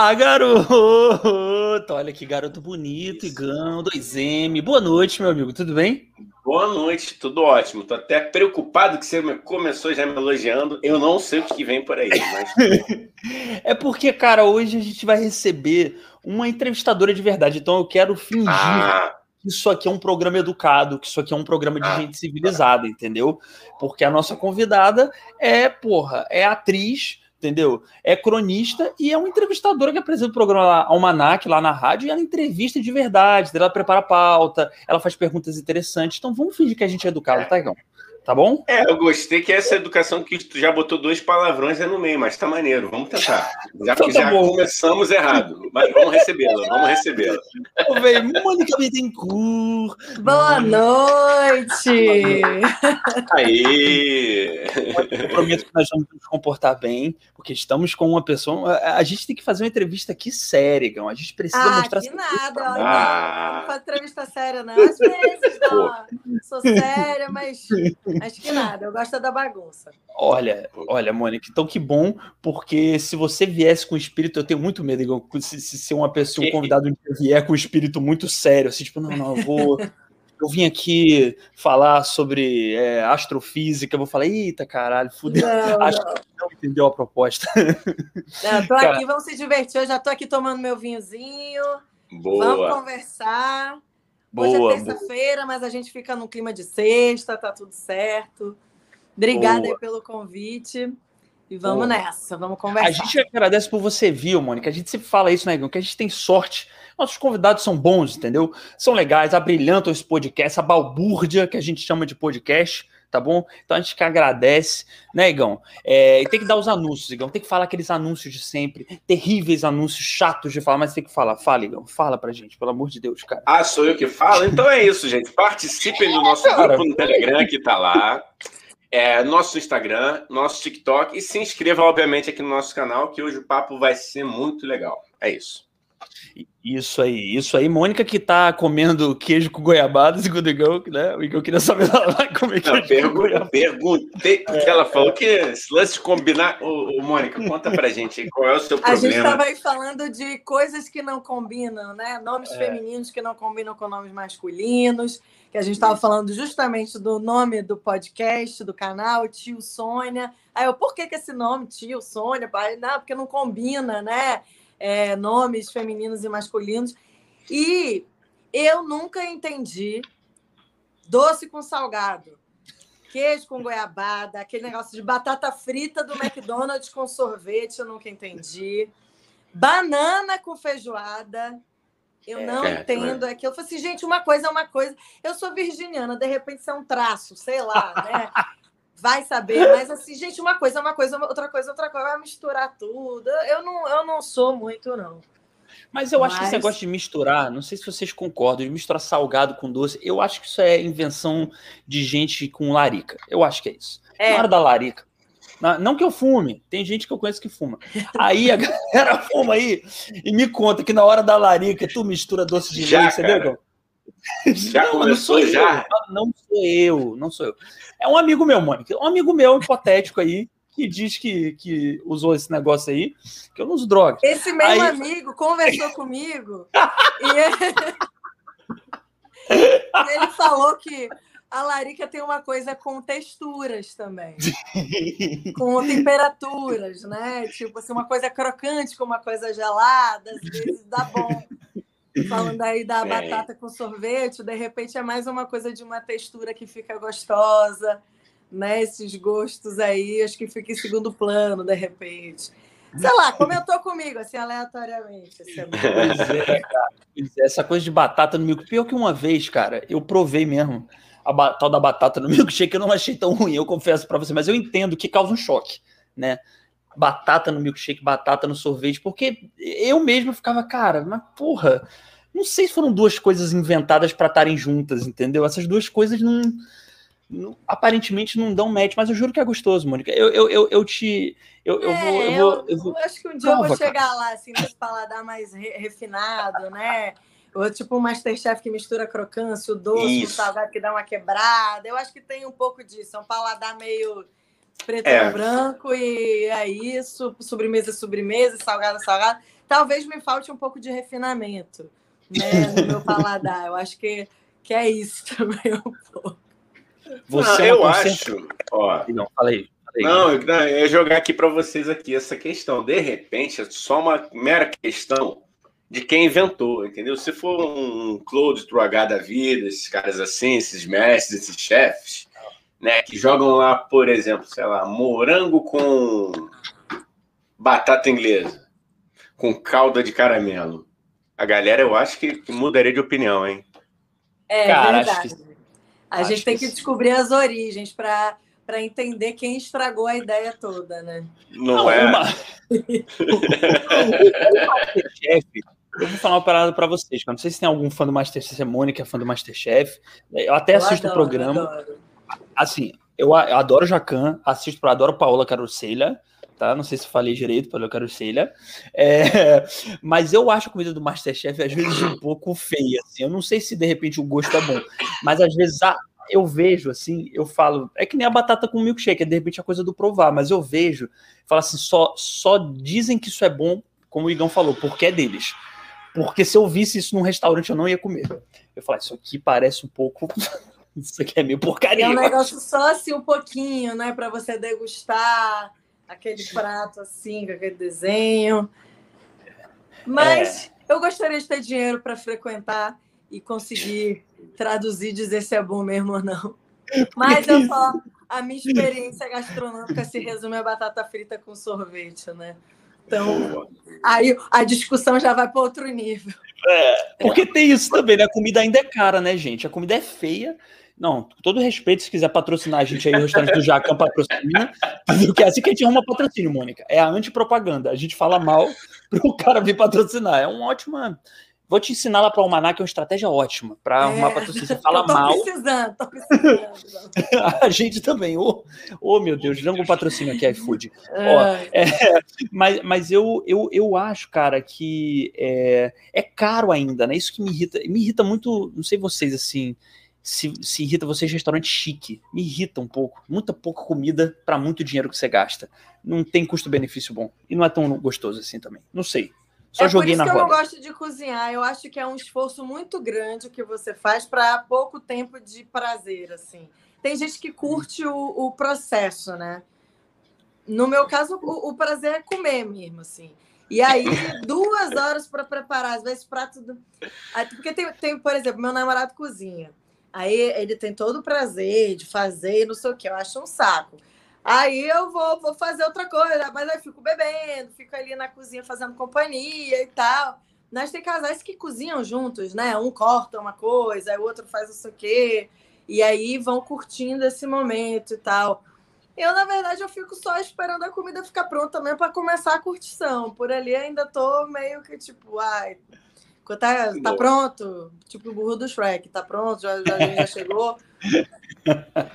Ah, garoto! Olha que garoto bonito, Igão, 2M. Boa noite, meu amigo, tudo bem? Boa noite, tudo ótimo. Tô até preocupado que você começou já me elogiando. Eu não sei o que vem por aí, mas. é porque, cara, hoje a gente vai receber uma entrevistadora de verdade, então eu quero fingir. Ah que isso aqui é um programa educado, que isso aqui é um programa de ah, gente civilizada, entendeu? Porque a nossa convidada é, porra, é atriz, entendeu? É cronista e é uma entrevistadora que apresenta o programa lá, Almanac, lá na rádio, e ela entrevista de verdade, ela prepara a pauta, ela faz perguntas interessantes. Então vamos fingir que a gente é educado, tá, Igão? Tá bom? É, eu gostei que essa educação que tu já botou dois palavrões é no meio, mas tá maneiro. Vamos tentar. Já, então, tá já começamos errado. Mas vamos recebê-la, vamos recebê-la. Mônica Bittencourt. Boa noite! Aí! Eu prometo que nós vamos nos comportar bem, porque estamos com uma pessoa. A gente tem que fazer uma entrevista aqui séria, Gão. A gente precisa ah, mostrar. Que nada, olha. Ah. Não faço entrevista séria, não. Às vezes, não. Sou séria, mas. Acho que nada, eu gosto da bagunça. Olha, olha, Mônica, então que bom, porque se você viesse com espírito, eu tenho muito medo, igual, se, se, se uma pessoa, um convidado vier com um espírito muito sério, assim, tipo, não, não, eu vou. eu vim aqui falar sobre é, astrofísica, eu vou falar, eita caralho, fudeu. Não, Acho não. que não entendeu a proposta. Não, tô aqui, vamos se divertir. Eu já tô aqui tomando meu vinhozinho. Boa. Vamos conversar. Hoje é terça-feira, mas a gente fica no clima de sexta, tá tudo certo. Obrigada aí pelo convite. E vamos boa. nessa, vamos conversar. A gente agradece por você vir, Mônica. A gente sempre fala isso, né, Igor? Que a gente tem sorte. Nossos convidados são bons, entendeu? São legais, abrilhantam esse podcast, a balbúrdia que a gente chama de podcast tá bom? Então a gente que agradece, né, Igão? É, tem que dar os anúncios, Igão. Tem que falar aqueles anúncios de sempre, terríveis anúncios chatos de falar, mas tem que falar. Fala, Igão. Fala pra gente, pelo amor de Deus, cara. Ah, sou eu que falo? Então é isso, gente. Participem do nosso cara, grupo no Telegram que tá lá. É, nosso Instagram, nosso TikTok e se inscreva, obviamente, aqui no nosso canal, que hoje o papo vai ser muito legal. É isso. Isso aí, isso aí. Mônica que tá comendo queijo com goiabada, segundo o Igão, né? O Igão queria saber ela vai comer queijo. Não, pergunta, perguntei, é. que ela falou que esse lance de combinar. Ô, ô, Mônica, conta pra gente aí, qual é o seu problema. A gente tava aí falando de coisas que não combinam, né? Nomes é. femininos que não combinam com nomes masculinos, que a gente estava falando justamente do nome do podcast, do canal, Tio Sônia. Aí eu, por que, que esse nome, Tio Sônia? Não, porque não combina, né? É, nomes femininos e masculinos. E eu nunca entendi doce com salgado, queijo com goiabada, aquele negócio de batata frita do McDonald's com sorvete, eu nunca entendi. Banana com feijoada. Eu não é, entendo é. aquilo. Eu falei assim, gente, uma coisa é uma coisa. Eu sou virginiana, de repente isso é um traço, sei lá, né? vai saber, mas assim, gente, uma coisa é uma coisa, outra coisa é outra coisa, vai misturar tudo. Eu não, eu não sou muito, não. Mas eu mas... acho que esse negócio de misturar, não sei se vocês concordam, de misturar salgado com doce, eu acho que isso é invenção de gente com larica. Eu acho que é isso. É. Na hora da larica. Não que eu fume, tem gente que eu conheço que fuma. Aí a galera fuma aí e me conta que na hora da larica tu mistura doce de leite, entendeu? Já não, começou, não já? Eu, não sou eu, não sou eu. É um amigo meu, Mônica. Um amigo meu, hipotético aí, que diz que, que usou esse negócio aí, que eu não uso droga. Esse mesmo aí... amigo conversou comigo e ele... ele falou que a larica tem uma coisa com texturas também. com temperaturas, né? Tipo assim, uma coisa crocante com uma coisa gelada, às vezes dá bom. Falando aí da é. batata com sorvete, de repente é mais uma coisa de uma textura que fica gostosa, né? Esses gostos aí, acho que fica em segundo plano, de repente. Sei lá, comentou comigo, assim, aleatoriamente. Assim, é, essa coisa de batata no milkshake, pior que uma vez, cara, eu provei mesmo a tal da batata no milkshake, eu não achei tão ruim, eu confesso para você, mas eu entendo que causa um choque, né? Batata no milkshake, batata no sorvete, porque eu mesmo ficava, cara, mas porra, não sei se foram duas coisas inventadas para estarem juntas, entendeu? Essas duas coisas não, não, aparentemente não dão match, mas eu juro que é gostoso, Mônica. Eu, eu, eu, eu te. Eu, eu, vou, eu, vou, eu, vou, eu acho que um dia Prova, eu vou chegar cara. lá, assim, nesse paladar mais re refinado, né? Ou tipo um Masterchef que mistura crocância, o doce, o salgado que dá uma quebrada. Eu acho que tem um pouco disso. É um paladar meio preto é. e branco, e é isso, sobremesa, sobremesa, salgada, salgada talvez me falte um pouco de refinamento né, no meu paladar. Eu acho que, que é isso também um pouco. Você não, eu acho. Ó, não, falei. Não, eu ia jogar aqui para vocês aqui essa questão. De repente, é só uma mera questão de quem inventou, entendeu? Se for um Claude Truagá da vida, esses caras assim, esses mestres, esses chefes, né, que jogam lá, por exemplo, sei lá, morango com batata inglesa, com calda de caramelo. A galera, eu acho que mudaria de opinião, hein? É Cara, verdade. Que... A gente tem que, que descobrir as origens para para entender quem estragou a ideia toda, né? Não, Não é. Uma... Eu vou falar uma parada para vocês. Não sei se tem algum fã do Masterchef, Mônica é fã do Masterchef. Eu até eu assisto adoro, o programa. Adoro. Assim, eu, adoro Jacan, assisto, adoro Paola Carocelha, tá? Não sei se falei direito, Paola Carocelha. É, mas eu acho a comida do Masterchef às vezes um pouco feia, assim. Eu não sei se de repente o gosto é bom, mas às vezes a, eu vejo assim, eu falo, é que nem a batata com milkshake, é de repente a coisa do provar, mas eu vejo, falo assim, só, só dizem que isso é bom, como o Igão falou, porque é deles. Porque se eu visse isso num restaurante, eu não ia comer. Eu falo, isso aqui parece um pouco Isso aqui é meio porcaria. É um negócio só assim, um pouquinho, né? Para você degustar aquele prato assim, com aquele desenho. Mas é. eu gostaria de ter dinheiro para frequentar e conseguir traduzir, dizer se é bom mesmo ou não. Mas eu falo, a minha experiência gastronômica se resume a batata frita com sorvete, né? Então, aí a discussão já vai para outro nível. É, porque tem isso também, né? A comida ainda é cara, né, gente? A comida é feia, não, com todo respeito, se quiser patrocinar a gente aí, o restaurante do Jacan patrocina. Porque é assim que a gente arruma patrocínio, Mônica. É a antipropaganda. A gente fala mal para o cara vir patrocinar. É uma ótima. Vou te ensinar lá para o Almanac, é uma estratégia ótima para é, arrumar patrocínio. Você fala tô mal. Precisando, tô precisando. a gente também. Ô, oh, oh, meu Deus, dando um patrocínio aqui, iFood. É. Ó, é, mas mas eu, eu, eu acho, cara, que é, é caro ainda, né? Isso que me irrita. Me irrita muito, não sei vocês, assim se, se irrita vocês restaurante chique. Me irrita um pouco. Muita pouca comida para muito dinheiro que você gasta. Não tem custo-benefício bom. E não é tão gostoso assim também. Não sei. Só é joguei por isso na que roda. eu não gosto de cozinhar. Eu acho que é um esforço muito grande que você faz para pouco tempo de prazer, assim. Tem gente que curte o, o processo, né? No meu caso, o, o, prazer é comer mesmo, assim. E aí, duas horas para preparar, às vezes, prato. Do... Porque tem, tem, por exemplo, meu namorado cozinha. Aí ele tem todo o prazer de fazer, não sei o que, eu acho um saco. Aí eu vou, vou fazer outra coisa, mas aí fico bebendo, fico ali na cozinha fazendo companhia e tal. Nós tem casais que cozinham juntos, né? Um corta uma coisa, aí o outro faz não sei o quê, e aí vão curtindo esse momento e tal. Eu, na verdade, eu fico só esperando a comida ficar pronta mesmo para começar a curtição. Por ali ainda tô meio que tipo, ai, Tá, tá pronto? Tipo o burro do Shrek, tá pronto? Já, já, já chegou?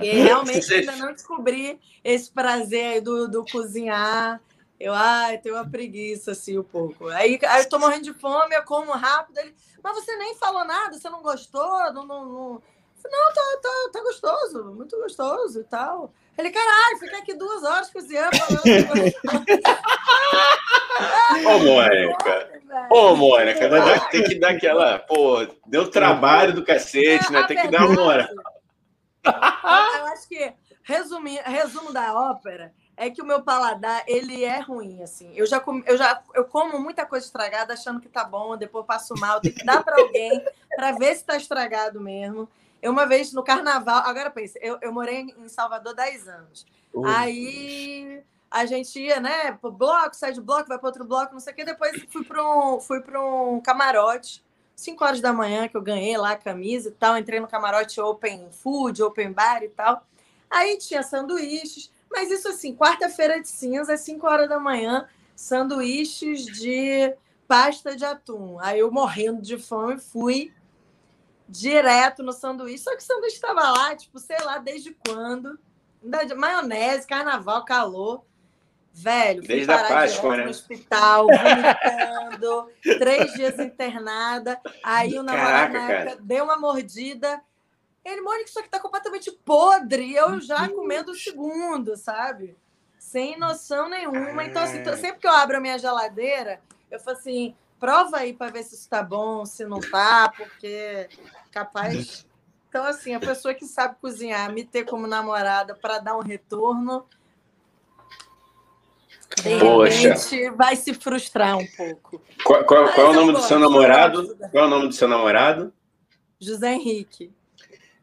E realmente ainda não descobri esse prazer aí do, do cozinhar. Eu, ai, tenho uma preguiça, assim, um pouco. Aí, aí eu tô morrendo de fome, eu como rápido. Ele, mas você nem falou nada, você não gostou? Não, não, não... Não, tá, tá, tá gostoso, muito gostoso e tal. Ele, caralho, fica aqui duas horas cozinhando. Ô, Mônica. Ô, Mônica, tem que dar aquela. Pô, deu trabalho do cacete, né? Tem que dar uma hora. Eu acho que, resumir, resumo da ópera é que o meu paladar ele é ruim assim. Eu já com, eu já eu como muita coisa estragada achando que tá bom, depois passo mal, tem que dar para alguém para ver se tá estragado mesmo. Eu, uma vez no carnaval, agora pense, eu, eu morei em Salvador 10 anos. Uh, Aí a gente ia, né, pro bloco, sai de bloco, vai para outro bloco, não sei o quê. Depois fui para um, fui um camarote, 5 horas da manhã, que eu ganhei lá a camisa e tal. Entrei no camarote open food, open bar e tal. Aí tinha sanduíches, mas isso assim, quarta-feira de cinza, às 5 horas da manhã, sanduíches de pasta de atum. Aí eu morrendo de fome fui direto no sanduíche. Só que o sanduíche estava lá, tipo, sei lá desde quando. Maionese, carnaval, calor. Velho, fui Desde parar a Páscoa, né? no hospital, vomitando, três dias internada. Aí o namorado na época deu uma mordida. Ele, Mônica, isso aqui tá completamente podre. Eu já comendo o segundo, sabe? Sem noção nenhuma. Então, assim, sempre que eu abro a minha geladeira, Eu falei assim, prova aí para ver se isso tá bom, se não tá, porque capaz. Então, assim, a pessoa que sabe cozinhar, me ter como namorada para dar um retorno, de Poxa. repente vai se frustrar um pouco. Qual, qual, qual é o nome do seu namorado? Qual é o nome do seu namorado? José Henrique.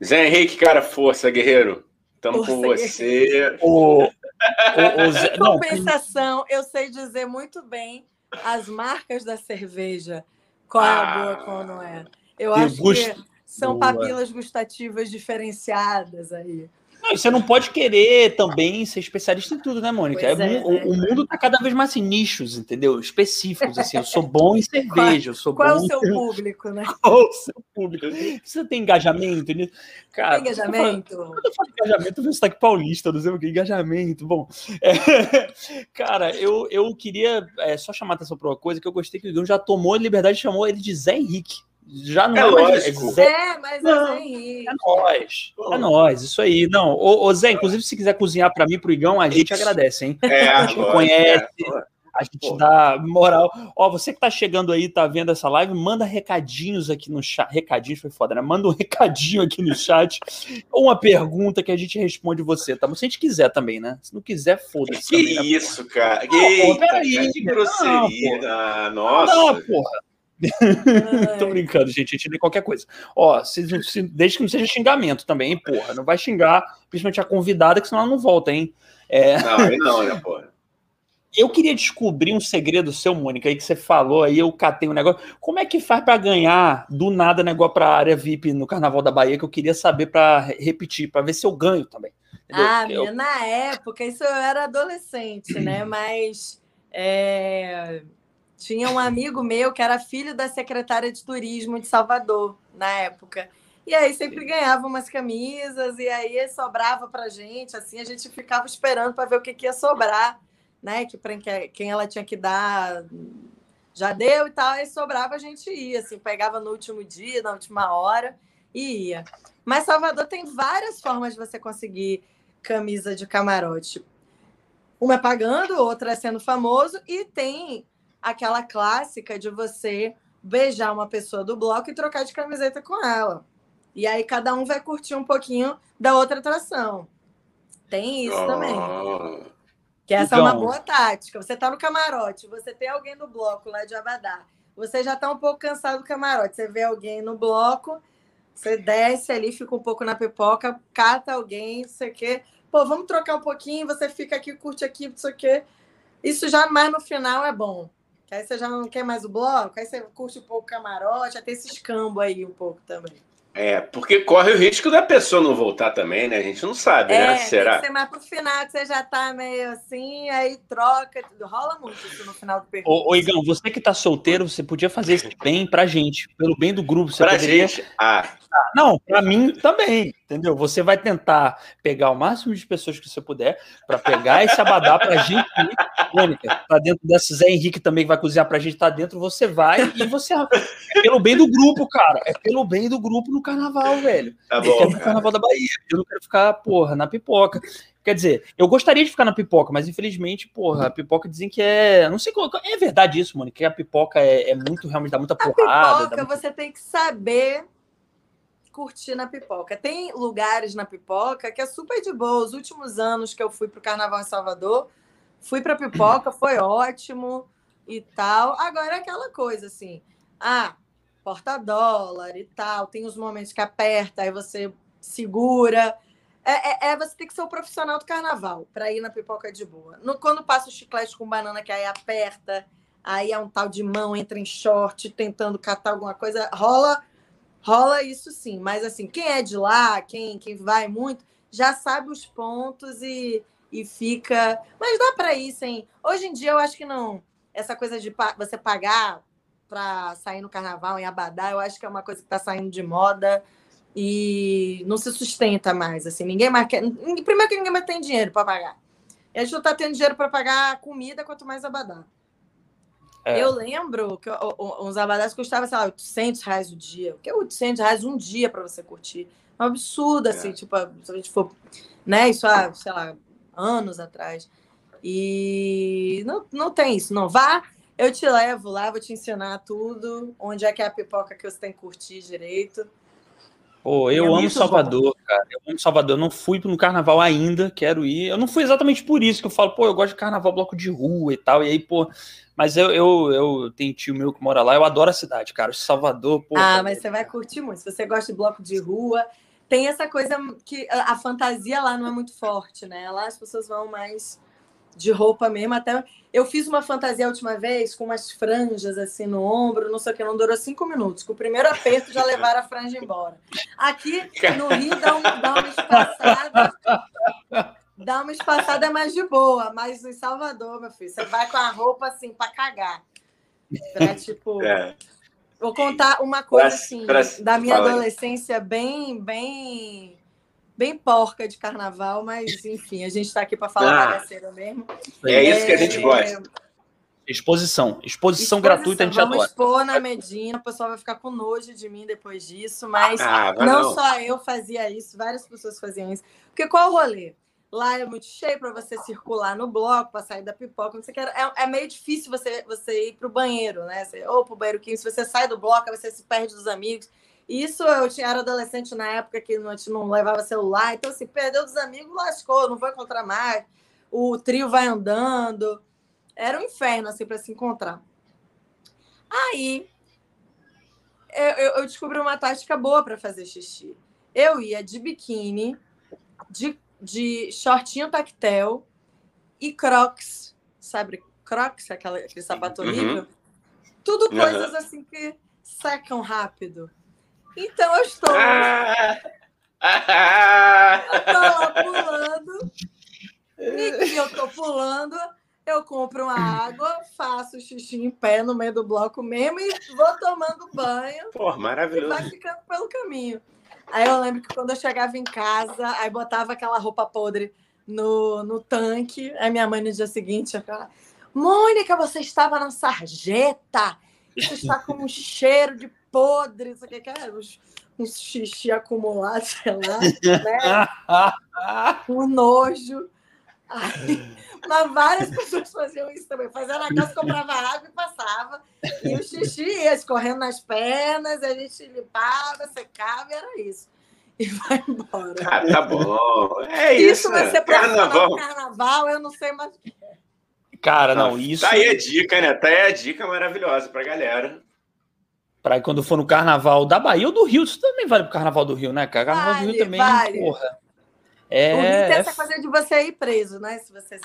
Zé Henrique, cara, força, guerreiro. Estamos com você. O, o, o Zé... Compensação, eu sei dizer muito bem as marcas da cerveja. Qual é a boa, qual não é. Eu acho que são boa. papilas gustativas diferenciadas aí. Você não pode querer também ser especialista em tudo, né, Mônica? É, é, o, é. o, mundo tá cada vez mais em nichos, entendeu? Específicos, assim. Eu sou bom em cerveja, eu sou Qual bom... é o seu público, né? Qual o seu público? Você tem engajamento nisso? Cara, tem engajamento? Quando eu falo engajamento, eu sotaque paulista, não sei o que, engajamento. Bom, é, cara, eu, eu queria é, só chamar a atenção para uma coisa que eu gostei que o Igor já tomou liberdade e chamou ele de Zé Henrique. Já não é, é lógico. Zé... é, mas não, é É nós. É nós, isso aí. Não, ô, ô Zé, inclusive, se quiser cozinhar para mim, pro Igão, a gente isso. agradece, hein? É, a gente agora, conhece. É, a gente Pô. dá moral. Ó, você que tá chegando aí, tá vendo essa live, manda recadinhos aqui no chat. Recadinhos foi foda, né? Manda um recadinho aqui no chat. ou uma pergunta que a gente responde você, tá? Se a gente quiser também, né? Se não quiser, foda-se. Que também, né? isso, né? cara? Que, Eita, cara, que grosseria. Não, nossa. Não, porra. Tô brincando, gente. A gente lê qualquer coisa. Ó, se, se, desde que não seja xingamento também, hein, porra. Não vai xingar, principalmente a convidada, que senão ela não volta, hein? É... Não, aí não, né, porra. Eu queria descobrir um segredo seu, Mônica, aí que você falou, aí eu catei um negócio. Como é que faz para ganhar do nada negócio para área VIP no Carnaval da Bahia que eu queria saber para repetir, para ver se eu ganho também. Entendeu? Ah, eu... na época, isso eu era adolescente, né? Mas é, tinha um amigo meu que era filho da secretária de turismo de Salvador, na época. E aí sempre ganhava umas camisas, e aí sobrava pra gente, assim, a gente ficava esperando para ver o que, que ia sobrar, né? Que para quem ela tinha que dar já deu e tal, aí sobrava a gente ia, assim, pegava no último dia, na última hora e ia. Mas Salvador tem várias formas de você conseguir camisa de camarote. Uma é pagando, outra é sendo famoso, e tem aquela clássica de você beijar uma pessoa do bloco e trocar de camiseta com ela. E aí cada um vai curtir um pouquinho da outra atração. Tem isso oh. também. Que essa então... é uma boa tática. Você tá no camarote, você tem alguém no bloco lá de Abadá. Você já tá um pouco cansado do camarote. Você vê alguém no bloco, você desce ali, fica um pouco na pipoca, cata alguém, não sei o quê. Pô, vamos trocar um pouquinho, você fica aqui, curte aqui, não sei o quê. Isso já mais no final é bom. Que aí você já não quer mais o bloco, aí você curte um pouco o camarote, até esse escambo aí um pouco também. É, porque corre o risco da pessoa não voltar também, né? A gente não sabe, né? é, né? Será? Tem que ser mais pro final, que você já tá meio assim, aí troca, rola muito isso no final do percurso. Ô, ô Igão, você que tá solteiro, você podia fazer esse bem pra gente, pelo bem do grupo. Você pra poderia... gente? Ah. Não, pra mim também, entendeu? Você vai tentar pegar o máximo de pessoas que você puder para pegar esse abadá pra gente. Mônica, tá dentro desse Zé Henrique também que vai cozinhar pra gente, tá dentro, você vai e você. É pelo bem do grupo, cara. É pelo bem do grupo no carnaval, velho. Tá bom. Eu quero no carnaval da Bahia. Eu não quero ficar, porra, na pipoca. Quer dizer, eu gostaria de ficar na pipoca, mas infelizmente, porra, a pipoca dizem que é. Não sei qual. É verdade isso, Mônica, que a pipoca é, é muito, realmente dá muita porrada. A pipoca, muita... você tem que saber curtir na pipoca. Tem lugares na pipoca que é super de boa. Os últimos anos que eu fui para o Carnaval em Salvador, fui para pipoca, foi ótimo e tal. Agora é aquela coisa assim, ah, porta-dólar e tal. Tem os momentos que aperta, aí você segura. É, é, é, você tem que ser o profissional do carnaval para ir na pipoca de boa. No, quando passa o chiclete com banana, que aí aperta, aí é um tal de mão, entra em short, tentando catar alguma coisa, rola rola isso sim. Mas assim, quem é de lá, quem, quem vai muito, já sabe os pontos e, e fica. Mas dá para ir sem. Hoje em dia eu acho que não. Essa coisa de você pagar para sair no carnaval em Abadá, eu acho que é uma coisa que está saindo de moda e não se sustenta mais. Assim, ninguém mais quer. Primeiro que ninguém mais tem dinheiro para pagar. E a gente não está tendo dinheiro para pagar comida, quanto mais Abadá. É. Eu lembro que uns abadás custavam, sei lá, 800 reais o dia. O que é 800 reais um dia para você curtir? É um absurdo, assim, é. tipo, se a gente for, né, isso há, sei lá, anos atrás. E não, não tem isso, não. Vá, Eu te levo lá, vou te ensinar tudo. Onde é que é a pipoca que você tem que curtir direito. Pô, eu é amo Salvador, cara. Eu amo Salvador. Eu não fui no carnaval ainda, quero ir. Eu não fui exatamente por isso que eu falo, pô, eu gosto de carnaval, bloco de rua e tal. E aí, pô, mas eu, eu, eu tenho tio meu que mora lá, eu adoro a cidade, cara. Salvador, pô. Ah, mas você vai curtir muito. Se você gosta de bloco de rua, tem essa coisa que a fantasia lá não é muito forte, né? Lá as pessoas vão mais de roupa mesmo. Até eu fiz uma fantasia a última vez com umas franjas assim no ombro, não sei o que, não durou cinco minutos. Com o primeiro aperto já levaram a franja embora. Aqui no Rio dá, um, dá uma espaçada. Dá uma espaçada mais de boa, mas em Salvador, meu filho, você vai com a roupa assim para cagar. Pra, tipo. É. Vou contar uma coisa assim, pra, da minha adolescência bem, bem bem porca de carnaval, mas enfim, a gente está aqui para falar ah, bagaceira mesmo. É isso que a gente gosta. Exposição. Exposição, Exposição gratuita, a gente Vamos adora. expor na Medina, o pessoal vai ficar com nojo de mim depois disso, mas ah, não, não, só eu fazia isso, várias pessoas faziam isso. Porque qual o rolê? Lá é muito cheio para você circular no bloco, para sair da pipoca, não sei o que. É, é meio difícil você, você ir para o banheiro, né? Você, ou para o banheiro químico, se você sai do bloco, você se perde dos amigos. Isso eu tinha, era adolescente na época que não, não levava celular, então assim, perdeu dos amigos, lascou, não vou encontrar mais. O trio vai andando. Era um inferno assim para se encontrar. Aí eu, eu descobri uma tática boa para fazer xixi. Eu ia de biquíni, de, de shortinho tactel e crocs, sabe? Crocs, aquela, aquele sapato uhum. horrível. Tudo coisas uhum. assim que secam rápido. Então eu estou. Ah! eu estou lá pulando. E que eu estou pulando, eu compro uma água, faço xixi em pé no meio do bloco mesmo e vou tomando banho. Pô, maravilhoso. E vai ficando pelo caminho. Aí eu lembro que quando eu chegava em casa, aí botava aquela roupa podre no, no tanque. Aí minha mãe no dia seguinte ia Mônica, você estava na sarjeta. Você está com um cheiro de podre, isso aqui, cara, uns, uns xixi acumulado, sei lá, né? Com nojo. Aí, mas várias pessoas faziam isso também. Fazia na casa, comprava água e passava. E o xixi ia escorrendo nas pernas, a gente limpava, secava e era isso. E vai embora. Ah, tá bom. É isso. Isso vai ser carnaval. carnaval, eu não sei mais. Cara, não, isso. Tá aí a dica, né? Tá aí a dica maravilhosa pra galera. Para quando for no carnaval da Bahia ou do Rio, isso também vale pro carnaval do Rio, né, cara? Carnaval vale, do Rio também, vale. porra. É, o tem essa coisa de você ir preso, né? Se você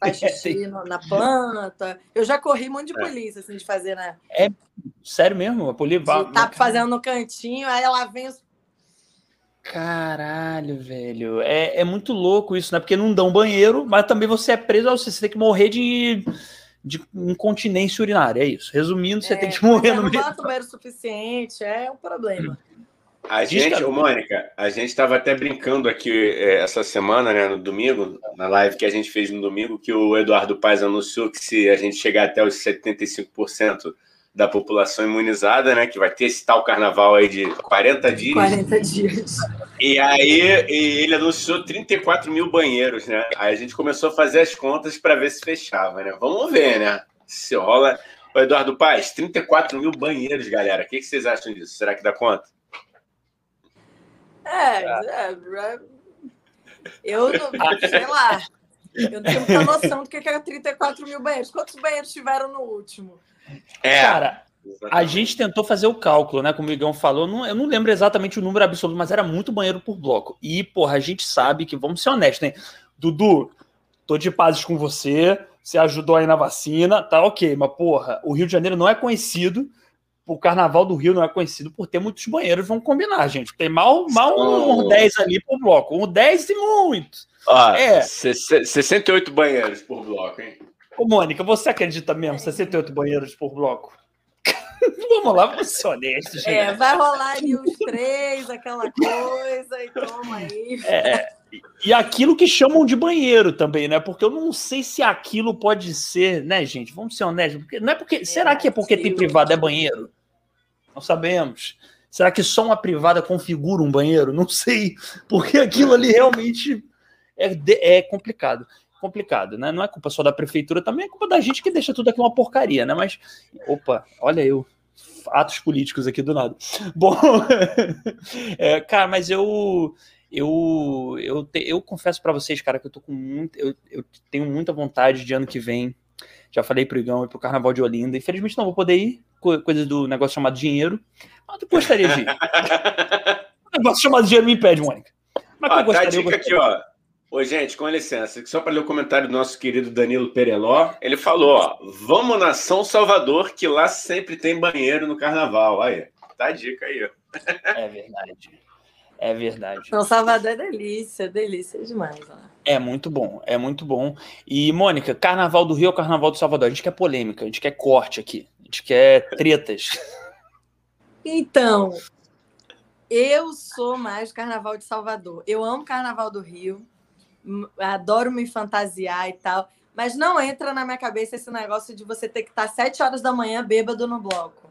faz xixi na planta. Eu já corri um monte de é. polícia, assim, de fazer, né? É sério mesmo? A polícia Tá fazendo no cantinho, aí ela vem os Caralho, velho. É, é muito louco isso, né? Porque não dão banheiro, mas também você é preso, você tem que morrer de de incontinência urinária, é isso. Resumindo, você é, tem que morrer no meio. Não bota banheiro suficiente, é um problema. A gente, ô Mônica, a gente estava até brincando aqui é, essa semana, né, no domingo, na live que a gente fez no domingo, que o Eduardo Paes anunciou que se a gente chegar até os 75% da população imunizada, né? Que vai ter esse tal carnaval aí de 40 dias. 40 dias. E aí e ele anunciou 34 mil banheiros, né? Aí a gente começou a fazer as contas para ver se fechava, né? Vamos ver, né? Se rola. O Eduardo Paz, 34 mil banheiros, galera. O que, vocês acham disso? Será que dá conta? É, é, é eu não, sei lá. Eu não tenho muita noção do que é 34 mil banheiros. Quantos banheiros tiveram no último? É. Cara, a gente tentou fazer o cálculo, né? Como o Igão falou, não, eu não lembro exatamente o número absoluto, mas era muito banheiro por bloco. E, porra, a gente sabe que, vamos ser honestos, né? Dudu, tô de pazes com você, você ajudou aí na vacina, tá ok, mas, porra, o Rio de Janeiro não é conhecido, o Carnaval do Rio não é conhecido por ter muitos banheiros, vamos combinar, gente. Tem mal, mal um 10 ali por bloco, um 10 e muito. Ah, é. 68 banheiros por bloco, hein? Ô, Mônica, você acredita mesmo? 68 banheiros por bloco? vamos lá, vamos ser honestos. Gente. É, vai rolar ali os três, aquela coisa, e toma aí. É, e aquilo que chamam de banheiro também, né? Porque eu não sei se aquilo pode ser, né, gente? Vamos ser honestos. Porque, não é porque, é, será que é porque sim. tem privado é banheiro? Não sabemos. Será que só uma privada configura um banheiro? Não sei. Porque aquilo ali realmente é, é complicado. Complicado, né? Não é culpa só da prefeitura, também é culpa da gente que deixa tudo aqui uma porcaria, né? Mas, opa, olha eu, atos políticos aqui do nada. Bom, é, cara, mas eu eu eu, te, eu confesso para vocês, cara, que eu tô com muito, eu, eu tenho muita vontade de ano que vem. Já falei pro Igão e pro Carnaval de Olinda. Infelizmente não vou poder ir, coisa do negócio chamado dinheiro. Mas eu gostaria de ir. o negócio chamado dinheiro me impede, Mônica. Mas ó, eu gostaria, tá a dica aqui, ó. Oi, gente, com licença, só para ler o comentário do nosso querido Danilo Pereló, ele falou, ó, vamos na São Salvador, que lá sempre tem banheiro no carnaval. Aí, tá a dica aí. É verdade. É verdade. São Salvador é delícia, delícia demais. Ó. É muito bom, é muito bom. E, Mônica, Carnaval do Rio ou Carnaval do Salvador? A gente quer polêmica, a gente quer corte aqui, a gente quer tretas. Então, eu sou mais Carnaval de Salvador. Eu amo Carnaval do Rio adoro me fantasiar e tal. Mas não entra na minha cabeça esse negócio de você ter que estar sete horas da manhã bêbado no bloco.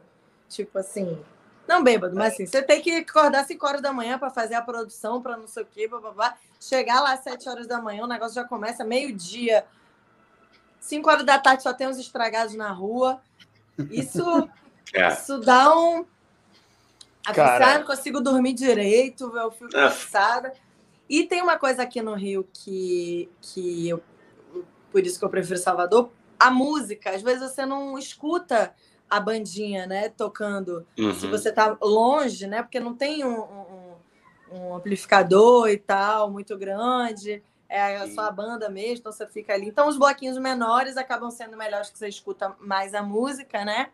Tipo assim. Não bêbado, mas assim, você tem que acordar 5 horas da manhã para fazer a produção, para não sei o quê, blá, blá, blá. Chegar lá às 7 horas da manhã, o negócio já começa meio-dia. 5 horas da tarde só tem uns estragados na rua. Isso, é. isso dá um. A Cara... não consigo dormir direito, eu fico é. E tem uma coisa aqui no Rio que, que eu, por isso que eu prefiro Salvador, a música. Às vezes você não escuta a bandinha, né, tocando. Uhum. Se você tá longe, né, porque não tem um, um, um amplificador e tal muito grande. É só a banda mesmo, então você fica ali. Então, os bloquinhos menores acabam sendo melhores que você escuta mais a música, né?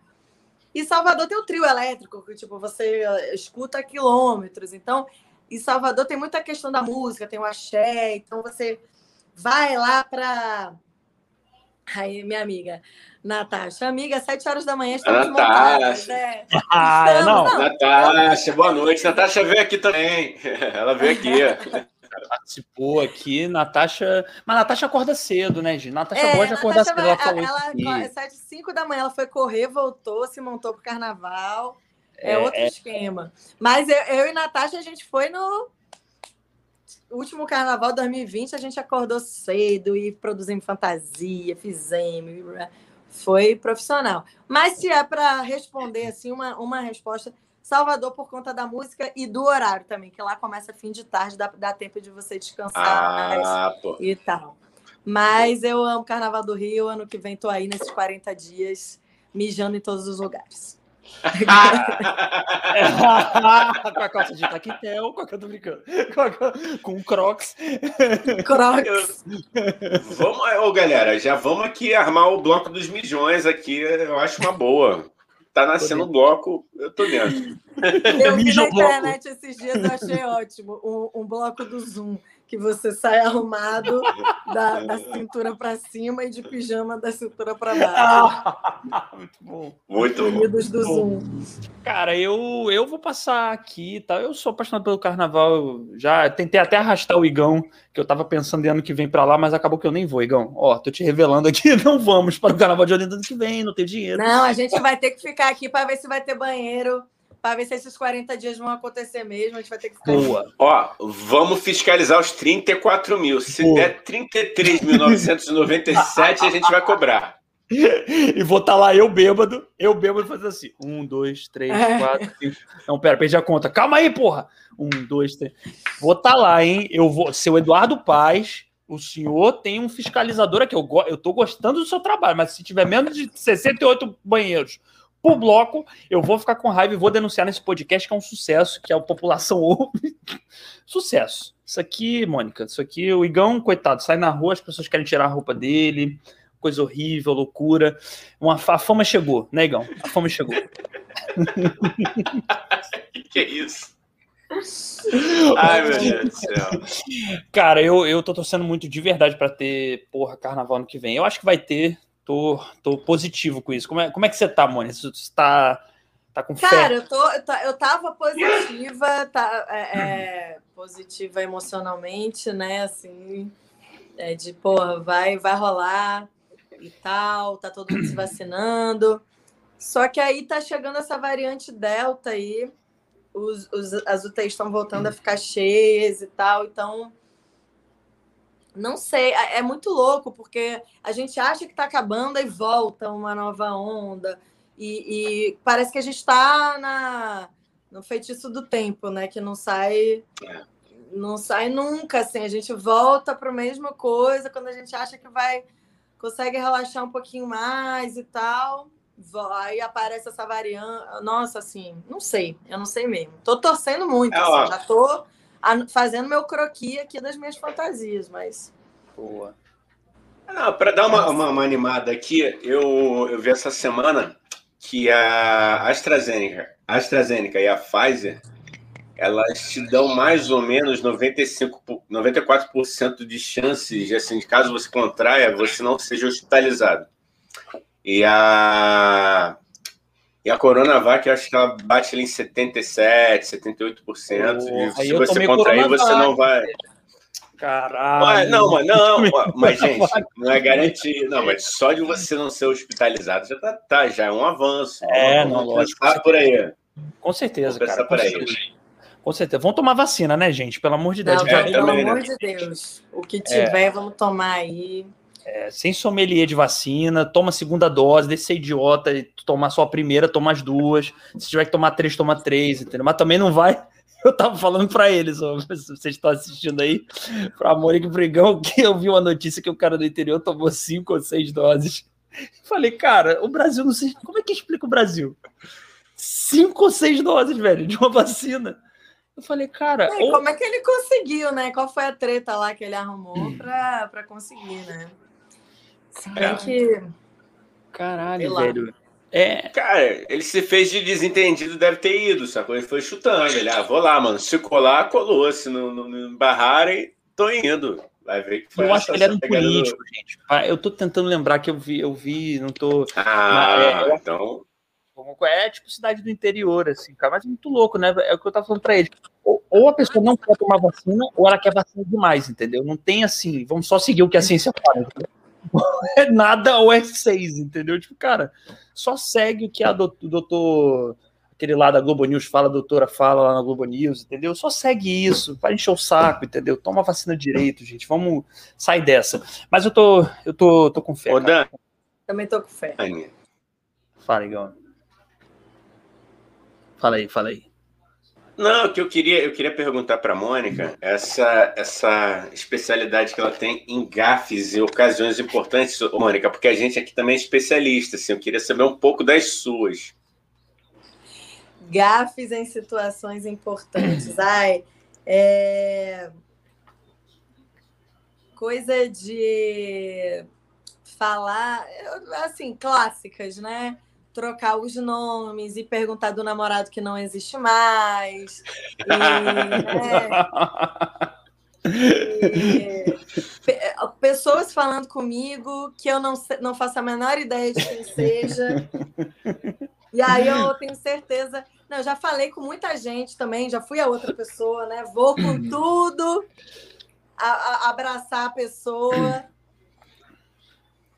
E Salvador tem o trio elétrico, que tipo, você escuta quilômetros. Então, em Salvador tem muita questão da música, tem o axé, então você vai lá para. Aí, minha amiga, Natasha, amiga, sete horas da manhã estamos Natasha. Né? Ah, estamos, não. não. Natasha, boa noite. Natasha veio aqui também. Ela veio aqui. Participou aqui, Natasha. Mas Natasha acorda cedo, né, Gi? Natasha é, gosta de acordar cedo. Ela, ela, ela, sete, cinco da manhã, ela foi correr, voltou, se montou pro carnaval. É, é outro é... esquema. Mas eu, eu e Natasha, a gente foi no último carnaval 2020, a gente acordou cedo e produzimos fantasia, fizemos. Foi profissional. Mas se é para responder assim, uma, uma resposta. Salvador por conta da música e do horário também, que lá começa fim de tarde, dá, dá tempo de você descansar ah, e tal. Mas eu amo Carnaval do Rio, ano que vem tô aí nesses 40 dias, mijando em todos os lugares. com a calça de taquetel, com a que eu tô brincando. Com, Crocs. Crocs. vamos, ô, galera, já vamos aqui armar o bloco dos milhões aqui. Eu acho uma boa. Tá nascendo o bloco, eu tô dentro. Eu vi na internet esses dias, eu achei ótimo. Um, um bloco do Zoom que você sai arrumado da, da cintura para cima e de pijama da cintura para baixo. muito bom. Muito Unidos do Zoom. Cara, eu, eu vou passar aqui, tá? Eu sou apaixonado pelo carnaval. Já tentei até arrastar o Igão, que eu tava pensando em ano que vem para lá, mas acabou que eu nem vou, Igão. Ó, tô te revelando aqui, não vamos para o carnaval de ano que vem, não tem dinheiro. Não, a gente vai ter que ficar aqui para ver se vai ter banheiro para ver se esses 40 dias vão acontecer mesmo. A gente vai ter que ficar. Boa. Ó, vamos fiscalizar os 34 mil. Se Boa. der 33.997, a gente vai cobrar. E vou estar tá lá eu bêbado, eu bêbado fazendo assim. Um, dois, três, é. quatro, cinco. Não, pera, perdi a conta. Calma aí, porra. Um, dois, três. Vou estar tá lá, hein? Eu vou. Seu Eduardo Paz, o senhor tem um fiscalizador aqui. Eu, go... eu tô gostando do seu trabalho, mas se tiver menos de 68 banheiros por bloco, eu vou ficar com raiva e vou denunciar nesse podcast que é um sucesso, que a população ouve. sucesso. Isso aqui, Mônica, isso aqui, o Igão, coitado, sai na rua, as pessoas querem tirar a roupa dele, coisa horrível, loucura. Uma, a fama chegou, né, Igão? A fama chegou. que é isso? Ai, meu Deus do céu. Cara, eu, eu tô torcendo muito de verdade para ter, porra, carnaval ano que vem. Eu acho que vai ter, Tô, tô positivo com isso. Como é, como é que você tá, Mônica? Você tá, tá com fé? Cara, eu, tô, eu, eu tava positiva, tá, é, é, positiva emocionalmente, né? Assim, é, de, porra, vai, vai rolar e tal, tá todo mundo se vacinando. Só que aí tá chegando essa variante Delta aí, os, os, as UTIs estão voltando a ficar cheias e tal, então Não sei, é, é muito louco, porque a gente acha que está acabando e volta uma nova onda. E, e parece que a gente está na no feitiço do tempo, né? Que não sai. É. Não sai nunca, assim. A gente volta para a mesma coisa quando a gente acha que vai. Consegue relaxar um pouquinho mais e tal. Aí aparece essa variante. Nossa, assim, não sei. Eu não sei mesmo. Tô torcendo muito. É, assim, já tô fazendo meu croquis aqui das minhas fantasias, mas. Boa. Para dar uma, uma, uma, animada aqui, eu, eu vi essa semana que a AstraZeneca, AstraZeneca e a Pfizer elas te dão mais ou menos 95, 94% de chances de, assim, caso você contraia, você não seja hospitalizado. E a e a Coronavac, eu acho que ela bate ali em 77, 78%. Oh, e se você contrair, você não vai. Caralho. Não, mas não, mas, gente, não é garantir. Não, mas só de você não ser hospitalizado já tá, tá já é um avanço. É, não, lógico. por aí. Com certeza, cara. Por aí. Com certeza. Vamos tomar vacina, né, gente? Pelo amor de Deus. Não, já... Pelo amor né? de Deus. O que tiver, é. vamos tomar aí. É, sem sommelier de vacina, toma a segunda dose, deixa ser idiota e tomar só a primeira, toma as duas. Se tiver que tomar três, toma três, entendeu? Mas também não vai. Eu tava falando para eles, ó, vocês estão assistindo aí, para Mônica Brigão, que eu vi uma notícia que o cara do interior tomou cinco ou seis doses. Falei, cara, o Brasil não sei. Como é que explica o Brasil? Cinco ou seis doses, velho, de uma vacina. Eu falei, cara. É, ou... Como é que ele conseguiu, né? Qual foi a treta lá que ele arrumou para conseguir, né? Caralho, que... Caralho velho. É... Cara, ele se fez de desentendido, deve ter ido, sacou? Ele foi chutando. Ele, ah, vou lá, mano. Se colar, colou. Se não, não, não barrarem, tô indo. Vai ver que foi Eu acho que ele era um político, do... gente. Ah, eu tô tentando lembrar que eu vi, eu vi, não tô. Ah, é, então. É tipo cidade do interior, assim, cara, mas é muito louco, né? É o que eu tava falando pra ele. Ou, ou, a pessoa não quer tomar vacina, ou ela quer vacina demais, entendeu? Não tem assim, vamos só seguir o que a ciência fala. Entendeu? é nada ou é seis, entendeu? Tipo, cara, só segue o que a do, o doutor, aquele lá da Globo News fala, a doutora fala lá na Globo News, entendeu? Só segue isso, vai encher o saco, entendeu? Toma a vacina direito, gente, vamos sair dessa. Mas eu tô, eu tô, tô com fé. Ô, Dan. Também tô com fé. Fala, Igor. Fala aí, fala aí. Não, que eu queria, eu queria perguntar para a Mônica essa, essa especialidade que ela tem em gafes e ocasiões importantes, Mônica, porque a gente aqui também é especialista, assim, eu queria saber um pouco das suas. Gafes em situações importantes. Ai, é... coisa de falar, assim, clássicas, né? Trocar os nomes e perguntar do namorado que não existe mais. E, né, e, pessoas falando comigo que eu não, não faço a menor ideia de quem seja. E aí eu tenho certeza. Não, já falei com muita gente também, já fui a outra pessoa, né? Vou com tudo, a, a, abraçar a pessoa.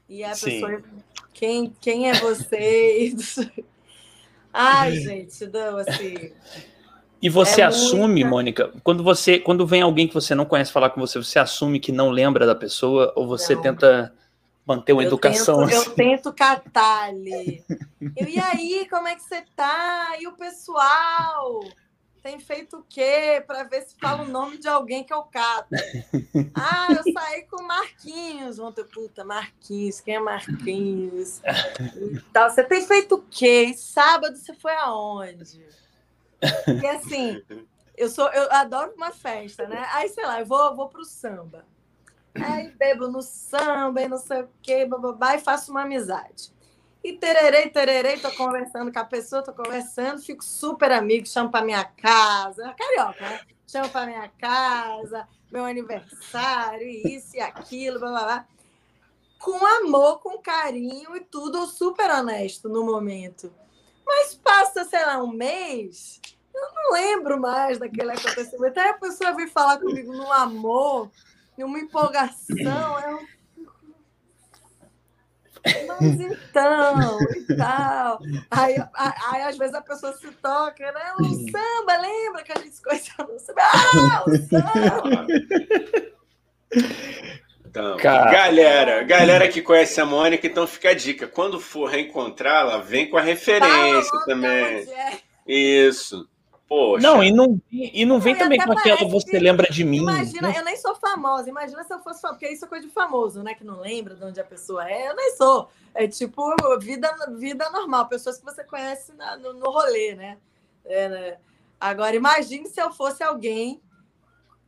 E a Sim. pessoa quem, quem é você? Ai, gente, não, assim. E você é assume, muita... Mônica, quando você, quando vem alguém que você não conhece falar com você, você assume que não lembra da pessoa ou você não. tenta manter uma eu educação? Tento, assim? Eu tento catar ali. Eu, e aí, como é que você tá? E o pessoal? Tem feito o quê para ver se fala o nome de alguém que eu cato. Ah, eu saí com Marquinhos ontem. Puta, Marquinhos, quem é Marquinhos? E tal. Você tem feito o quê? E sábado você foi aonde? E assim, eu sou, eu adoro uma festa, né? Aí, sei lá, eu vou, vou pro samba. Aí bebo no samba e não sei o quê, bababá, e faço uma amizade. E tererei, tererei, tô conversando com a pessoa, tô conversando, fico super amigo, chamo para minha casa, carioca, né? Chamo para minha casa, meu aniversário, isso e aquilo, blá blá blá. Com amor, com carinho e tudo, super honesto no momento. Mas passa, sei lá, um mês, eu não lembro mais daquele acontecimento. Aí a pessoa vem falar comigo no amor, numa empolgação, eu mas então, e tal. Aí, aí, às vezes, a pessoa se toca, né? O samba, lembra que a gente se conheceu no samba? Ah, o samba! Então, galera, galera que conhece a Mônica, então fica a dica. Quando for reencontrá-la, vem com a referência Fala, também. É. Isso. Poxa. Não, e não, e não vem não, também com aquela você que, lembra de mim. Imagina, eu nem sou famosa. Imagina se eu fosse famosa, porque isso é coisa de famoso, né? Que não lembra de onde a pessoa é. Eu nem sou. É tipo vida, vida normal, pessoas que você conhece na, no, no rolê, né? É, né? Agora, imagine se eu fosse alguém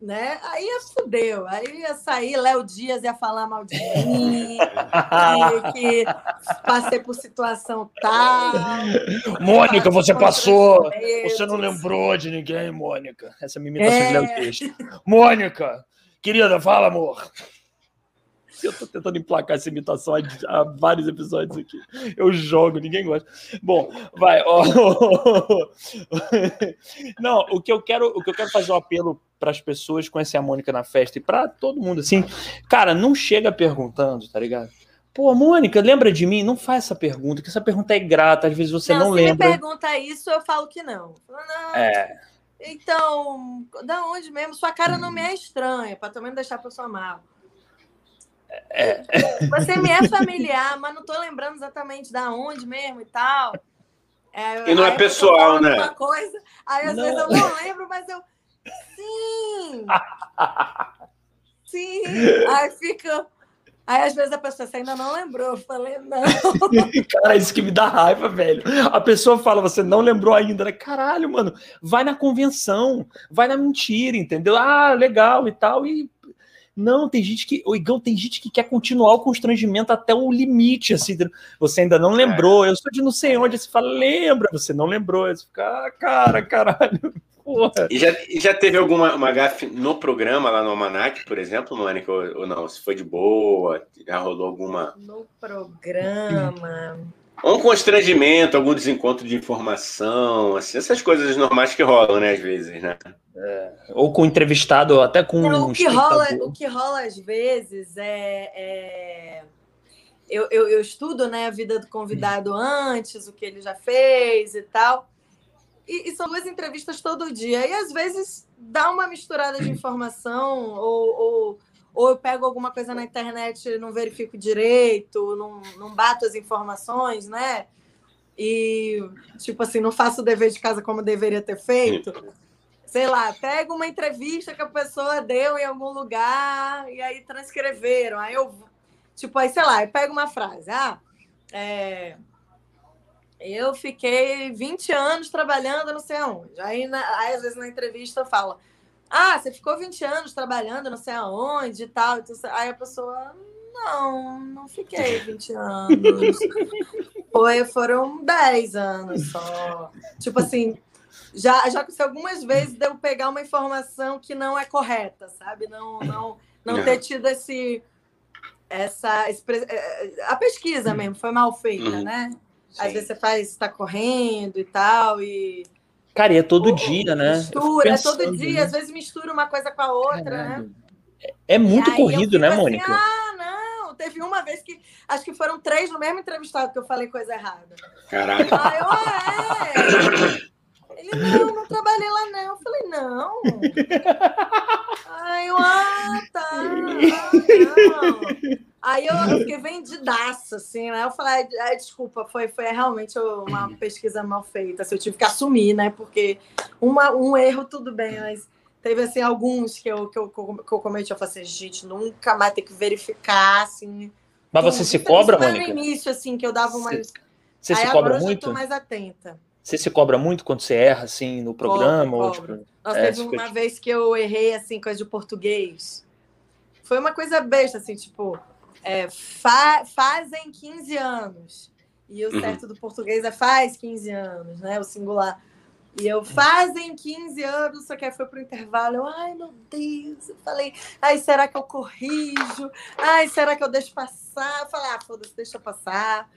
né? Aí fudeu, aí ia sair, Léo Dias ia falar mal de mim, que passei por situação tal. Mônica, você passou, você não lembrou de ninguém, Mônica. Essa é minha imitação é... de Léo Dias. Mônica, querida, fala, amor. Eu tô tentando emplacar essa imitação há, vários episódios aqui. Eu jogo, ninguém gosta. Bom, vai. Não, o que eu quero, o que eu quero fazer um apelo para as pessoas conhecer a Mônica na festa e para todo mundo assim, cara, não chega perguntando, tá ligado? Pô, Mônica, lembra de mim? Não faz essa pergunta, que essa pergunta é grata, às vezes você não, não se lembra. Se me pergunta isso, eu falo que não. não. É. Então, da onde mesmo? Sua cara não me é estranha, para também não deixar a pessoa mal. É. Você me é familiar, mas não estou lembrando exatamente da onde mesmo e tal. É, e não é pessoal, né? Coisa, aí às não. vezes eu não lembro, mas eu. Sim! Sim! Aí fica. Aí às vezes a pessoa você ainda não lembrou. Eu falei, não. Cara, isso que me dá raiva, velho. A pessoa fala, você não lembrou ainda, né? Caralho, mano, vai na convenção, vai na mentira, entendeu? Ah, legal e tal. E não, tem gente que. O Igão, tem gente que quer continuar o constrangimento até o limite, assim. Você ainda não lembrou, eu sou de não sei onde. Você fala, lembra, você não lembrou. Você fica, ah, cara, caralho. Porra. E já, e já teve alguma uma gafe no programa, lá no Almanac, por exemplo, Mônica, ou, ou não? Se foi de boa, já rolou alguma. No programa. Um constrangimento, algum desencontro de informação, assim, essas coisas normais que rolam, né, às vezes, né? É, ou com entrevistado, até com Não, um o que rola O que rola às vezes é... é... Eu, eu, eu, estudo né, a vida do convidado antes, o que ele já fez e tal. E, e, são duas entrevistas todo dia. E às vezes dá uma misturada de informação, ou, ou ou eu pego alguma coisa na internet e não verifico direito, não, não bato as informações, né? E, tipo assim, não faço o dever de casa como deveria ter feito. Sei lá, pego uma entrevista que a pessoa deu em algum lugar e aí transcreveram. Aí eu, tipo, aí, sei lá, eu pego uma frase. Ah, é, eu fiquei 20 anos trabalhando não sei aonde. Aí, na, aí às vezes, na entrevista, eu falo ah, você ficou 20 anos trabalhando não sei aonde e tal. Então, aí a pessoa, não, não fiquei 20 anos. Foi, foram 10 anos só. Tipo assim, já, já aconteceu algumas vezes de eu pegar uma informação que não é correta, sabe? Não, não, não ter tido esse. Essa, é, a pesquisa mesmo foi mal feita, uhum. né? Sim. Às vezes você faz, está correndo e tal, e Cara, e é todo dia, né? Mistura, é todo dia, né? às vezes mistura uma coisa com a outra, Caralho. né? É, muito corrido, né, assim, Mônica? ah, não, teve uma vez que acho que foram três no mesmo entrevistado que eu falei coisa errada. Caralho. Aí eu, ah, é. Ele, não, não trabalhei lá, não. Eu falei, não. Aí eu, ah, tá. Ah. Aí eu, fiquei vendidaça, assim, né? Eu falei, ah, desculpa, foi, foi realmente uma pesquisa mal feita. Assim, eu tive que assumir, né? Porque uma, um erro, tudo bem, mas teve, assim, alguns que eu, que eu, que eu cometi. Eu falei assim, gente, nunca mais ter que verificar, assim. Mas você se cobra, Mônica? no início, assim, que eu dava uma... Você, você se cobra muito? Eu tô mais atenta. Você se cobra muito quando você erra, assim, no programa? Cobro, ou, tipo, Nossa, é, teve uma vez que eu errei, assim, coisa de português. Foi uma coisa besta, assim, tipo é, fa fazem 15 anos. E o uhum. certo do português é faz 15 anos, né? O singular. E eu fazem 15 anos, só que aí foi pro intervalo. Eu, ai, meu Deus. Eu falei, ai, será que eu corrijo? Ai, será que eu deixo passar? Eu falei, ah, foda-se, deixa passar.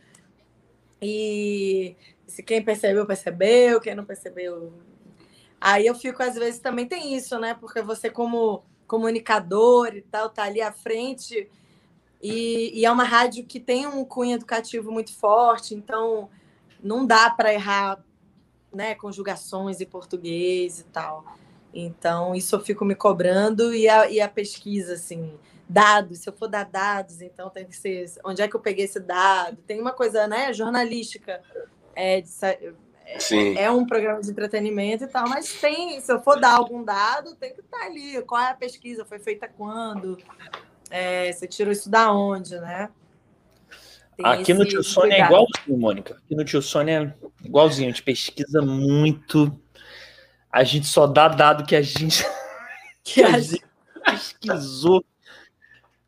E se quem percebeu, percebeu, quem não percebeu. Aí eu fico, às vezes, também tem isso, né? Porque você, como comunicador e tal, tá ali à frente e, e, é uma rádio que tem um cunho educativo muito forte, então não dá para errar né, conjugações em português e tal. Então, isso eu fico me cobrando e a, e a pesquisa, assim, dados, se eu for dar dados, então tem que ser onde é que eu peguei esse dado. Tem uma coisa, né, jornalística, é, de, é, é, um programa de entretenimento e tal, mas tem, se eu for dar algum dado, tem que estar tá ali. Qual é a pesquisa? Foi feita quando? É, você tirou isso da onde, né? Tem Aqui no Tio Sônia é igualzinho, Mônica. Aqui no Tio Sônia é igualzinho. A gente pesquisa muito. A gente só dá dado que a gente, que a gente pesquisou.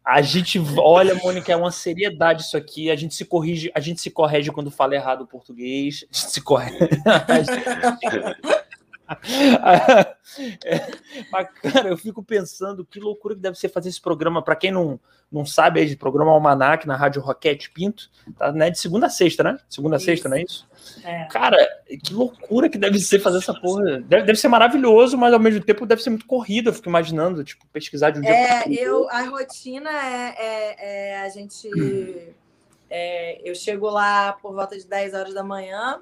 A gente olha, Mônica, é uma seriedade isso aqui. A gente se corrige, a gente se corrige quando fala errado o português. A gente se corrige. mas, cara, eu fico pensando que loucura que deve ser fazer esse programa. Para quem não, não sabe, é de programa Almanac na Rádio Roquete Pinto, tá, né? De segunda a sexta, né? Segunda a sexta, não é isso? É. Cara, que loucura que deve ser fazer essa porra. Deve, deve ser maravilhoso, mas ao mesmo tempo deve ser muito corrido. Eu fico imaginando, tipo, pesquisar de um dia. É, eu, a rotina é, é, é a gente. É, eu chego lá por volta de 10 horas da manhã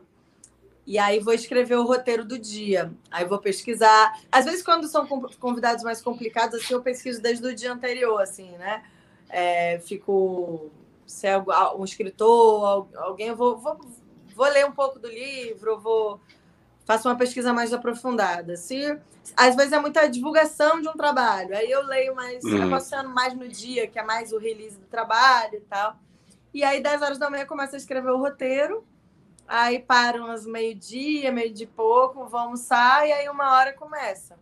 e aí vou escrever o roteiro do dia. Aí vou pesquisar. Às vezes, quando são convidados mais complicados, assim, eu pesquiso desde o dia anterior, assim, né? É, fico. Se é um escritor, alguém, eu vou, vou, vou ler um pouco do livro, vou faço uma pesquisa mais aprofundada. Se às vezes é muita divulgação de um trabalho, aí eu leio mais, uhum. mais no dia, que é mais o release do trabalho e tal. E aí, 10 horas da manhã, começo a escrever o roteiro. Aí param umas meio-dia, meio de pouco, vão almoçar e aí uma hora começa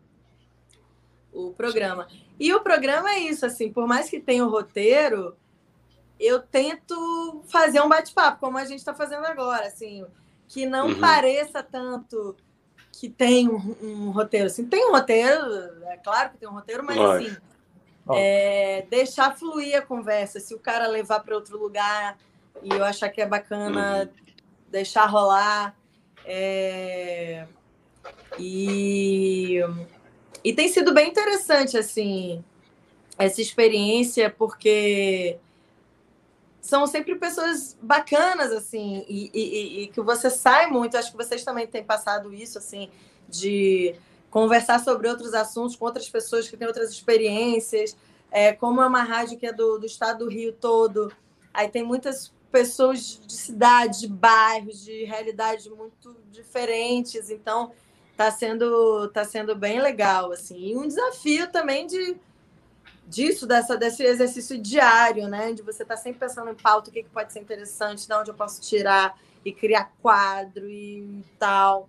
o programa. E o programa é isso, assim, por mais que tenha o roteiro, eu tento fazer um bate-papo, como a gente está fazendo agora, assim, que não uhum. pareça tanto que tem um, um, roteiro. Assim, tem um roteiro, é claro que tem um roteiro, mas Vai. assim, é, deixar fluir a conversa. Se o cara levar para outro lugar e eu achar que é bacana, uhum deixar rolar. É... E... e tem sido bem interessante, assim, essa experiência, porque são sempre pessoas bacanas, assim, e, e, e, que você sai muito. Acho que vocês também têm passado isso, assim, de conversar sobre outros assuntos com outras pessoas que têm outras experiências. É, como é uma rádio que é do, do estado do Rio todo, aí tem muitas pessoas de cidades, de bairros, de realidades muito diferentes. Então, está sendo tá sendo bem legal assim. E um desafio também de disso dessa desse exercício diário, né? De você estar tá sempre pensando em pauta, o que, que pode ser interessante, de onde eu posso tirar e criar quadro e tal.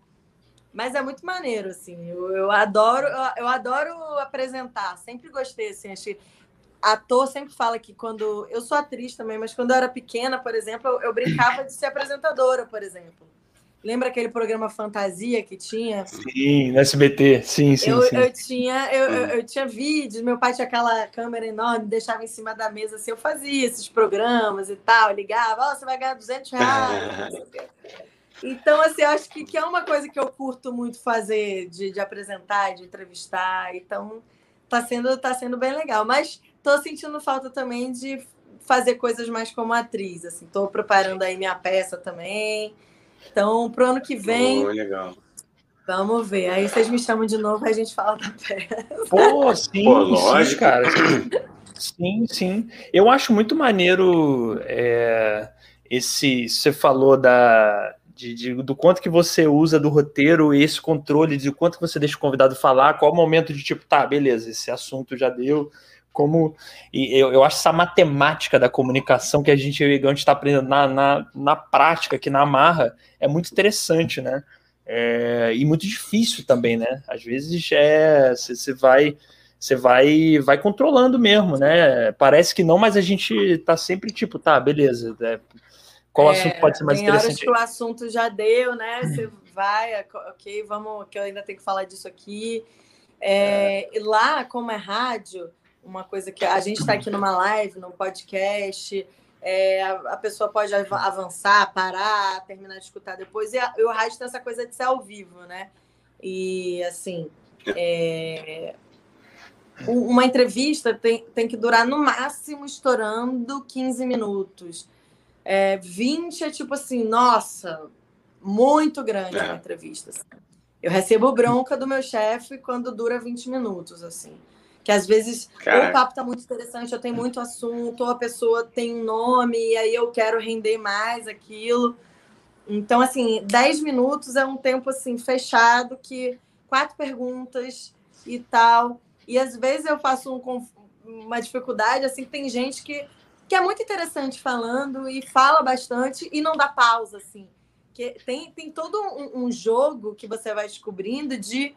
Mas é muito maneiro, assim. Eu, eu adoro, eu, eu, adoro apresentar. Sempre gostei, assim. Ator sempre fala que quando. Eu sou atriz também, mas quando eu era pequena, por exemplo, eu, eu brincava de ser apresentadora, por exemplo. Lembra aquele programa Fantasia que tinha? Sim, no SBT, sim, sim. Eu, sim. eu tinha, eu, eu, eu, tinha vídeos, meu pai tinha aquela câmera enorme, deixava em cima da mesa assim, eu fazia esses programas e tal, ligava, ó, oh, você vai ganhar 200 reais. então, assim, eu acho que, que é uma coisa que eu curto muito fazer, de, de apresentar, de entrevistar. Então, tá sendo, tá sendo bem legal. Mas tô sentindo falta também de fazer coisas mais como atriz, assim. Tô preparando aí minha peça também. Então, pro ano que vem. Oh, legal. Vamos ver. Aí vocês me chamam de novo e a gente fala da peça. Pô, sim, Pô, lógico. Sim, cara. Sim, sim. Eu acho muito maneiro é, esse. Você falou da, de, de, do quanto que você usa do roteiro, esse controle, de quanto que você deixa o convidado falar, qual o momento de tipo, tá, beleza, esse assunto já deu, como e eu, eu acho essa matemática da comunicação que a gente está aprendendo na, na, na prática, que na marra, é muito interessante, né? É, e muito difícil também, né? Às vezes é você vai você vai vai controlando mesmo, né? Parece que não, mas a gente tá sempre tipo, tá, beleza. É, qual é, assunto pode ser mais tem interessante? Tem horas que o assunto já deu, né? Você vai, ok, vamos, que eu ainda tenho que falar disso aqui. É, e lá, como é rádio, uma coisa que a gente está aqui numa live, num podcast, é, a, pessoa pode avançar, parar, terminar de escutar depois, e, a, e o rádio tem essa coisa de ser ao vivo, né? E assim, é, uma entrevista tem, tem que durar no máximo estourando 15 minutos. É, 20 é tipo assim, nossa, muito grande é. uma entrevista. Assim. Eu recebo bronca do meu chefe quando dura 20 minutos, assim Que às vezes Caraca. o papo tá muito interessante, eu tenho muito assunto, ou a pessoa tem um nome, e aí eu quero render mais aquilo. Então, assim, 10 minutos é um tempo assim fechado que quatro perguntas e tal. E às vezes eu faço um, uma dificuldade, assim, tem gente que, que é muito interessante falando e fala bastante e não dá pausa, assim. Que tem, tem todo um, um jogo que você vai descobrindo de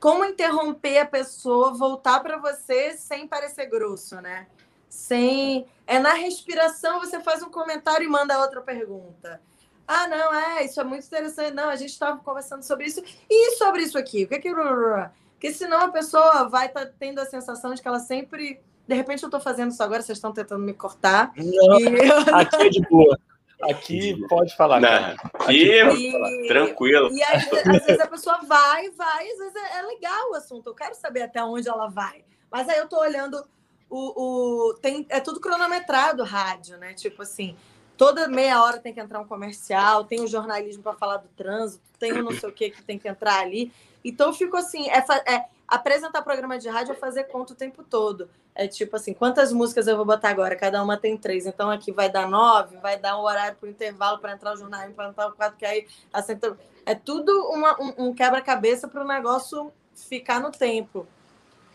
como interromper a pessoa, voltar para você sem parecer grosso, né? Sem. É na respiração, você faz um comentário e manda outra pergunta. Ah, não, é, isso é muito interessante. Não, a gente estava conversando sobre isso. E sobre isso aqui? O que é que. Porque senão a pessoa vai estar tá tendo a sensação de que ela sempre. De repente eu estou fazendo isso agora, vocês estão tentando me cortar. Não, e... Aqui é de boa. Aqui pode falar. Não, aqui, e, falar. tranquilo. E aí, às vezes a pessoa vai, vai, às vezes é, é, legal o assunto. Eu quero saber até onde ela vai. Mas aí eu estou olhando o, o. Tem, é tudo cronometrado rádio, né? Tipo assim, toda meia hora tem que entrar um comercial, tem um jornalismo para falar do trânsito, tem um não sei o que que tem que entrar ali. Então eu fico assim, é, é, apresentar programa de rádio é fazer conta o tempo todo. É tipo assim, quantas músicas eu vou botar agora? Cada uma tem três. Então aqui vai dar nove, vai dar um horário para intervalo para entrar o jornal, para entrar o quatro, que aí assenta... é tudo uma, um, um quebra-cabeça para o negócio ficar no tempo.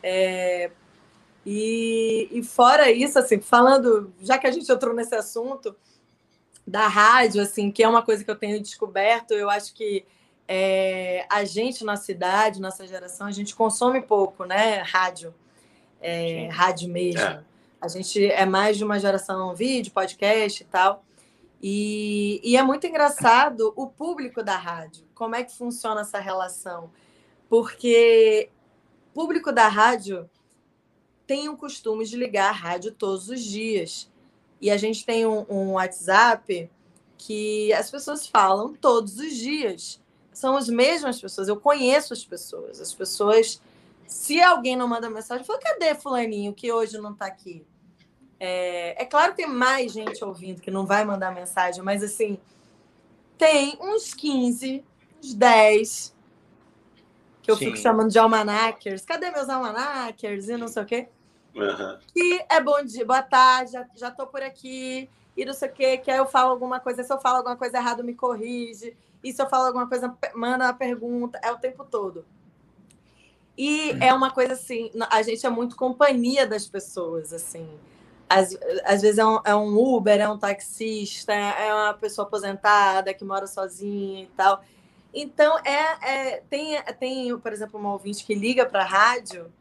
É... E, e fora isso, assim, falando, já que a gente entrou nesse assunto da rádio, assim, que é uma coisa que eu tenho descoberto, eu acho que é, a gente na cidade, nossa geração, a gente consome pouco, né? Rádio, é, rádio mesmo. É. A gente é mais de uma geração vídeo, podcast e tal. E, e, é muito engraçado o público da rádio, como é que funciona essa relação. Porque o público da rádio tem o costume de ligar a rádio todos os dias. E a gente tem um, um WhatsApp que as pessoas falam todos os dias são as mesmas pessoas. Eu conheço as pessoas. As pessoas, se alguém não manda mensagem, fala, cadê fulaninho que hoje não está aqui? É, é claro que tem mais gente ouvindo que não vai mandar mensagem, mas assim, tem uns 15, uns 10, que eu Sim. fico chamando de almanackers. Cadê meus almanackers? E não sei o quê. Uhum. Que é bom dia, boa tarde, já, já tô por aqui, e não sei o quê, que aí eu falo alguma coisa, se eu falo alguma coisa errada, me corrige. E se eu falo alguma coisa, manda uma pergunta, é o tempo todo. E é uma coisa assim, a gente é muito companhia das pessoas, assim. Às, às vezes é um, é um Uber, é um taxista, é uma pessoa aposentada que mora sozinha e tal. Então, é, é tem, tem, por exemplo, uma ouvinte que liga para a rádio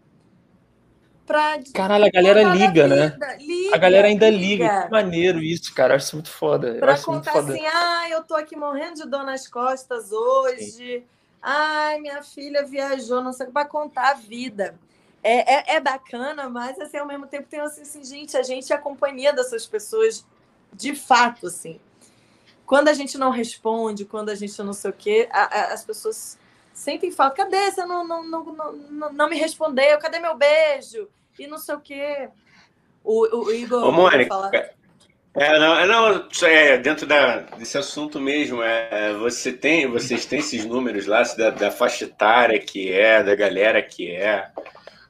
pra. Caralho, a galera liga, né? Liga, a galera ainda liga. liga. Que maneiro isso, cara. Acho isso muito foda. Pra contar assim, ah, eu tô aqui morrendo de dor nas costas hoje. Sim. Ai, minha filha viajou, não sei o que, pra contar a vida. É, é, é, bacana, mas assim, ao mesmo tempo tem assim, assim, gente, a gente é a companhia dessas pessoas de fato, assim. Quando a gente não responde, quando a gente não sei o quê, a, a, as pessoas sentem falta. Cadê? Você não, não, não, não, não me respondeu. Cadê meu beijo? E não sei o quê. O, o Igor. Ô, Mônica, é, não, é, não, é, dentro da, desse assunto mesmo, é, você tem, vocês têm esses números lá da, da faixa etária que é, da galera que é.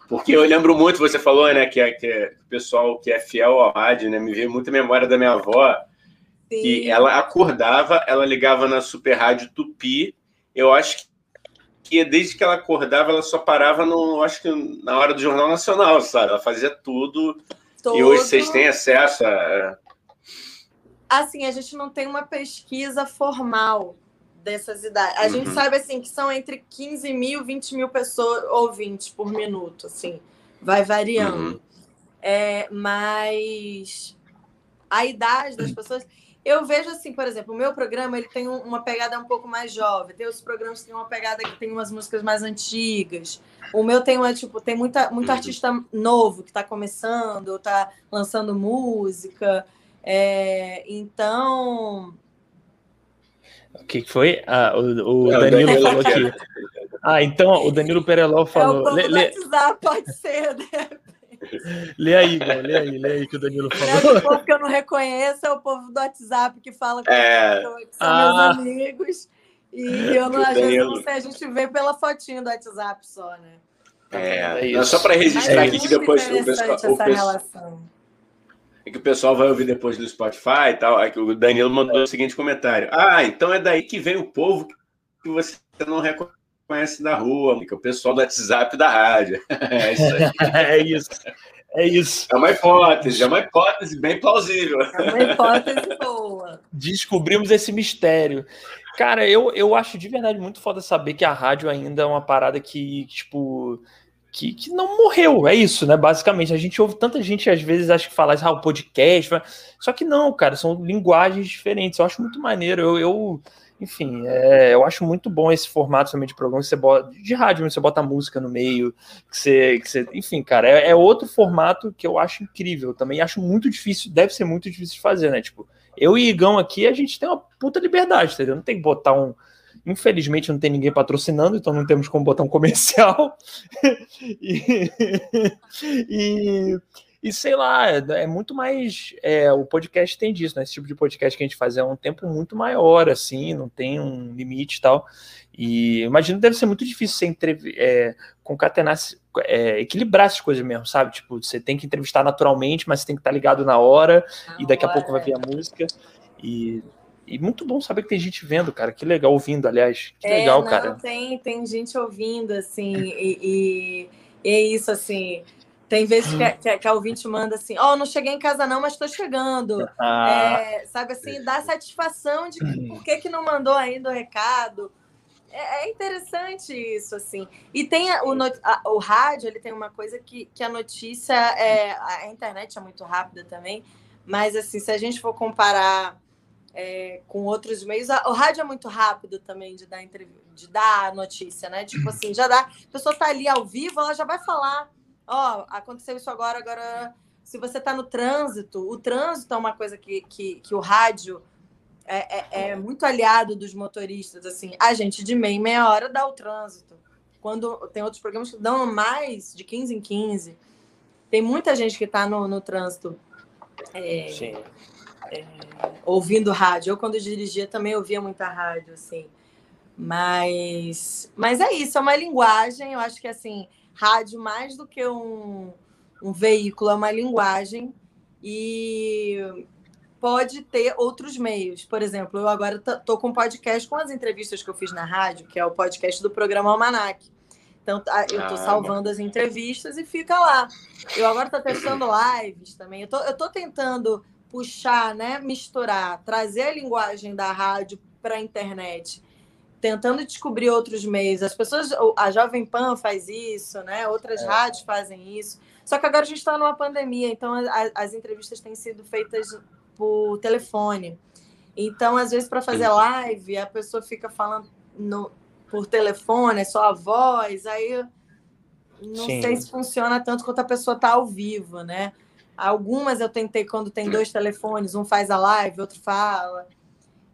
Porque eu lembro muito, você falou, né, que, é, que é, o pessoal que é fiel ao rádio, né, me veio muita memória da minha avó, Sim. que ela acordava, ela ligava na Super Rádio Tupi, eu acho que desde que ela acordava, ela só parava no, acho que na hora do Jornal Nacional, sabe? Ela fazia tudo. Todo... E hoje vocês têm acesso a. Assim, a gente não tem uma pesquisa formal dessas idades. A uhum. gente sabe assim que são entre 15 mil e 20 mil pessoas ouvintes por minuto, assim, vai variando. Uhum. É, mas a idade das pessoas eu vejo assim, por exemplo, o meu programa ele tem uma pegada um pouco mais jovem. Tem os programas que têm uma pegada que tem umas músicas mais antigas. O meu tem uma, tipo, tem muita, muito uhum. artista novo que está começando, está lançando música. É, então. O que foi? Ah, o, o Danilo falou aqui. Ah, então o Danilo Pereló falou. É o le, le... pode ser, né? Lê aí, Igor, lê aí, lê aí que o Danilo falou. o povo que eu não reconheço é o povo do WhatsApp que fala com é... que são ah. meus amigos. E eu não, às vezes não sei, a gente vê pela fotinha do WhatsApp só, né? É, é só para registrar é aqui que depois o pessoal, o pessoal, é que o pessoal vai ouvir depois do Spotify e tal. Aí o Danilo mandou o seguinte comentário: Ah, então é daí que vem o povo que você não reconhece da rua, que é o pessoal do WhatsApp da rádio. É isso aí. é isso. É isso. É uma hipótese, é uma hipótese bem plausível. É uma hipótese boa. Descobrimos esse mistério. Cara, eu, eu acho de verdade muito foda saber que a rádio ainda é uma parada que, tipo, que, que não morreu, é isso, né? Basicamente, a gente ouve tanta gente às vezes acha que fala, ah, o podcast, só que não, cara, são linguagens diferentes. Eu acho muito maneiro. Eu, eu enfim, é, eu acho muito bom esse formato também de programa que você bota de rádio, você bota música no meio, que você, que você enfim, cara, é, é outro formato que eu acho incrível. Também acho muito difícil, deve ser muito difícil de fazer, né? Tipo, eu e Igão aqui, a gente tem uma puta liberdade, entendeu? Não tem que botar um Infelizmente não tem ninguém patrocinando, então não temos como botar um comercial. e, e, e, sei lá, é, é muito mais. É, o podcast tem disso, né? Esse tipo de podcast que a gente faz é um tempo muito maior, assim, não tem um limite e tal. E imagino que deve ser muito difícil você entrev é, concatenar, é, equilibrar essas coisas mesmo, sabe? Tipo, você tem que entrevistar naturalmente, mas você tem que estar ligado na hora, na e daqui hora, a pouco vai vir a música. E e muito bom saber que tem gente vendo, cara. Que legal, ouvindo, aliás. Que é, legal, não, cara. Tem, tem gente ouvindo, assim, e, e, e é isso, assim. Tem vezes que, que, que a ouvinte manda assim, ó, oh, não cheguei em casa não, mas estou chegando. Ah, é, sabe assim, dá satisfação de que, por que, que não mandou ainda o recado. É, é interessante isso, assim. E tem a, o, a, o rádio, ele tem uma coisa que, que a notícia, é, a internet é muito rápida também, mas assim, se a gente for comparar é, com outros meios. O rádio é muito rápido também de dar de dar notícia, né? Tipo assim, já dá. A pessoa tá ali ao vivo, ela já vai falar. Ó, oh, aconteceu isso agora, agora. Se você está no trânsito, o trânsito é uma coisa que, que, que o rádio é, é, é, muito aliado dos motoristas. Assim, a gente de meia em meia hora dá o trânsito. Quando tem outros programas que dão mais de 15 em 15. Tem muita gente que está no, no trânsito. É, Sim é, ouvindo rádio. Eu, quando dirigia, também ouvia muita rádio, assim. Mas, mas é isso, é uma linguagem. Eu acho que, assim, rádio, mais do que um, um veículo, é uma linguagem. E pode ter outros meios. Por exemplo, eu agora estou com um podcast com as entrevistas que eu fiz na rádio, que é o podcast do programa Almanac. Então, tá, eu estou salvando as entrevistas e fica lá. Eu agora estou testando lives também. Eu estou tentando puxar, né, misturar, trazer a linguagem da rádio para a internet, tentando descobrir outros meios. As pessoas, a Jovem Pan faz isso, né? Outras é. rádios fazem isso. Só que agora a gente está numa pandemia, então a, as entrevistas têm sido feitas por telefone. Então, às vezes, para fazer live, a pessoa fica falando no, por telefone, é só a voz, aí não Sim. sei se funciona tanto quanto a pessoa está ao vivo, né? Algumas eu tentei quando tem dois telefones, um faz a live, outro fala.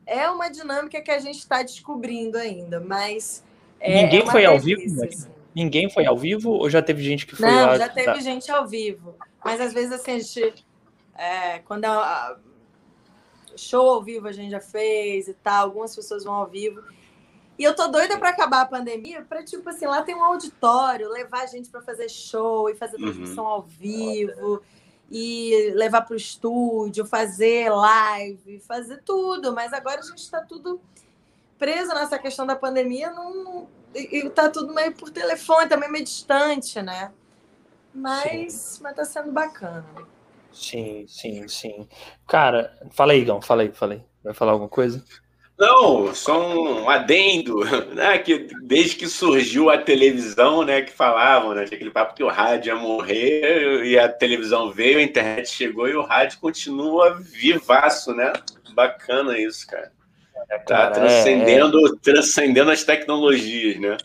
É uma dinâmica que a gente está descobrindo ainda, mas. É, Ninguém é foi delícia, ao vivo? Assim. Ninguém foi ao vivo ou já teve gente que foi Não, lá? já teve tá. gente ao vivo. Mas às vezes assim, a gente. É, quando a, a, show ao vivo a gente já fez e tal, algumas pessoas vão ao vivo. E eu tô doida para acabar a pandemia, para tipo assim, lá tem um auditório, levar a gente para fazer show e fazer uhum. transmissão uhum. ao vivo e levar para o estúdio, fazer live, fazer tudo. Mas agora a gente está tudo preso nessa questão da pandemia não, e está tudo meio por telefone, também meio distante, né? Mas está sendo bacana. Sim, sim, sim. Cara, fala aí, Igão, fala aí, fala aí. Vai falar alguma coisa? Não, só um adendo, né? Que desde que surgiu a televisão, né? Que falavam, né? Aquele papo que o rádio ia morrer e a televisão veio, a internet chegou e o rádio continua vivaço, né? Bacana isso, cara. É, tá transcendendo, é, é... transcendendo as tecnologias, né?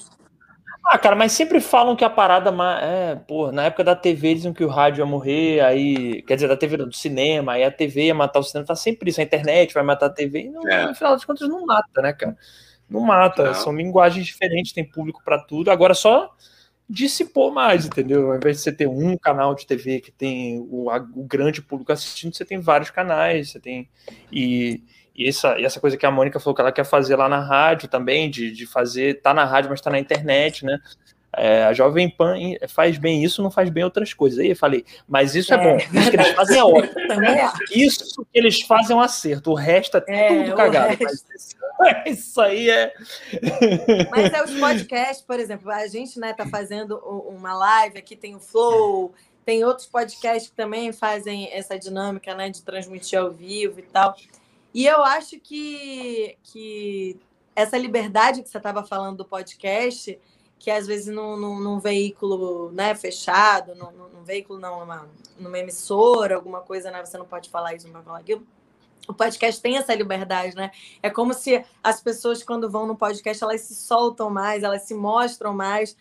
Ah, cara, mas sempre falam que a parada. É, pô, na época da TV diziam que o rádio ia morrer, aí. Quer dizer, da TV do cinema, aí a TV ia matar o cinema, tá sempre isso. A internet vai matar a TV, não, é. no final das contas não mata, né, cara? Não mata. Não. São linguagens diferentes, tem público para tudo. Agora só dissipou mais, entendeu? Ao invés de você ter um canal de TV que tem o, a, o grande público assistindo, você tem vários canais, você tem. E e essa, e essa coisa que a Mônica falou que ela quer fazer lá na rádio também, de, de fazer, tá na rádio, mas tá na internet, né? É, a Jovem Pan faz bem isso, não faz bem outras coisas. Aí eu falei, mas isso é, é bom. Isso que eles fazem é ótimo. isso que eles fazem é um acerto. O resto é, é tudo cagado. Resto... Mas isso aí é. Mas é os podcasts, por exemplo, a gente né, tá fazendo uma live, aqui tem o Flow, tem outros podcasts que também fazem essa dinâmica né, de transmitir ao vivo e tal. E eu acho que, que essa liberdade que você estava falando do podcast que às vezes num, num, num veículo né, fechado, num, num veículo não, numa, numa emissora, alguma coisa, né? Você não pode falar isso, não pode falar aquilo. O podcast tem essa liberdade, né? É como se as pessoas, quando vão no podcast, elas se soltam mais, elas se mostram mais,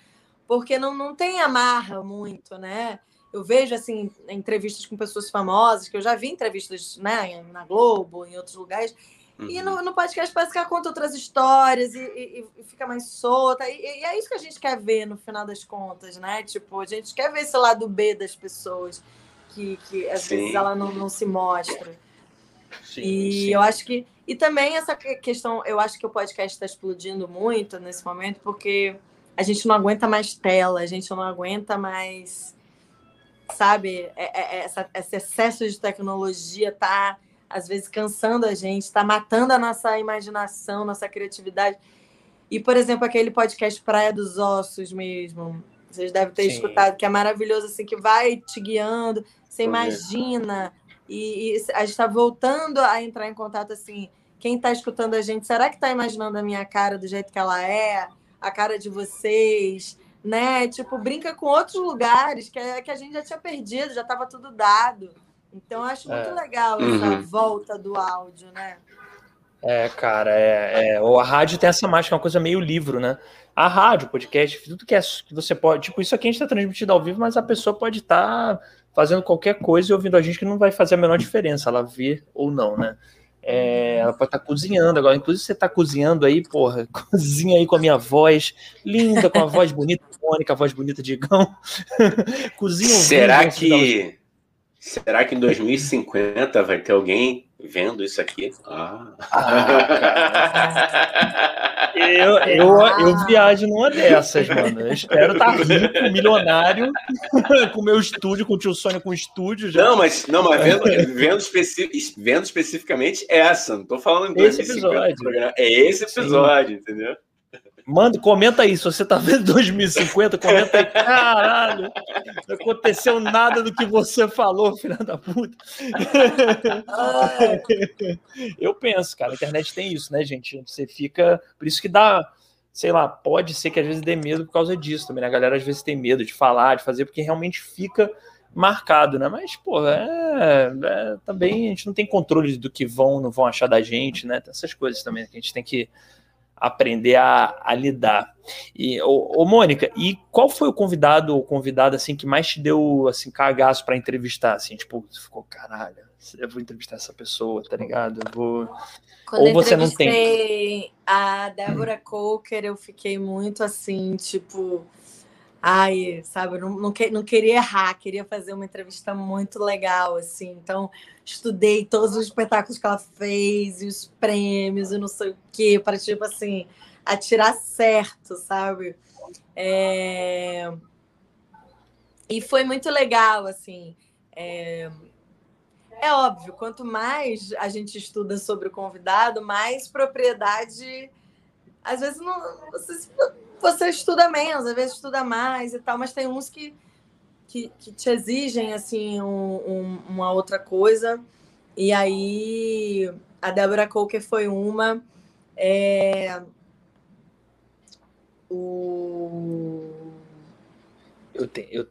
porque não, não tem amarra muito, né? Eu vejo, assim, entrevistas com pessoas famosas, que eu já vi entrevistas né, na Globo, em outros lugares, Uhum. E no, no, podcast parece que ela conta outras histórias e, e, e fica mais solta. E, e, é isso que a gente quer ver no final das contas, né? Tipo, a gente quer ver esse lado B das pessoas, que, que às sim. vezes ela não, não se mostra. Sim, e sim. eu acho que. E também essa questão, eu acho que o podcast está explodindo muito nesse momento, porque a gente não aguenta mais tela, a gente não aguenta mais. Sabe, é, é, é esse excesso de tecnologia tá às vezes cansando a gente, está matando a nossa imaginação, nossa criatividade. E, por exemplo, aquele podcast Praia dos Ossos mesmo, vocês devem ter Sim. escutado, que é maravilhoso, assim, que vai te guiando, você imagina. E, e, a gente está voltando a entrar em contato, assim, quem está escutando a gente, será que está imaginando a minha cara do jeito que ela é? A cara de vocês? Né? Tipo, brinca com outros lugares que, que a gente já tinha perdido, já estava tudo dado. Então, acho muito é. legal essa uhum. volta do áudio, né? É, cara, é, é, a rádio tem essa mágica, é uma coisa meio livro, né? A rádio, podcast, tudo que, é, que você pode. Tipo, isso aqui a gente está transmitindo ao vivo, mas a pessoa pode estar tá fazendo qualquer coisa e ouvindo a gente que não vai fazer a menor diferença, ela ver ou não, né? É, ela pode estar tá cozinhando agora. Inclusive, você está cozinhando aí, porra, cozinha aí com a minha voz linda, com a voz bonita, Mônica, a voz bonita de Igão. cozinha Será que. Será que em 2050 vai ter alguém vendo isso aqui? Ah. ah eu, eu, eu viajo numa dessas, mano. Eu espero estar tá rico, milionário, com meu estúdio, com o tio Sônia com estúdio. Já. Não, mas, não, mas vendo, vendo, especi vendo especificamente essa. Não tô falando em 2050. Esse episódio. É esse episódio, Sim. entendeu? Manda, comenta aí. Se você tá vendo 2050, comenta aí. Caralho, não aconteceu nada do que você falou, filha da puta. Eu penso, cara, a internet tem isso, né, gente? Você fica. Por isso que dá. Sei lá, pode ser que às vezes dê medo por causa disso também. Né? A galera às vezes tem medo de falar, de fazer, porque realmente fica marcado, né? Mas, pô, é, é, também a gente não tem controle do que vão, não vão achar da gente, né? Tem essas coisas também que a gente tem que aprender a, a lidar. E, ô, ô, Mônica, e qual foi o convidado ou convidada assim que mais te deu assim cagaço para entrevistar assim, tipo, você ficou caralho, eu vou entrevistar essa pessoa, tá ligado? Eu vou Quando ou você não tem a Débora Coker, eu fiquei muito assim, tipo, ai, sabe, não, não, que, não queria errar, queria fazer uma entrevista muito legal, assim. Então, estudei todos os espetáculos que ela fez, e os prêmios, e não sei o quê, para, tipo assim, atirar certo, sabe? É... E foi muito legal, assim. É... é óbvio, quanto mais a gente estuda sobre o convidado, mais propriedade. Às vezes não. Você você estuda menos, às vezes estuda mais e tal, mas tem uns que, que, que te exigem assim um, um, uma outra coisa. E aí a Débora Coker foi uma. É... O... Eu, tenho, eu,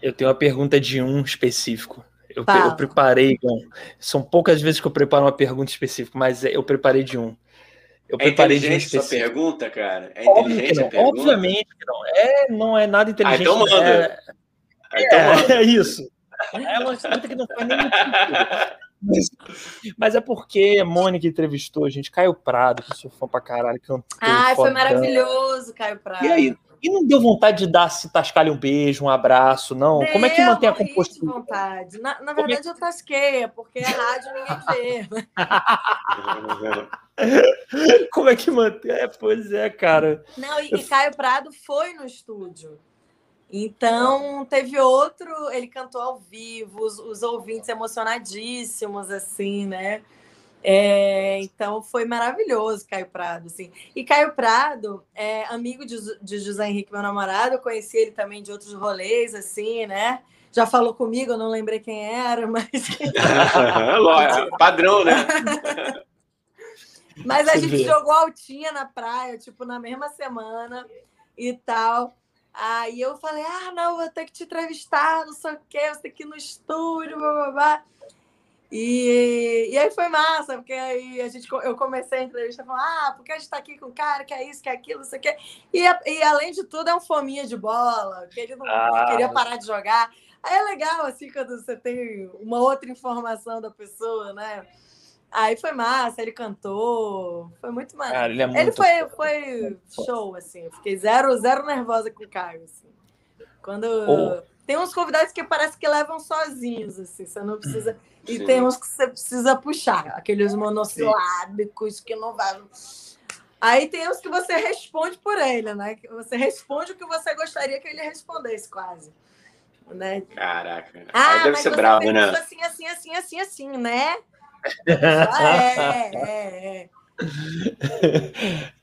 eu tenho uma pergunta de um específico. Eu, eu preparei, são poucas vezes que eu preparo uma pergunta específica, mas eu preparei de um. Eu é inteligente essa pergunta, cara? É inteligente a pergunta? Obviamente que não. É, não é nada inteligente. Ah, então manda. É, ah, então é, manda. é isso. É uma pergunta que não faz nem sentido. Mas, mas, é porque a Mônica entrevistou a gente, Caio Prado, que sou fã pra caralho. Ah, foi maravilhoso, Caio Prado. E aí, E não deu vontade de dar se tascar um beijo, um abraço, não? Deu, Como é que mantém a compostura? vontade. Na, na é verdade, é... eu tasquei, porque a rádio ninguém vê. Como é que mantém? É, pois é, cara. Não, e, e Caio Prado foi no estúdio. Então, teve outro, ele cantou ao vivo, os, os ouvintes emocionadíssimos, assim, né? É, então foi maravilhoso Caio Prado, assim. E Caio Prado é amigo de, de José Henrique, meu namorado, eu conheci ele também de outros rolês, assim, né? Já falou comigo, eu não lembrei quem era, mas. Padrão, né? mas a gente jogou altinha na praia, tipo, na mesma semana e tal. Aí eu falei, ah, não, vou ter que te entrevistar, não sei o quê, você tem que ir no estúdio, blá, blá, blá. E, e aí foi massa, porque aí a gente, eu comecei a entrevista falando, ah, porque a gente está aqui com o cara que é isso, que é aquilo, não sei o quê. E, e além de tudo, é um fominha de bola, que ele não ah. queria parar de jogar. Aí é legal, assim, quando você tem uma outra informação da pessoa, né? Aí foi massa, ele cantou, foi muito massa. ele, é muito... ele foi, foi show, assim, eu fiquei zero, zero nervosa com o Caio, assim. Quando... Oh. Tem uns convidados que parece que levam sozinhos, assim, você não precisa... E Sim. tem uns que você precisa puxar, aqueles monossilábicos Sim. que não vai. Aí tem uns que você responde por ele, né? Que você responde o que você gostaria que ele respondesse, quase. Né? Caraca. Ah, Aí deve ser bravo, né? Assim, assim, assim, assim, assim, né? é, é, é.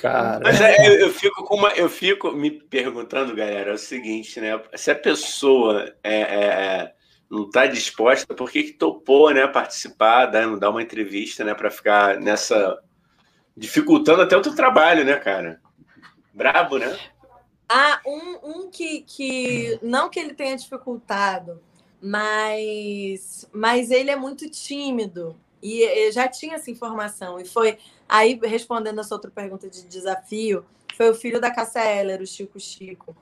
Cara. Mas é, eu, fico com uma, eu fico me perguntando, galera, é o seguinte, né? Se a pessoa é, é, é não está disposta, por que, que topou né, participar, dar, dar uma entrevista, né, para ficar nessa. dificultando até o teu trabalho, né, cara? Brabo, né? Ah, um, um que, que. Não que ele tenha dificultado, mas, mas ele é muito tímido. E eu já tinha essa informação. E foi. Aí, respondendo a sua outra pergunta de desafio, foi o filho da Cássia Eller, o Chico Chico.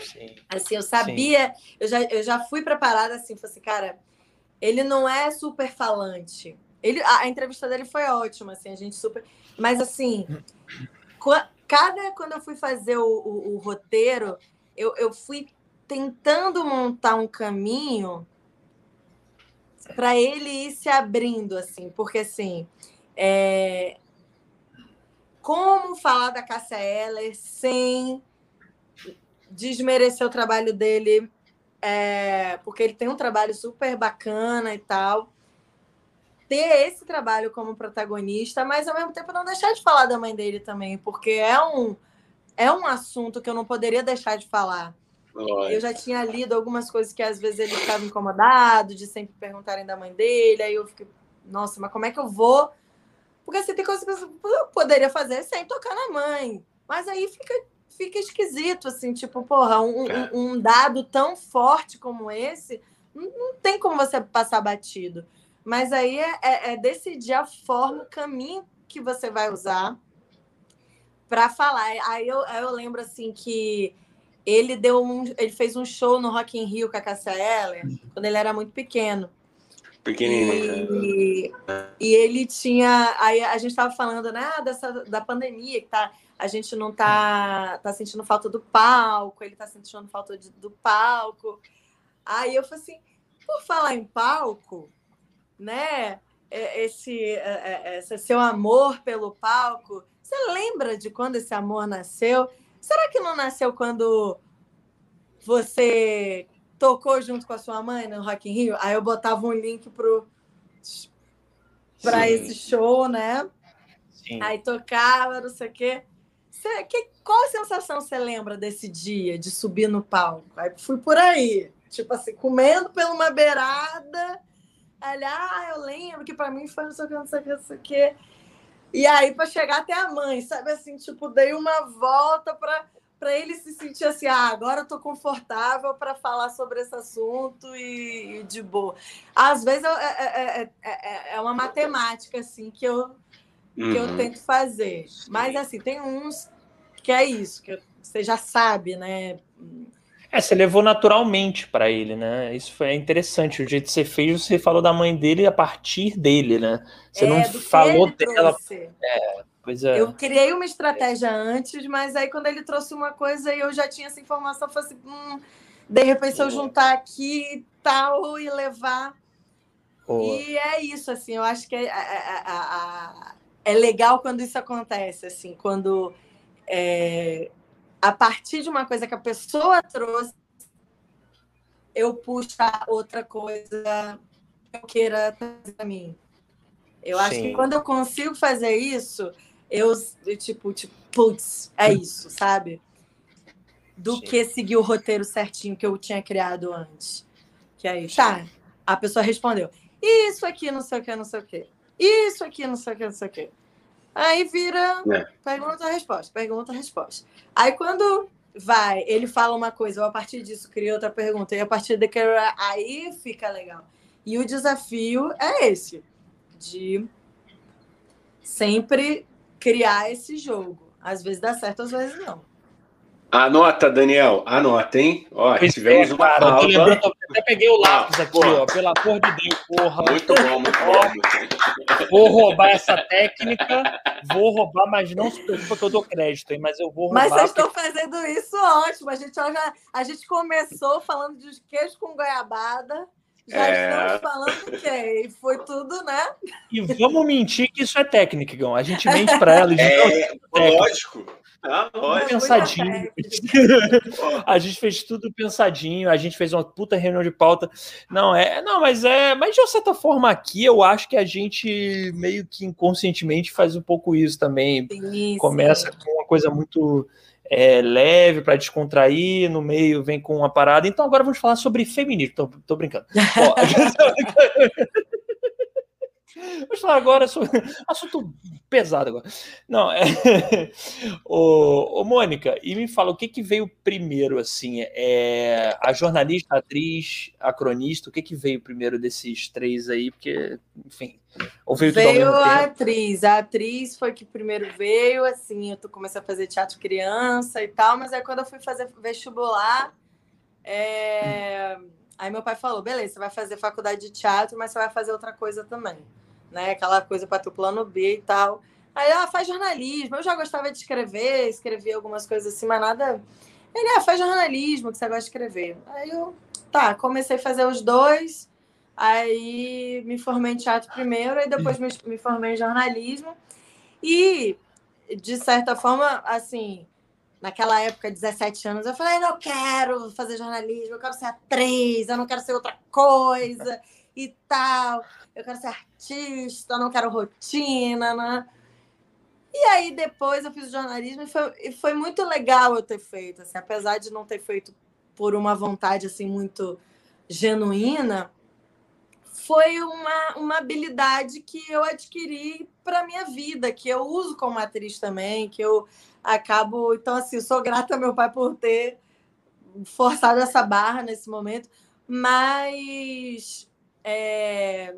Sim. Assim, eu sabia, eu já, eu já fui preparada assim, falei assim, cara, ele não é super falante. Ele, a, a entrevista dele foi ótima, assim, a gente super. Mas assim, cada quando eu fui fazer o, o, o roteiro, eu, eu fui tentando montar um caminho para ele ir se abrindo, assim, porque assim, é... como falar da Cássia Eller sem desmerecer o trabalho dele, é, porque ele tem um trabalho super bacana e tal. Ter esse trabalho como protagonista, mas ao mesmo tempo não deixar de falar da mãe dele também, porque é um, é um assunto que eu não poderia deixar de falar. Eu já tinha lido algumas coisas que às vezes ele ficava incomodado de sempre perguntarem da mãe dele, aí eu fiquei, nossa, mas como é que eu vou? Porque assim, tem coisas que eu poderia fazer sem tocar na mãe. Mas aí fica fica esquisito, assim, tipo, porra, um, um, um dado tão forte como esse, não, não, tem como você passar batido. Mas aí é, é, é decidir a forma, o caminho que você vai usar para falar. Aí eu, eu lembro, assim, que ele deu um, ele fez um show no Rock in Rio com a Cassia Eller, quando ele era muito pequeno. Pequenininho. E, e ele tinha. Aí a gente estava falando né, dessa, da pandemia, que tá a gente não tá, tá sentindo falta do palco, ele tá sentindo falta de, do palco. Aí eu falei assim, por falar em palco, né? Esse, esse seu amor pelo palco, você lembra de quando esse amor nasceu? Será que não nasceu quando você tocou junto com a sua mãe no Rock in Rio? Aí eu botava um link pro para esse show, né? Sim. Aí tocava, não sei o quê. Você, que, qual a sensação você lembra desse dia de subir no palco? Aí fui por aí, tipo assim, comendo pela uma beirada. Aí, ah, eu lembro que para mim foi não sei o que, não sei o que, não sei o que. E aí, para chegar até a mãe, sabe assim, tipo, dei uma volta para para ele se sentir assim, ah, agora eu tô confortável para falar sobre esse assunto e, e de boa. Às vezes eu, é, é, é, é, uma matemática assim que eu que uhum. eu tento fazer. Mas assim, tem uns que é isso, que você já sabe, né? É, você levou naturalmente para ele, né? Isso foi interessante. O jeito que você fez, você falou da mãe dele a partir dele, né? Você é, não falou dela. É, Pois é. Eu criei uma estratégia antes, mas aí quando ele trouxe uma coisa e eu já tinha essa informação, eu falei assim, hum, de repente se eu juntar aqui e tal e levar. Oh. E é isso, assim, eu acho que é, é, é, é legal quando isso acontece, assim, quando é, a partir de uma coisa que a pessoa trouxe, eu puxo outra coisa que eu queira trazer para mim. Eu Sim. acho que quando eu consigo fazer isso, eu, tipo, tipo, putz, é isso, sabe? Do que seguir o roteiro certinho que eu tinha criado antes. Que aí, tá, a pessoa respondeu, isso aqui, não sei o que, não sei o que. Isso aqui, não sei o que, não sei o que. Aí vira é. pergunta, resposta, pergunta, resposta. Aí quando vai, ele fala uma coisa, eu a partir disso cria outra pergunta, e a partir daquele aí fica legal. E o desafio é esse, de sempre criar esse jogo. Às vezes dá certo, às vezes não. Anota, Daniel, anota, hein? Ó, tivemos é, uma cara. Eu até peguei o lápis aqui, porra. ó, pelo amor de Deus, porra. Muito bom, muito bom. Vou roubar essa técnica, vou roubar, mas não se preocupa que eu dou crédito, hein? Mas eu vou roubar. Mas vocês estão porque... fazendo isso ótimo. A gente, já, a gente começou falando de queijo com goiabada. Já é... estamos falando que é, foi tudo, né? E vamos mentir que isso é técnica, Gão. A gente mente para ela. É, lógico. Ah, lógico. Pensadinho. a gente fez tudo pensadinho, a gente fez uma puta reunião de pauta. Não, é. Não, mas é. Mas de certa forma, aqui eu acho que a gente meio que inconscientemente faz um pouco isso também. Sim, Começa sim. com uma coisa muito é, leve para descontrair, no meio vem com uma parada. Então agora vamos falar sobre feminismo. Tô, tô brincando. Ó, Vamos falar agora sobre assunto pesado agora. Não, é. ô, ô, Mônica, e me fala o que, que veio primeiro, assim? É a jornalista, a atriz, a cronista, o que, que veio primeiro desses três aí? Porque, enfim, ou veio, veio a atriz. A atriz foi que primeiro veio, assim, eu comecei a fazer teatro criança e tal, mas aí quando eu fui fazer vestibular, é... aí meu pai falou: beleza, você vai fazer faculdade de teatro, mas você vai fazer outra coisa também né? Aquela coisa para o plano B e tal. Aí ela ah, faz jornalismo. Eu já gostava de escrever, escrever algumas coisas assim, mas nada. Ele, ah, faz jornalismo, que você gosta de escrever. Aí eu, tá, comecei a fazer os dois. Aí me formei em teatro primeiro, e depois me, me formei em jornalismo. E, de certa forma, assim, naquela época, 17 anos, eu falei, não quero fazer jornalismo, eu quero ser atriz, eu não quero ser outra coisa e tal eu quero ser artista, não quero rotina, né? E aí depois eu fiz jornalismo e foi, e foi muito legal eu ter feito, assim, apesar de não ter feito por uma vontade assim muito genuína, foi uma, uma habilidade que eu adquiri para minha vida, que eu uso como atriz também, que eu acabo, então assim, sou grata ao meu pai por ter forçado essa barra nesse momento, mas é,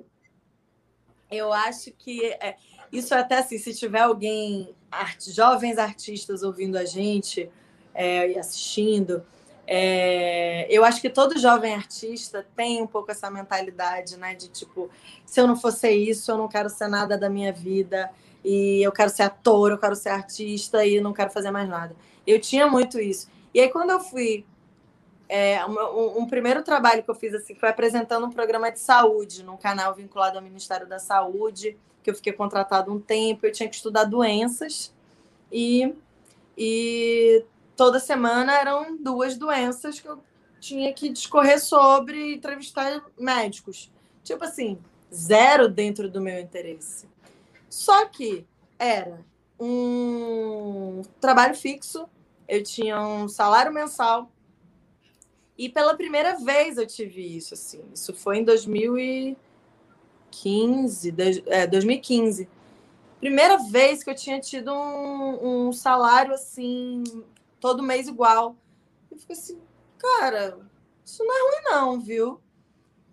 eu acho que é, isso é até assim, se tiver alguém, art, jovens artistas ouvindo a gente é, e assistindo, é, eu acho que todo jovem artista tem um pouco essa mentalidade, né? De tipo, se eu não fosse isso, eu não quero ser nada da minha vida, e eu quero ser ator, eu quero ser artista e não quero fazer mais nada. Eu tinha muito isso. E aí, quando eu fui é, um, um, primeiro trabalho que eu fiz assim foi apresentando um programa de saúde num canal vinculado ao Ministério da Saúde, que eu fiquei contratado um tempo, eu tinha que estudar doenças e, e toda semana eram duas doenças que eu tinha que discorrer sobre e entrevistar médicos. Tipo assim, zero dentro do meu interesse. Só que era um trabalho fixo, eu tinha um salário mensal e pela primeira vez eu tive isso, assim. Isso foi em 2015, é, 2015. Primeira vez que eu tinha tido um, um salário, assim, todo mês igual. Eu fiquei assim, cara, isso não é ruim não, viu?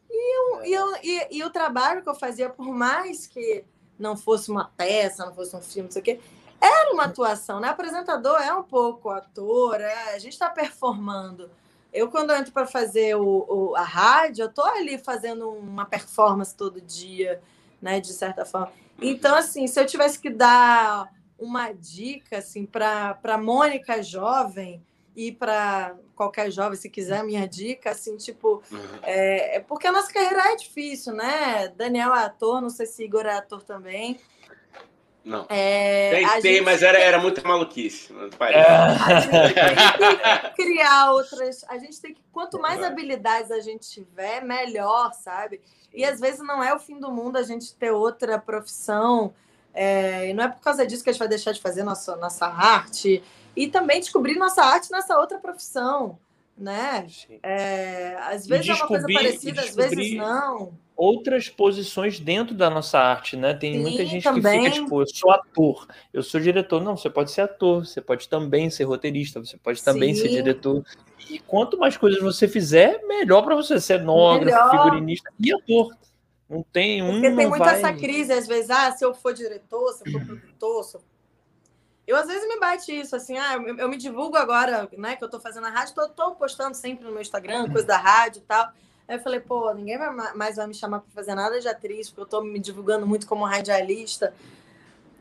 E, eu, e, eu, e, e o trabalho que eu fazia, por mais que não fosse uma peça, não fosse um filme, não sei o quê, era uma atuação, né? Apresentador é um pouco ator, é, a gente está performando. Eu, quando eu entro para fazer o, o, a rádio, eu tô ali fazendo uma performance todo dia, né? De certa forma. Então, assim, se eu tivesse que dar uma dica assim para para Mônica jovem e para qualquer jovem, se quiser a minha dica, assim, tipo, uhum. é, é, porque a nossa carreira é difícil, né? Daniel é ator, não sei se Igor é ator também. Não. É, tem, tem mas era, era muita maluquice. É. A gente tem que criar outras. A gente tem que. Quanto mais habilidades a gente tiver, melhor, sabe? E às vezes não é o fim do mundo a gente ter outra profissão. É, e não é por causa disso que a gente vai deixar de fazer nossa, nossa arte. E também descobrir nossa arte nessa outra profissão. Né? É, às vezes é uma coisa parecida, às vezes não outras posições dentro da nossa arte, né? Tem Sim, muita gente também. que fica tipo, eu sou ator, eu sou diretor. Não, você pode ser ator, você pode também ser roteirista, você pode também Sim. ser diretor. E quanto mais coisas você fizer, melhor para você ser cenógrafo, figurinista e ator. Não tem um. Porque tem muito vai... essa crise, às vezes, ah, se eu for diretor, se eu for produtor, se eu... eu às vezes me bate isso, assim, ah, eu, eu, me divulgo agora, né, que eu tô fazendo a rádio, tô, tô postando sempre no meu Instagram, coisa da rádio e tal. Aí eu falei, pô, ninguém mais vai me chamar para fazer nada de atriz, porque eu estou me divulgando muito como radialista.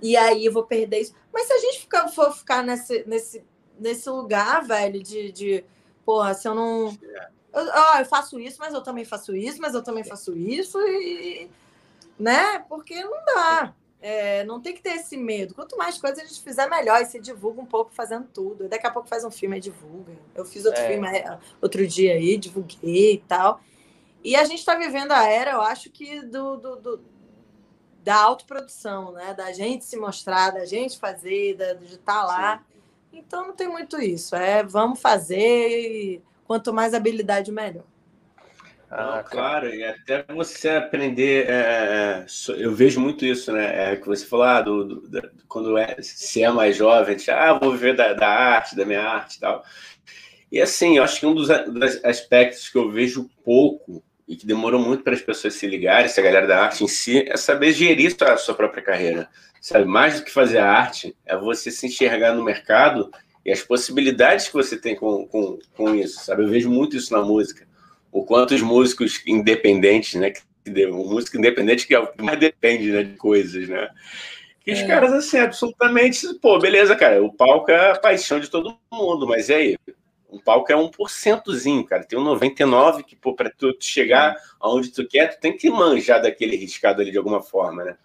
E aí eu vou perder isso. Mas se a gente ficar, for ficar nesse, nesse, nesse lugar, velho, de, de porra, se eu não. Eu, ó, eu faço isso, mas eu também faço isso, mas eu também faço isso, e. Né? Porque não dá. É, não tem que ter esse medo. Quanto mais coisas a gente fizer, melhor. E se divulga um pouco fazendo tudo. Daqui a pouco faz um filme e divulga. Eu fiz outro é. filme é, outro dia aí, divulguei e tal. E a gente está vivendo a era, eu acho que do, do, do, da autoprodução, né? Da gente se mostrar, da gente fazer, da, de estar tá lá. Sim. Então não tem muito isso. É vamos fazer e quanto mais habilidade, melhor. Ah, claro, e até você aprender, é, é, é eu vejo muito isso, né? É, que você falou, ah, do, do, do, quando é, se é mais jovem, diz, ah, vou viver da, da, arte, da minha arte e tal. E assim, eu acho que um dos, dos aspectos que eu vejo pouco e que demorou muito para as pessoas se ligarem, se a galera da arte em si, é saber gerir a sua própria carreira. Sabe, mais do que fazer a arte, é você se enxergar no mercado e as possibilidades que você tem com, com, com isso, sabe? Eu vejo muito isso na música. O quanto os músicos independentes, né? O músico independente que é o que mais depende né, de coisas, né? E os é. caras, assim, absolutamente, pô, beleza, cara, o palco é a paixão de todo mundo, mas e aí? Um palco é um porcentozinho, cara. Tem um 99 que, pô, pra tu chegar aonde tu quer, tu tem que manjar daquele riscado ali de alguma forma, né?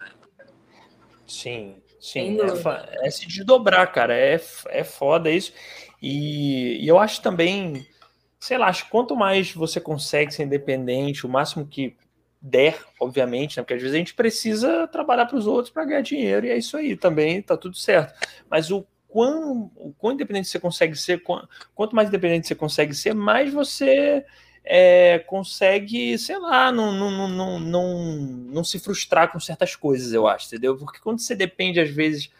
Sim, sim. É, é, se desdobrar, cara. É, é foda isso. E, e eu acho também, sei lá, acho que quanto mais você consegue ser independente, o máximo que der, obviamente, né? Porque às vezes a gente precisa trabalhar para os outros para ganhar dinheiro e é isso aí também, tá tudo certo. Mas o quão, o quão independente você consegue ser, quanto mais independente você consegue ser, mais você é, consegue, sei lá, não, não, não, não, não se frustrar com certas coisas, eu acho, entendeu? Porque quando você depende, às vezes.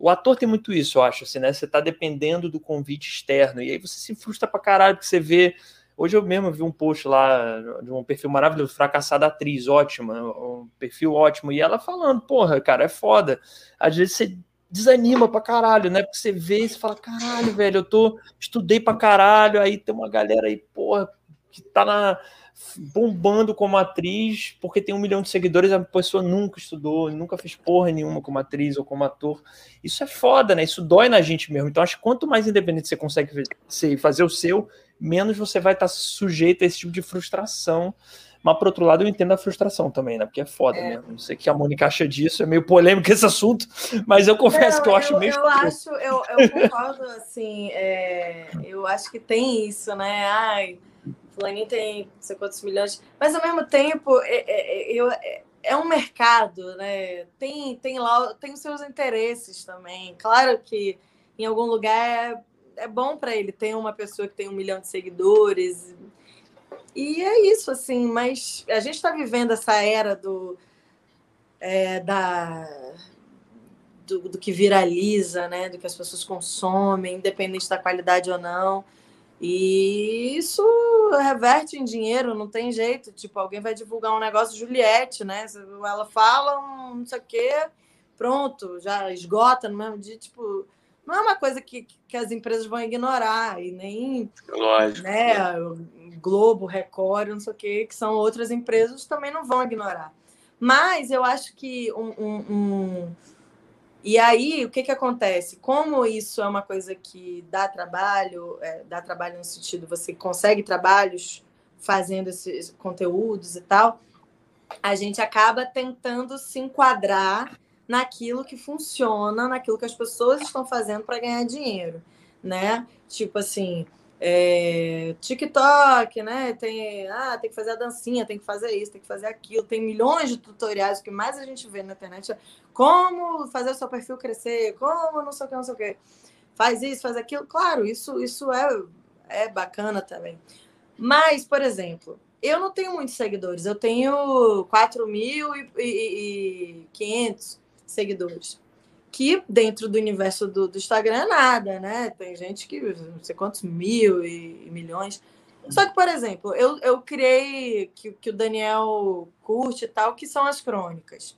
O ator tem muito isso, eu acho, assim, né? Você tá dependendo do convite externo, e aí você se frustra pra caralho, porque você vê. Hoje eu mesmo vi um post lá de um perfil maravilhoso, fracassada atriz, ótima, um perfil ótimo, e ela falando, porra, cara, é foda. Às vezes você desanima pra caralho, né? Porque você vê e você fala, caralho, velho, eu tô, estudei pra caralho, aí tem uma galera aí, porra, que tá na, bombando como atriz, porque tem um milhão de seguidores, a pessoa nunca estudou, nunca fez porra nenhuma como atriz ou como ator. Isso é foda, né? Isso dói na gente mesmo. Então, acho que quanto mais independente você consegue fazer o seu, menos você vai estar sujeito a esse tipo de frustração mas, por outro lado, eu entendo a frustração também, né? Porque é foda é. mesmo. Não sei o que a Mônica acha disso, é meio polêmico esse assunto, mas eu confesso não, que eu, eu acho meio. Eu acho, eu, eu concordo, assim, é, eu acho que tem isso, né? Ai, Fulaninho tem não sei quantos milhões, mas ao mesmo tempo, é, é, é eu, é, é um mercado, né? Tem, tem lá, tem os seus interesses também. Claro que em algum lugar é, é bom para ele ter uma pessoa que tem um milhão de seguidores, e é isso, assim, mas a gente está vivendo essa era do, é, da, do, do, que viraliza, né? Do que as pessoas consomem, independente da qualidade ou não. E isso reverte em dinheiro, não tem jeito. Tipo, alguém vai divulgar um negócio de Juliette, né? Ela fala um não sei o quê, pronto, já esgota no mesmo dia. Tipo, não é uma coisa que, que as empresas vão ignorar, e nem Lógico, né, Globo, Record, não sei o que, que são outras empresas, também não vão ignorar. Mas eu acho que um, um, um, E aí, o que, que acontece? Como isso é uma coisa que dá trabalho, é, dá trabalho no sentido você consegue trabalhos fazendo esses conteúdos e tal, a gente acaba tentando se enquadrar naquilo que funciona, naquilo que as pessoas estão fazendo para ganhar dinheiro, né? Tipo assim, é, TikTok, né? Tem, ah, tem que fazer a dancinha, tem que fazer isso, tem que fazer aquilo. Tem milhões de tutoriais. Que mais a gente vê na internet é como fazer o seu perfil crescer, como não sei o que, não sei o que. Faz isso, faz aquilo. Claro, isso, isso é, é bacana também. Mas, por exemplo, eu não tenho muitos seguidores. Eu tenho 4.500 seguidores. Que dentro do universo do, do, Instagram é nada, né? Tem gente que não sei quantos mil e, milhões. Só que, por exemplo, eu, eu criei que, que o Daniel curte e tal, que são as crônicas.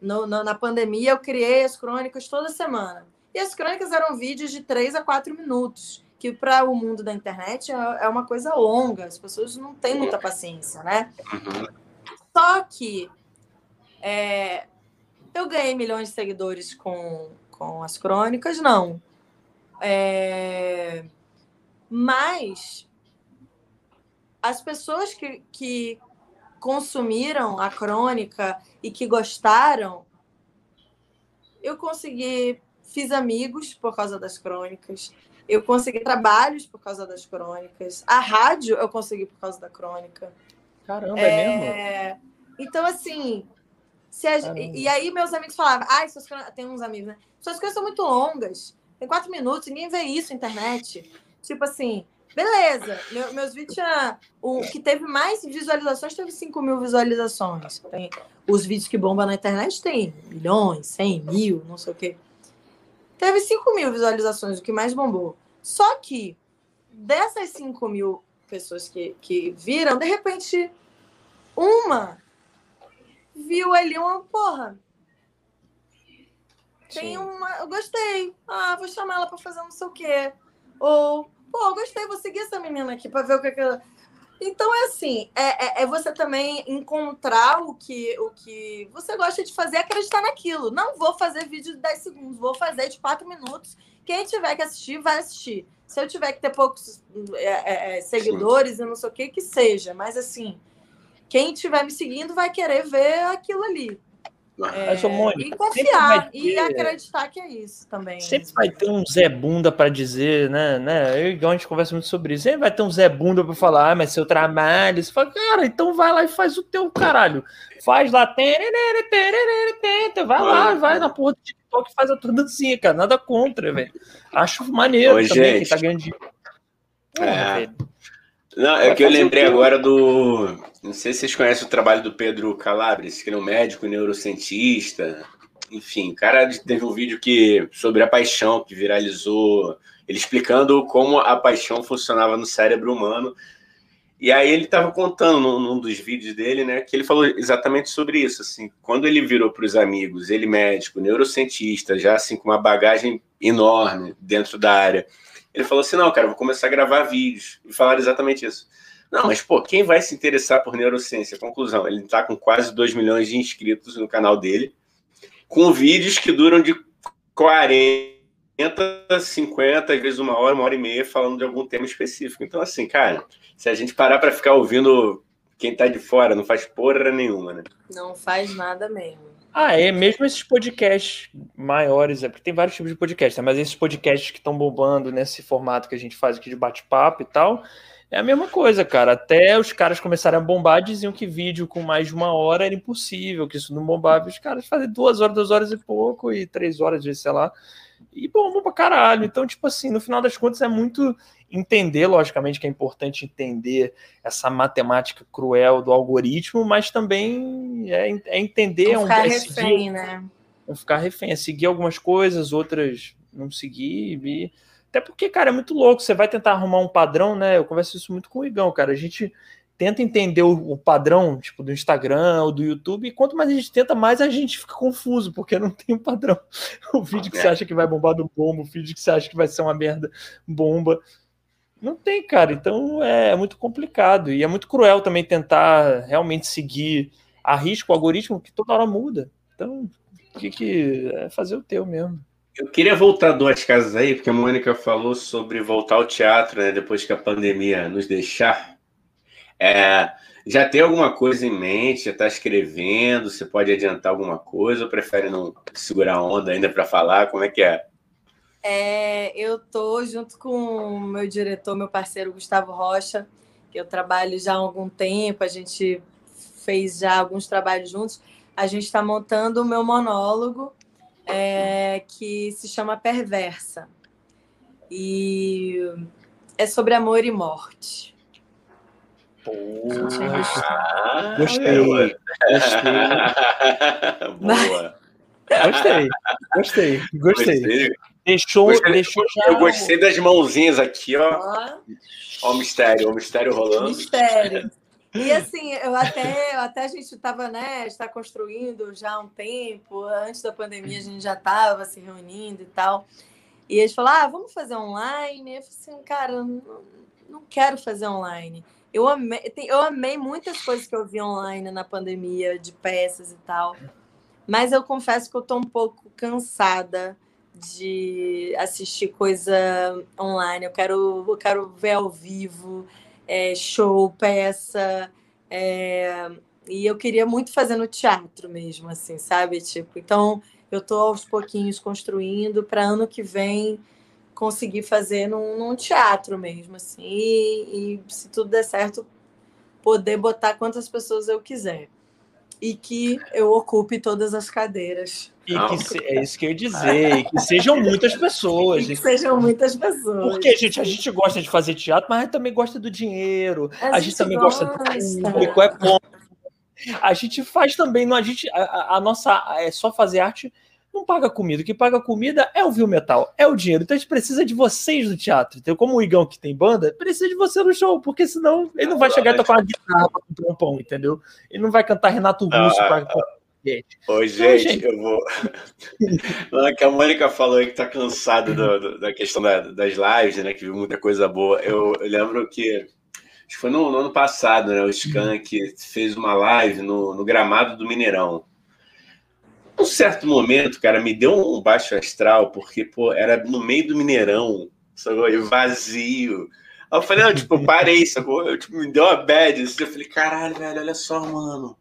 No, no, na pandemia, eu criei as crônicas toda semana. E as crônicas eram vídeos de 3 a 4 minutos, que para o mundo da internet é, é uma coisa longa, as pessoas não têm muita paciência, né? Uhum. Só que é, eu ganhei milhões de seguidores com, com as crônicas, não. É... Mas as pessoas que, que consumiram a crônica e que gostaram, eu consegui, fiz amigos por causa das crônicas, eu consegui trabalhos por causa das crônicas, a rádio eu consegui por causa da crônica. Caramba, é, é mesmo? Então, assim, a, e aí meus amigos falavam, ai, suas tem uns amigos, né? Suas coisas são muito longas, tem quatro minutos, ninguém vê isso na internet. Tipo assim, beleza, meu, meus vídeos tinha, o que teve mais visualizações teve 5 mil visualizações. Tem, os vídeos que bombam na internet tem milhões, 100 mil, não sei o quê. Teve 5 mil visualizações, o que mais bombou. Só que dessas 5 mil pessoas que, que viram, de repente, uma viu ali uma porra. Tem Sim. uma. Eu gostei. Ah, vou chamar ela para fazer não sei o quê. Ou, pô, gostei, vou seguir essa menina aqui para ver o que, é que ela. Então é assim, é, é, é, você também encontrar o que, o que você gosta de fazer, acreditar naquilo. Não vou fazer vídeo de 10 segundos, vou fazer de 4 minutos. Quem tiver que assistir, vai assistir. Se eu tiver que ter poucos é, é, é seguidores Sim. e não sei o que, que seja. Mas assim, quem estiver me seguindo vai querer ver aquilo ali. É, e confiar ter, e acreditar que é isso também. Sempre vai ter um Zé Bunda para dizer, né? né? Eu e a gente conversa muito sobre isso. Sempre vai ter um Zé Bunda para falar, ah, mas seu trabalho. Você fala, cara, então vai lá e faz o teu caralho. Faz lá, vai lá, vai na porra do TikTok e faz a tua dancinha, cara. Nada contra, velho. Acho maneiro Oi, também gente. quem tá ganhando dinheiro. É. Não, é que eu lembrei agora do. Não sei se vocês conhecem o trabalho do Pedro Calabres, que é um médico neurocientista. Enfim, o cara teve um vídeo que sobre a paixão que viralizou, ele explicando como a paixão funcionava no cérebro humano. E aí ele estava contando num, num, dos vídeos dele, né, que ele falou exatamente sobre isso. Assim, quando ele virou para os amigos, ele médico, neurocientista, já assim com uma bagagem enorme dentro da área ele falou assim: não, cara, vou começar a gravar vídeos. E falaram exatamente isso. Não, mas, pô, quem vai se interessar por neurociência? Conclusão: ele está com quase 2 milhões de inscritos no canal dele, com vídeos que duram de 40, 50, às vezes uma hora, uma hora e meia, falando de algum tema específico. Então, assim, cara, se a gente parar para ficar ouvindo quem tá de fora, não faz porra nenhuma, né? Não faz nada mesmo. Ah, é mesmo esses podcasts maiores, é porque tem vários tipos de podcasts, né? mas esses podcasts que estão bombando nesse formato que a gente faz aqui de bate-papo e tal, é a mesma coisa, cara. Até os caras começarem a bombar, diziam que vídeo com mais de uma hora era impossível, que isso não bombava. Os caras fazem duas horas, duas horas e pouco, e três horas, sei lá. E bomba pra caralho. Então, tipo assim, no final das contas é muito entender, logicamente, que é importante entender essa matemática cruel do algoritmo, mas também é, é entender. Não ficar é um, é refém, seguir, né? Não ficar refém, é seguir algumas coisas, outras não seguir. E... Até porque, cara, é muito louco. Você vai tentar arrumar um padrão, né? Eu converso isso muito com o Igão, cara. A gente tenta entender o, o, padrão, tipo, do Instagram ou do YouTube, e quanto mais a gente tenta, mais a gente fica confuso, porque não tem um padrão. O vídeo que é. você acha que vai bombar do bomba, o vídeo que você acha que vai ser uma merda, bomba. Não tem, cara. Então é muito complicado. E é muito cruel também tentar realmente seguir a risco o algoritmo que toda hora muda. Então, que, que é fazer o teu mesmo. Eu queria voltar duas casas aí, porque a Mônica falou sobre voltar ao teatro, né, depois que a pandemia nos deixar. É, já tem alguma coisa em mente? Já está escrevendo? Você pode adiantar alguma coisa ou prefere não segurar a onda ainda para falar? Como é que é? É eu tô junto com o meu diretor, meu parceiro Gustavo Rocha, que eu trabalho já há algum tempo, a gente fez já alguns trabalhos juntos. A gente está montando o meu monólogo é, que se chama Perversa. E é sobre amor e morte. Ah, gostei. Gostei. Boa. Gostei. Gostei. Gostei. Deixou, gostei, deixou já. Eu gostei das mãozinhas aqui, ó. Ó, o mistério, o mistério rolando. Mistério. E assim, eu até, até a gente estava, né, está construindo já há um tempo, antes da pandemia a gente já estava se reunindo e tal. E eles falaram, ah, vamos fazer online? Eu falei assim, cara, não, não quero fazer online. Eu amei, eu amei muitas coisas que eu vi online na pandemia, de peças e tal. Mas eu confesso que eu estou um pouco cansada de assistir coisa online. Eu quero, eu quero ver ao vivo é, show, peça. É, e eu queria muito fazer no teatro mesmo, assim, sabe? Tipo, então eu tô aos pouquinhos construindo para ano que vem conseguir fazer num, num teatro mesmo, assim, e, e, se tudo der certo, poder botar quantas pessoas eu quiser. E que eu ocupe todas as cadeiras. E que se, é isso que eu ia dizer, que sejam muitas pessoas. que sejam muitas pessoas. Porque, gente, a gente gosta de fazer teatro, mas a gente também gosta do dinheiro. A, a gente, gente, também gosta, gosta do público, é bom. A gente faz também, não, a, gente, a, a, nossa é só fazer arte não paga comida. O que paga comida é o Viu Metal, é o dinheiro. Então a gente precisa de vocês no teatro. Então, como o Igão que tem banda, precisa de você no show, porque senão ele não vai chegar e tocar uma guitarra para comprar um pão, entendeu? Ele não vai cantar Renato Russo ah, para gente. Oi, gente, gente, eu vou. Não, que a Mônica falou aí que tá do, do, da questão da, das lives, né? Que viu muita coisa boa. Eu, eu lembro que. Acho que foi no, no, ano passado, né? O Skank fez uma live no, no gramado do Mineirão. Um certo momento, cara, me deu um baixo astral, porque, pô, era no meio do Mineirão, sacou? E vazio. Aí eu falei, não, tipo, parei, sacou? Eu, tipo, me deu uma bad. Assim, eu falei, caralho, velho, olha só, mano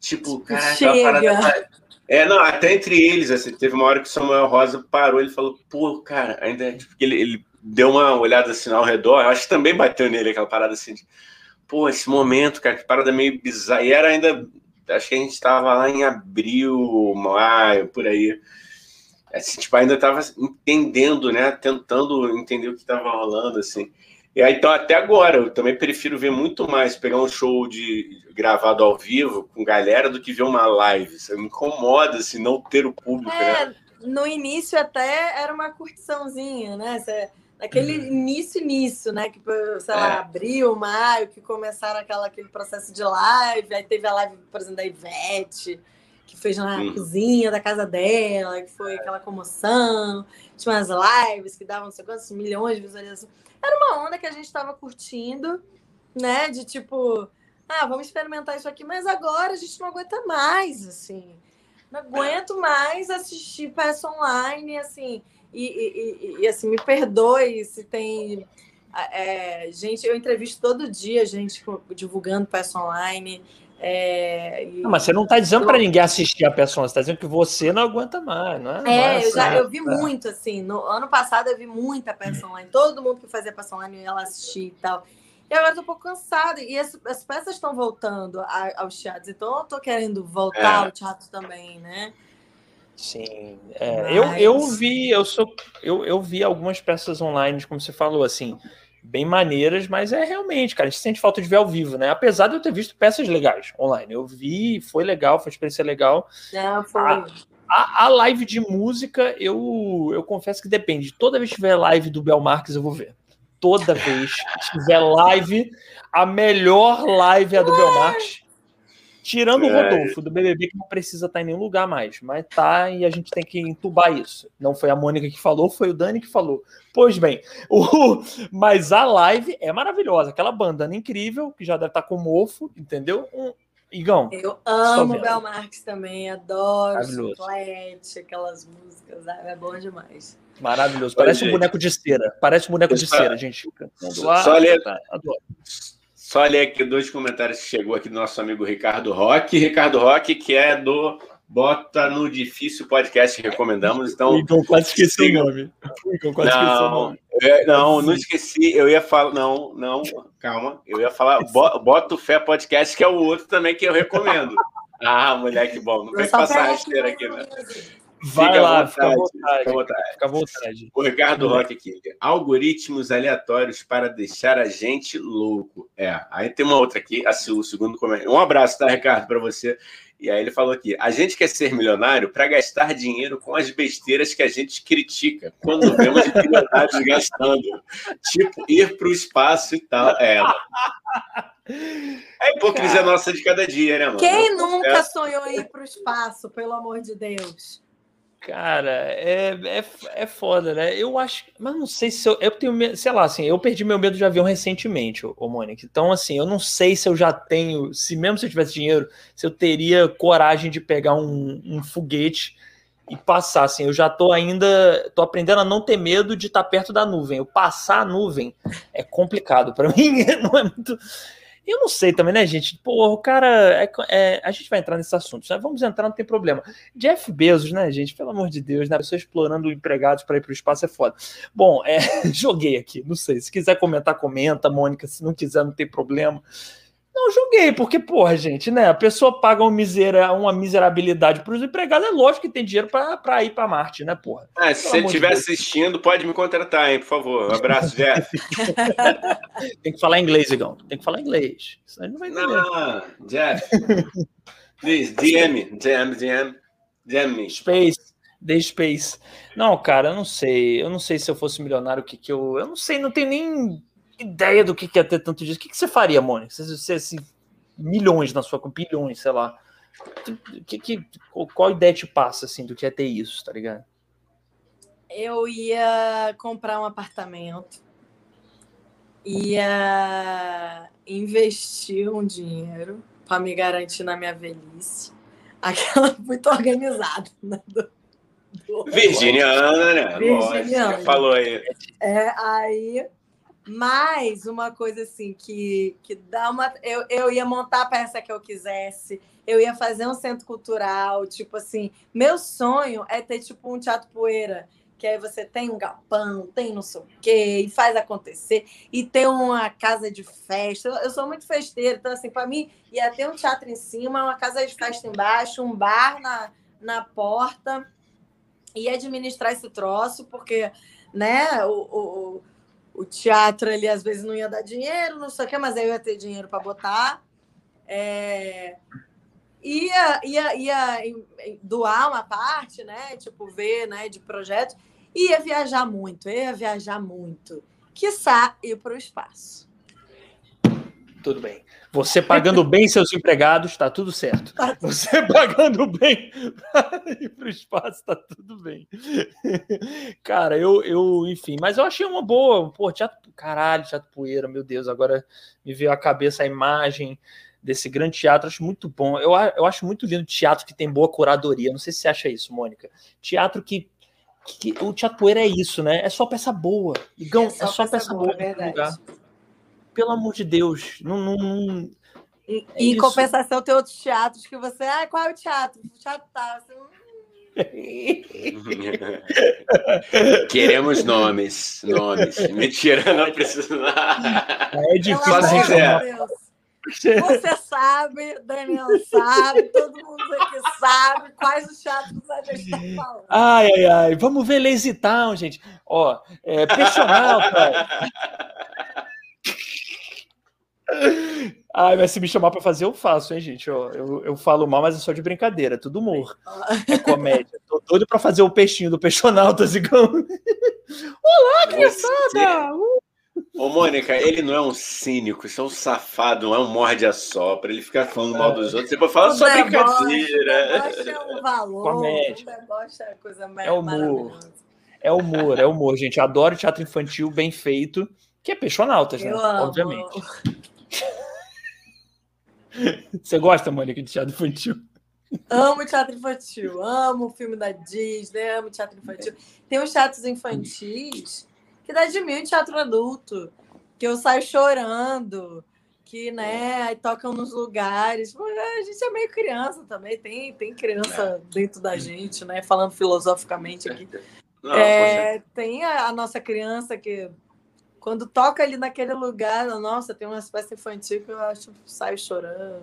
Tipo, cara, aquela parada. É, não, até entre eles, assim, teve uma hora que o Samuel Rosa parou, ele falou, pô, cara, ainda, é, tipo, ele, ele deu uma olhada assim ao redor, eu acho que também bateu nele aquela parada assim, de, pô, esse momento, cara, que parada meio bizarra, e era ainda, acho que a gente estava lá em abril, maio, por aí, assim, tipo, ainda estava entendendo, né, tentando entender o que estava rolando, assim, e aí, então, até agora, eu também prefiro ver muito mais pegar um show de gravado ao vivo com galera do que ver uma live. Isso me incomoda, assim, não ter o público, é, né? No início até era uma curtiçãozinha, né? Naquele uhum. início, início, né? Que, sei lá, é. abril, maio, que começaram aquela, aquele processo de live. Aí teve a live, por exemplo, da Ivete, que fez na uhum. cozinha da casa dela, que foi aquela comoção. Tinha umas lives que davam não sei quantos milhões de visualizações. Era uma onda que a gente estava curtindo, né? De tipo, ah, vamos experimentar isso aqui, mas agora a gente não aguenta mais, assim. Não aguento mais assistir peça online, assim. E, e, e, e assim, me perdoe se tem. É, gente, eu entrevisto todo dia gente divulgando peça online. É, e... não, mas você não está dizendo para ninguém assistir a peça, você está dizendo que você não aguenta mais, não é? É, não eu, já, eu vi é. muito, assim. No ano passado eu vi muita peça online. Todo mundo que fazia peça online ela assistir e tal. E agora estou um pouco cansada. E as, as peças estão voltando a, aos teatros. Então eu estou querendo voltar é. ao teatro também, né? Sim. É, Mas... eu, eu vi, eu sou. Eu, eu vi algumas peças online, como você falou, assim bem maneiras, mas é realmente, cara, a gente sente falta de ver ao vivo, né? Apesar de eu ter visto peças legais online. Eu vi, foi legal, foi uma experiência legal. Não, foi. A, a, a, live de música, eu, eu confesso que depende. Toda vez que tiver live do Bel Marques, eu vou ver. Toda vez que tiver live, a melhor live é a do Bel Marques. Tirando é. o Rodolfo do BBB, que não precisa estar em nenhum lugar mais, mas tá e a gente tem que entubar isso. Não foi a Mônica que falou, foi o Dani que falou. Pois bem, o... mas a live é maravilhosa. Aquela bandana incrível, que já deve estar com mofo, entendeu? Um... Igão. Eu amo Bel Marques também, adoro chiclete, aquelas músicas, é bom demais. Maravilhoso. Parece um boneco de cera. Parece um boneco de cera, gente. Só, só ler, tá, só ler aqui dois comentários que chegou aqui do nosso amigo Ricardo Roque. Ricardo Roque, que é do Bota no Difícil Podcast, recomendamos. Então, então quase esqueci o nome. Então, quase não, esqueci o nome. Eu, não, não esqueci. Eu ia falar. Não, não, calma. Eu ia falar Bota o Fé Podcast, que é o outro também que eu recomendo. Ah, moleque bom. Não vem passar rasteira aqui, né? Vai fica lá, fica à vontade. Fica à vontade. Fica à vontade. O Ricardo Roque aqui. Algoritmos aleatórios para deixar a gente louco. É, aí tem uma outra aqui, assim, o segundo comentário. Um abraço, tá, Ricardo, para você. E aí ele falou aqui: a gente quer ser milionário para gastar dinheiro com as besteiras que a gente critica quando vemos milionários gastando. Tipo, ir para o espaço e tal. É, é a hipocrisia Cara, nossa de cada dia, né, mano? Quem nunca é. sonhou em ir para o espaço, pelo amor de Deus? Cara, é, é, é foda, né? Eu acho. Mas não sei se eu. Eu tenho medo. Sei lá, assim, eu perdi meu medo de avião recentemente, ô, Mônica. Então, assim, eu não sei se eu já tenho. Se mesmo se eu tivesse dinheiro, se eu teria coragem de pegar um, um foguete e passar. Assim, eu já tô ainda. tô aprendendo a não ter medo de estar perto da nuvem. Eu passar a nuvem é complicado. para mim, não é muito. Eu não sei também, né, gente? Pô, o cara. É, é, a gente vai entrar nesse assunto, né? vamos entrar, não tem problema. Jeff Bezos, né, gente? Pelo amor de Deus, né? A pessoa explorando empregados para ir para o espaço é foda. Bom, é, joguei aqui, não sei. Se quiser comentar, comenta, Mônica. Se não quiser, não tem problema. Não joguei, porque, porra, gente, né? A pessoa paga uma, misera, uma miserabilidade para os empregados, é lógico que tem dinheiro para ir para Marte, né, porra? Ah, se você estiver de assistindo, pode me contratar, hein, por favor. Um abraço, Jeff. tem que falar inglês, Igão. Tem que falar inglês. Senão ele não vai entender. Não, Jeff. Please, DM, DM, DM, DM me. Space. The Space. Não, cara, eu não sei. Eu não sei se eu fosse milionário, o que que eu. Eu não sei, não tem nem ideia do que, que é ter tanto dinheiro. O que, que você faria, Mônica? Se você assim, milhões na sua conta, bilhões, sei lá. Que, que, qual ideia te passa assim do que é ter isso, tá ligado? Eu ia comprar um apartamento, ia investir um dinheiro para me garantir na minha velhice. Aquela muito organizada, né? Virginiana, né? Virginiana. Falou aí. É, aí mas uma coisa assim que, que dá uma. Eu, eu ia montar a peça que eu quisesse, eu ia fazer um centro cultural, tipo assim. Meu sonho é ter tipo um teatro poeira, que aí você tem um galpão, tem não sei o quê, e faz acontecer, e ter uma casa de festa. Eu, eu sou muito festeira, então, assim, para mim, ia ter um teatro em cima, uma casa de festa embaixo, um bar na, na porta, e administrar esse troço, porque, né, o, o o teatro ali às vezes não ia dar dinheiro, não sei o que, mas aí eu ia ter dinheiro para botar. É... Ia, ia, ia doar uma parte, né? Tipo, ver né, de projetos. Ia viajar muito, ia viajar muito. Quiçá ir para o espaço. Tudo bem. Você pagando bem seus empregados, está tudo certo. Tá Você pagando bem para ir para o espaço, está tudo bem. Cara, eu, eu, enfim, mas eu achei uma boa. Pô, teatro, caralho, teatro poeira, meu Deus, agora me veio à cabeça a imagem desse grande teatro, acho muito bom. Eu, eu acho muito lindo teatro que tem boa curadoria. Não sei se você acha isso, Mônica. Teatro que, que o teatro poeira é isso, né? É só peça boa. Igão, é só, é só peça, peça, boa. boa é verdade pelo amor de Deus, não. não, não e, é em compensação, tem outros teatros que você. Ah, qual é o teatro? O teatro tá. Você... Queremos nomes, nomes. Mentira, não precisa. É difícil. Você sabe, Daniel sabe, todo mundo aqui sabe quais os teatros a gente está falando. Ai, ai, ai. Vamos ver Lazy Town, gente. Ó, é, personal, cara. Ai, mas se me chamar para fazer, eu faço, hein, gente? Eu, eu, eu, falo mal, mas é só de brincadeira, é tudo humor. É comédia. Tô doido para fazer o peixinho do Peixonauta, Zigão. Olá, criançada! Ô, Mônica, ele não é um cínico, isso é um safado, não é um morde-a-sopra. Ele fica falando mal dos outros, depois fala só brincadeira. O é um valor, Comédia. o é coisa mais é humor. É humor, é humor, gente. Adoro teatro infantil bem feito, que é Peixonautas, né? Eu Obviamente. Você gosta, Mônica, de teatro infantil? Amo teatro infantil, amo o filme da Disney, amo teatro infantil. Tem uns teatros infantis que dá de mil teatro adulto, que eu saio chorando, que, né, aí tocam nos lugares. A gente é meio criança também, tem, tem criança é. dentro da gente, né? Falando filosoficamente aqui. Não, é, tem a, a, nossa criança que, quando toca ali naquele lugar, nossa, tem uma espécie infantil que eu acho saio chorando.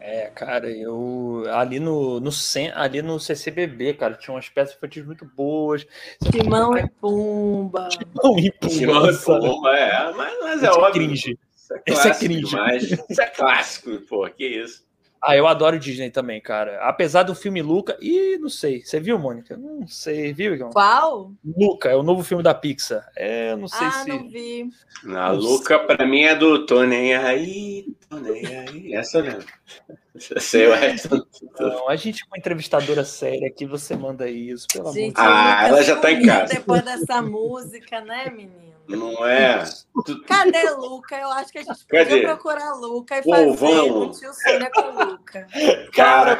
É, cara, eu ali no, no ali no CCBB, cara, tinha umas peças infantis muito boas. Timão e Pumba. Timão e Pumba. Timão e Pumba, é, mas, mas é, é óbvio. Cringe. Isso é, é cringe. Demais. Isso é clássico, pô, que isso. Ah, eu adoro Disney também, cara. Apesar do filme Luca. Ih, não sei. Você viu, Mônica? Não sei. Viu, Igor? Qual? Luca, é o novo filme da Pixar. É, não sei ah, se. Ah, não vi. Na Luca, pra mim, é do Tô Nem Aí, Tô Nem Aí. Essa eu lembro. Sei o resto. Não, a gente com entrevistadora séria aqui, você manda isso, pelo gente, amor de Deus. Ah, ela já tá em casa. Depois dessa música, né, menino? Não é? Cadê Luca? Eu acho que a gente Cadê? podia procurar Luca e Pô, fazer vamos. um tio Sônia com Luca. Cara,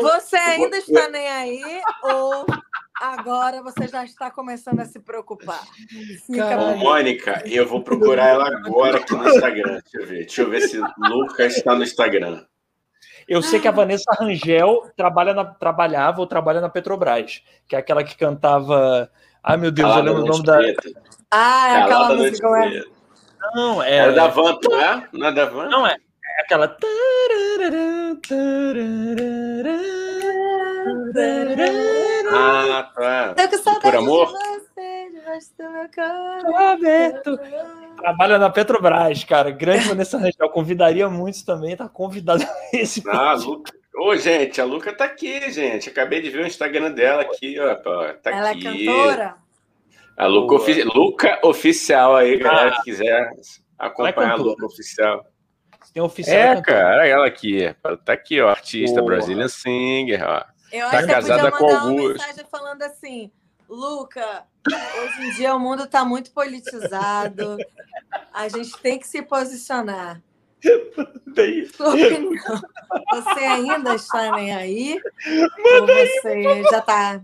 você ainda está nem aí ou agora você já está começando a se preocupar? Ô, Mônica, eu vou procurar ela agora aqui no Instagram. Deixa eu ver. Deixa eu ver se Luca está no Instagram. Eu sei que a Vanessa Rangel trabalha na, trabalhava ou trabalha na Petrobras, que é aquela que cantava. Ai, meu Deus, Calada eu lembro o nome da. Ah, é aquela música. É... Não, é. Era da Van, não é? Não é da Van? Não, é. É aquela. Ah, tá. Por amor? Aberto. Trabalha na Petrobras, cara. Grande Vanessa Rangel. Convidaria muitos também. Tá convidado esse. Ah, Luca. Ô, gente, a Luca tá aqui, gente. Acabei de ver o Instagram dela aqui, ó. Tá Ela aqui. é cantora? A Luca, ofi Luca Oficial aí, galera, ah, que quiser acompanhar é a Luca Oficial. Tem oficial é, cara, ela aqui. Tá aqui, ó, artista Boa. Brazilian Singer, ó. Eu tá casada com alguns. uma mensagem falando assim, Luca, hoje em dia o mundo está muito politizado. A gente tem que se posicionar. Sua opinião. Você ainda está nem aí? Ou você já está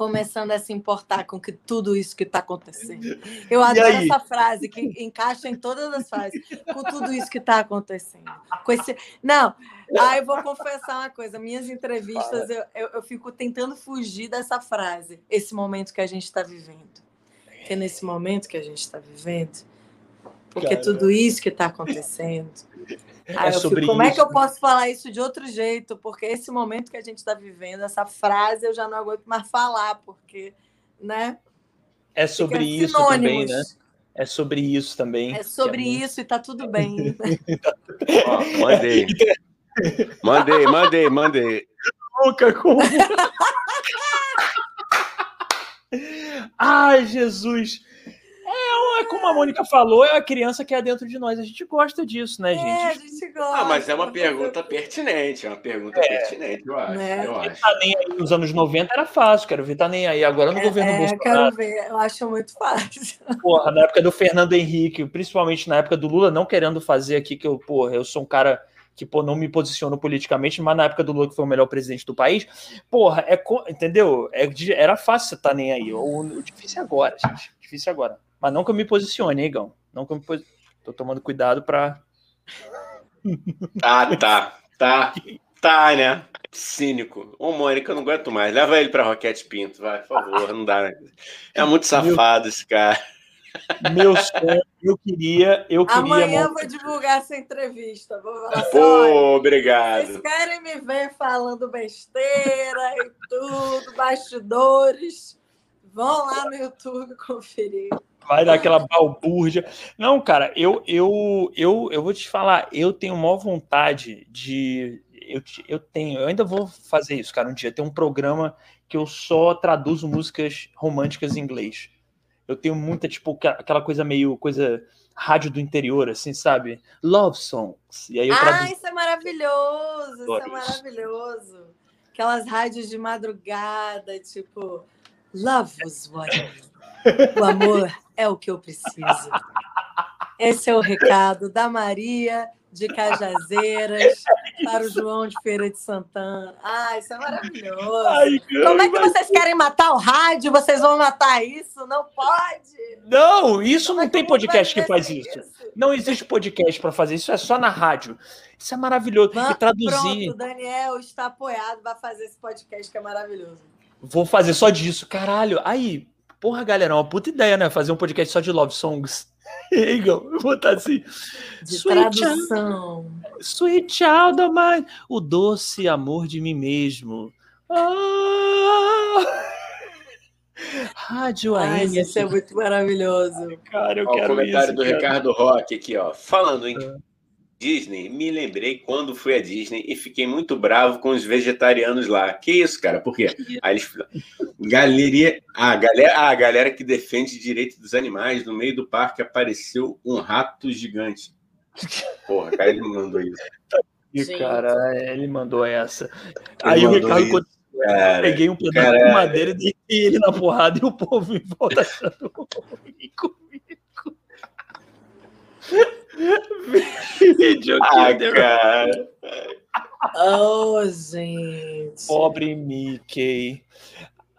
começando a se importar com que tudo isso que está acontecendo. Eu adoro essa frase que encaixa em todas as frases. Com tudo isso que está acontecendo. Com esse... Não, ah, eu vou confessar uma coisa. Minhas entrevistas, eu, eu, eu fico tentando fugir dessa frase. Esse momento que a gente está vivendo. Que é nesse momento que a gente está vivendo. Porque tudo isso que está acontecendo é sobre fico, como isso. é que eu posso falar isso de outro jeito? Porque esse momento que a gente está vivendo, essa frase eu já não aguento mais falar, porque, né? É sobre isso também, né? É sobre isso também. É sobre é isso muito... e tá tudo bem. Ó, mandei. mandei, mandei, mandei. Nunca como. Ai, Jesus. É, é como a Mônica falou, é a criança que é dentro de nós. A gente gosta disso, né, gente? É, a gente gosta. Ah, mas é uma pergunta pertinente, é uma pergunta é. pertinente, eu acho. É. Eu acho. Tá nem aí nos anos 90 era fácil, quero ver tá nem aí. Agora no é, governo é, Bolsonaro. Quero ver, eu acho muito fácil. Porra, na época do Fernando Henrique, principalmente na época do Lula, não querendo fazer aqui que eu, porra, eu sou um cara que pô, não me posiciono politicamente, mas na época do Lula, que foi o melhor presidente do país, porra, é, entendeu? É, era fácil você estar tá nem aí. O, o difícil é agora, gente. Difícil agora. Mas não que eu me posicione, hein, Igão. Não que eu me pos... Tô tomando cuidado para. Ah, tá. Tá. Tá, né? Cínico. Ô, Mônica, eu não aguento mais. Leva ele pra Roquete Pinto, vai, por favor. Não dá, né? É muito safado esse cara. Meu sonho, eu queria. Eu queria Amanhã eu vou divulgar essa entrevista. Vou falar assim, Pô, obrigado. Vocês querem me ver falando besteira e tudo, bastidores? Vão lá no YouTube conferir vai dar aquela balbúrdia. Não, cara, eu, eu, eu, eu vou te falar, eu tenho maior vontade de. Eu, eu tenho, eu ainda vou fazer isso, cara, um dia. Tem um programa que eu só traduzo músicas românticas em inglês. Eu tenho muita, tipo, aquela coisa meio coisa rádio do interior, assim, sabe? Love songs. E aí eu traduzo... Ah, isso é maravilhoso! Isso é maravilhoso. Aquelas rádios de madrugada, tipo, Love was what o amor é o que eu preciso. Esse é o recado da Maria de Cajazeiras, para o João de Feira de Santana. Ah, isso é maravilhoso. Ai, Como é que vocês querem matar o rádio? Vocês vão matar isso? Não pode. Não, isso Como não é tem podcast que faz isso. isso. Não existe podcast para fazer isso, é só na rádio. Isso é maravilhoso. Vamos, e traduzir. Pronto, o Daniel está apoiado, vai fazer esse podcast que é maravilhoso. Vou fazer só disso, caralho. Aí, porra, galera, é uma puta ideia, né? Fazer um podcast só de love songs. Eagle, vou botar assim. De Sweet tradução. Child, Sweet Child of Mine. O doce amor de mim mesmo. Ah! Rádio Ai, AM. Isso é muito maravilhoso. Cara, eu ó, quero o comentário isso, do cara. Ricardo Roque aqui, ó. Falando em é. Disney, me lembrei quando fui à Disney e fiquei muito bravo com os vegetarianos lá. Que isso, cara? Por quê? Aí eles galeria, a galera, a galera que defende direito dos animais, no meio do parque apareceu um rato gigante. Porra, cara, ele mandou isso. E cara, ele mandou essa. Ele Aí o Ricardo cara, peguei um pedaço cara, de madeira e dei ele na porrada e o povo em volta achando comigo. Vídeo ah, cara. Oh, gente. Pobre Mickey.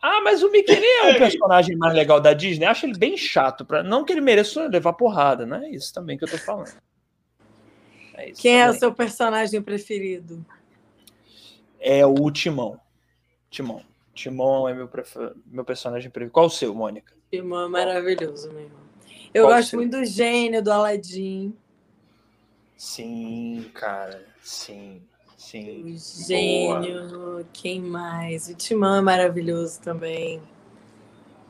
Ah, mas o Mickey nem é o personagem mais legal da Disney. Acho ele bem chato. Pra... Não que ele mereça levar porrada, não é isso também que eu tô falando. É Quem também. é o seu personagem preferido? É o Timão. Timão. Timão é meu, prefer... meu personagem preferido. Qual o seu, Mônica? Timão é maravilhoso, meu irmão. Eu Qual gosto muito do gênio do Aladdin. Sim, cara. Sim. Sim. O gênio. Boa. Quem mais? O Timão é maravilhoso também.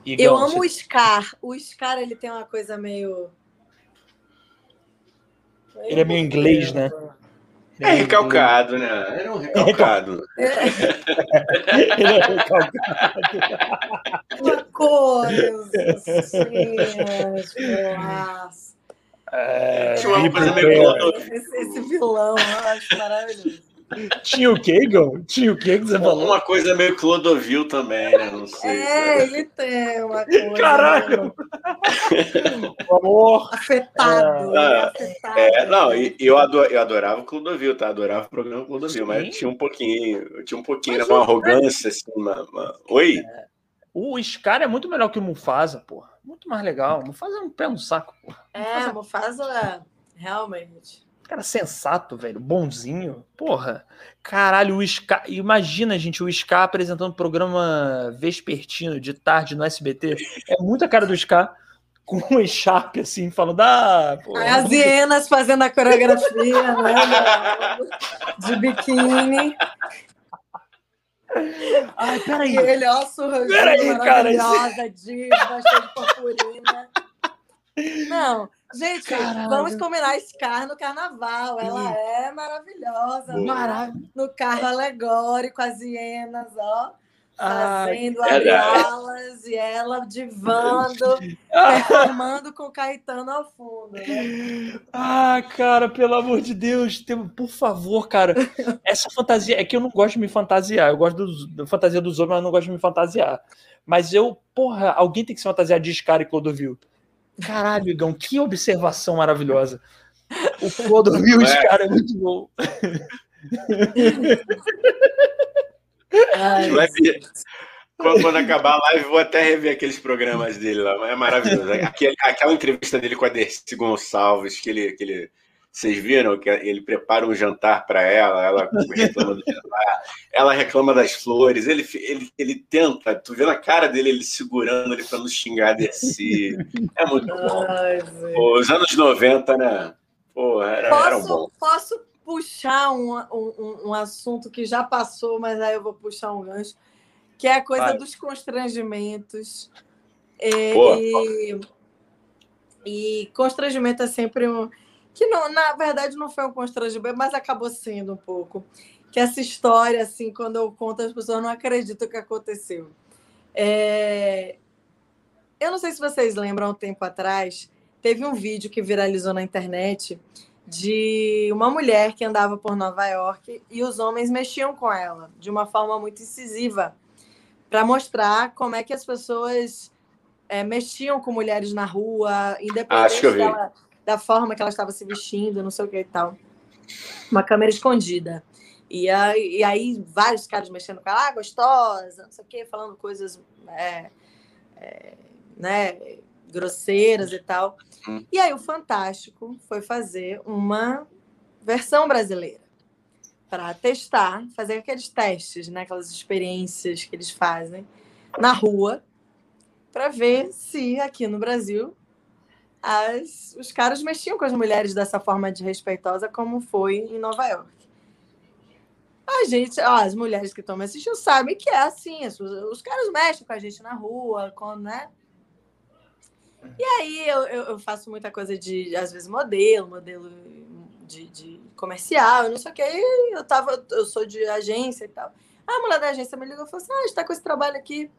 Igão, eu amo você... o Scar. O Scar, ele tem uma coisa meio. Ele é meio inglês, né? É, é recalcado, né? Era um recalcado. ele é recalcado. Uma coisa, assim, nossa. É, Tinha uma coisa meio esse, esse vilão, eu acho maravilhoso. Tinha o Kegal? Tinha o que você falou? Uma coisa meio Clodovil também, né? Não sei. É, ele tem uma coisa. Caralho! amor. Afetado. É, afetado. É, não, eu, ador, eu adorava o Clodovil, tá? Adorava o programa Clodovil, Sim. mas tinha um pouquinho, tinha um pouquinho, mas uma arrogância, assim, uma, uma... Oi? É. O Scar é muito melhor que o Mufasa, porra. Muito mais legal. Mufasa é um pé no saco, porra. Mufasa... É, Mufasa, realmente. Cara sensato, velho. Bonzinho. Porra. Caralho, o Scar. Imagina, gente, o Scar apresentando programa vespertino de tarde no SBT. É muita cara do Scar com um Sharp, assim, falando. Ah, porra. As hienas fazendo a coreografia, né? De biquíni. Ai, peraí. E ele, ó, surra peraí, maravilhosa, cara, diva, cheia de purpurina. Não, gente, Caralho. vamos combinar Scar no carnaval. Ela é maravilhosa. Maravilha. No carro alegórico, as hienas, ó fazendo as e ela divando, performando com Caetano ao fundo. Né? Ah, cara, pelo amor de Deus, por favor, cara. Essa fantasia é que eu não gosto de me fantasiar. Eu gosto do, da fantasia dos homens, mas não gosto de me fantasiar. Mas eu, porra, alguém tem que se fantasiar de Scar e Clodovil. Caralho, Igão, que observação maravilhosa. O Clodovil e Scar é muito bom. Quando acabar a live, vou até rever aqueles programas dele lá. É maravilhoso. Aquele, aquela entrevista dele com a Dercy Gonçalves, que ele, que ele. Vocês viram que ele prepara um jantar para ela, ela reclama do jantar, ela reclama das flores, ele, ele, ele tenta, tu vê na cara dele ele segurando ele para não xingar a Dercy. É muito bom. Ai, Os anos 90, né? Pô, era, posso, bom. Posso puxar um, um, um, assunto que já passou, mas aí eu vou puxar um gancho, que é a coisa Vai. dos constrangimentos. É, e, e, constrangimento é sempre um. Que não, na verdade não foi um constrangimento, mas acabou sendo um pouco. Que essa história, assim, quando eu conto, as pessoas não acreditam que aconteceu. É, eu não sei se vocês lembram, um tempo atrás, teve um vídeo que viralizou na internet de uma mulher que andava por Nova York e os homens mexiam com ela de uma forma muito incisiva para mostrar como é que as pessoas é, mexiam com mulheres na rua, independente dela, da forma que ela estava se vestindo, não sei o que e tal. Uma câmera escondida. E aí, e aí vários caras mexendo com ela, ah, gostosa, não sei o quê, falando coisas é, é, né, grosseiras e tal. Hum. E aí o Fantástico foi fazer uma versão brasileira para testar, fazer aqueles testes, né, aquelas experiências que eles fazem na rua, para ver se aqui no Brasil as, os caras mexiam com as mulheres dessa forma desrespeitosa como foi em Nova York. A gente, ó, as mulheres que estão me assistindo sabem que é assim, os, os, caras mexem com a gente na rua, quando, né? E aí eu, eu, faço muita coisa de, às vezes, modelo, modelo de, de comercial, não sei o que. Eu tava, eu sou de agência e tal. A mulher da agência me ligou e falou assim: ah, está com esse trabalho aqui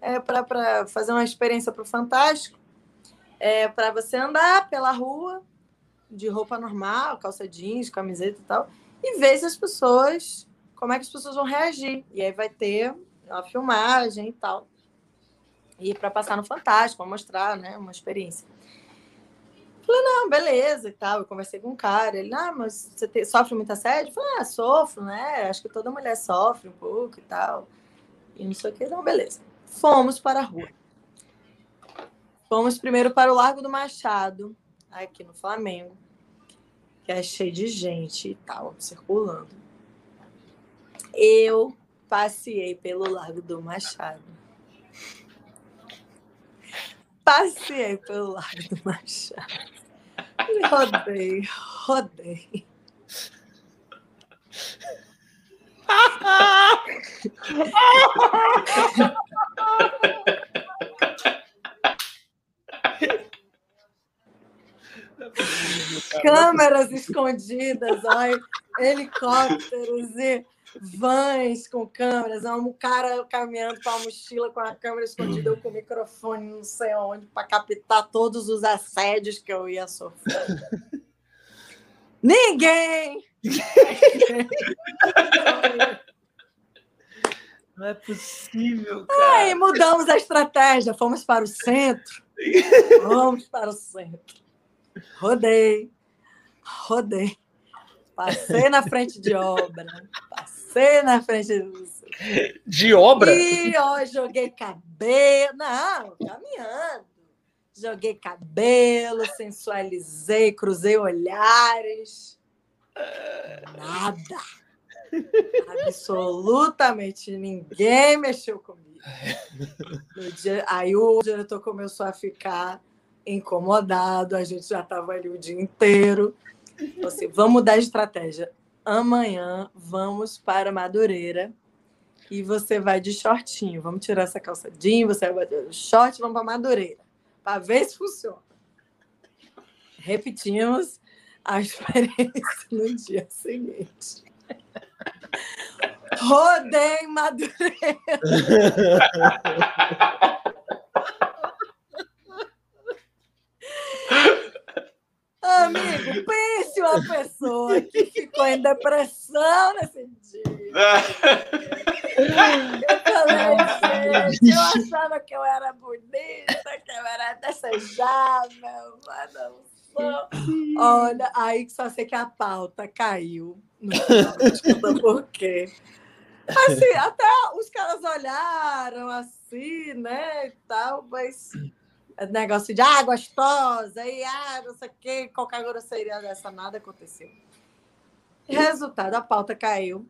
é, para fazer uma experiência para o Fantástico, é, para você andar pela rua de roupa normal, calça jeans, camiseta e tal, e ver se as pessoas, como é que as pessoas vão reagir. E aí vai ter uma filmagem e tal. E para passar no Fantástico, para mostrar né, uma experiência. Falei, não, beleza e tal. Eu conversei com um cara. Ele, ah, mas você te, sofre muito assédio? Eu falei, ah, sofro, né? Acho que toda mulher sofre um pouco e tal. E não sei o que. Não, beleza. Fomos para a rua. Fomos primeiro para o Largo do Machado, aqui no Flamengo, que é cheio de gente e tal, circulando. Eu passei pelo Largo do Machado. Passei pelo Largo do Machado. Rodei, rodei. Câmeras escondidas, olha, helicópteros e vans com câmeras, um cara caminhando com a mochila com a câmera escondida, eu com o microfone não sei onde, para captar todos os assédios que eu ia sofrer. Ninguém! Não é possível, cara. Aí mudamos a estratégia, fomos para o centro. Vamos para o centro. Rodei, rodei. Passei na frente de obra, passei na frente de obra. E ó, joguei cabelo, não, caminhando. Joguei cabelo, sensualizei, cruzei olhares. Nada. Absolutamente ninguém mexeu comigo. Dia, aí o diretor começou a ficar incomodado, a gente já estava ali o dia inteiro. Assim, vamos mudar de estratégia. Amanhã vamos para Madureira e você vai de shortinho. Vamos tirar essa calça você vai de short, vamos para Madureira, para ver se funciona. Repetimos a experiência no dia seguinte. Rodei Madureira. Amigo, pense uma pessoa que ficou em depressão nesse dia. Eu falei, gente, eu achava que eu era bonita, que eu era desejável, mas não sou. Olha, aí só sei que a pauta caiu. Não por quê. Assim, até os caras olharam assim, né, e tal, mas negócio de ah, gostosa, e ah, não sei o quê, qualquer grosseria dessa, nada aconteceu. Resultado, a pauta caiu.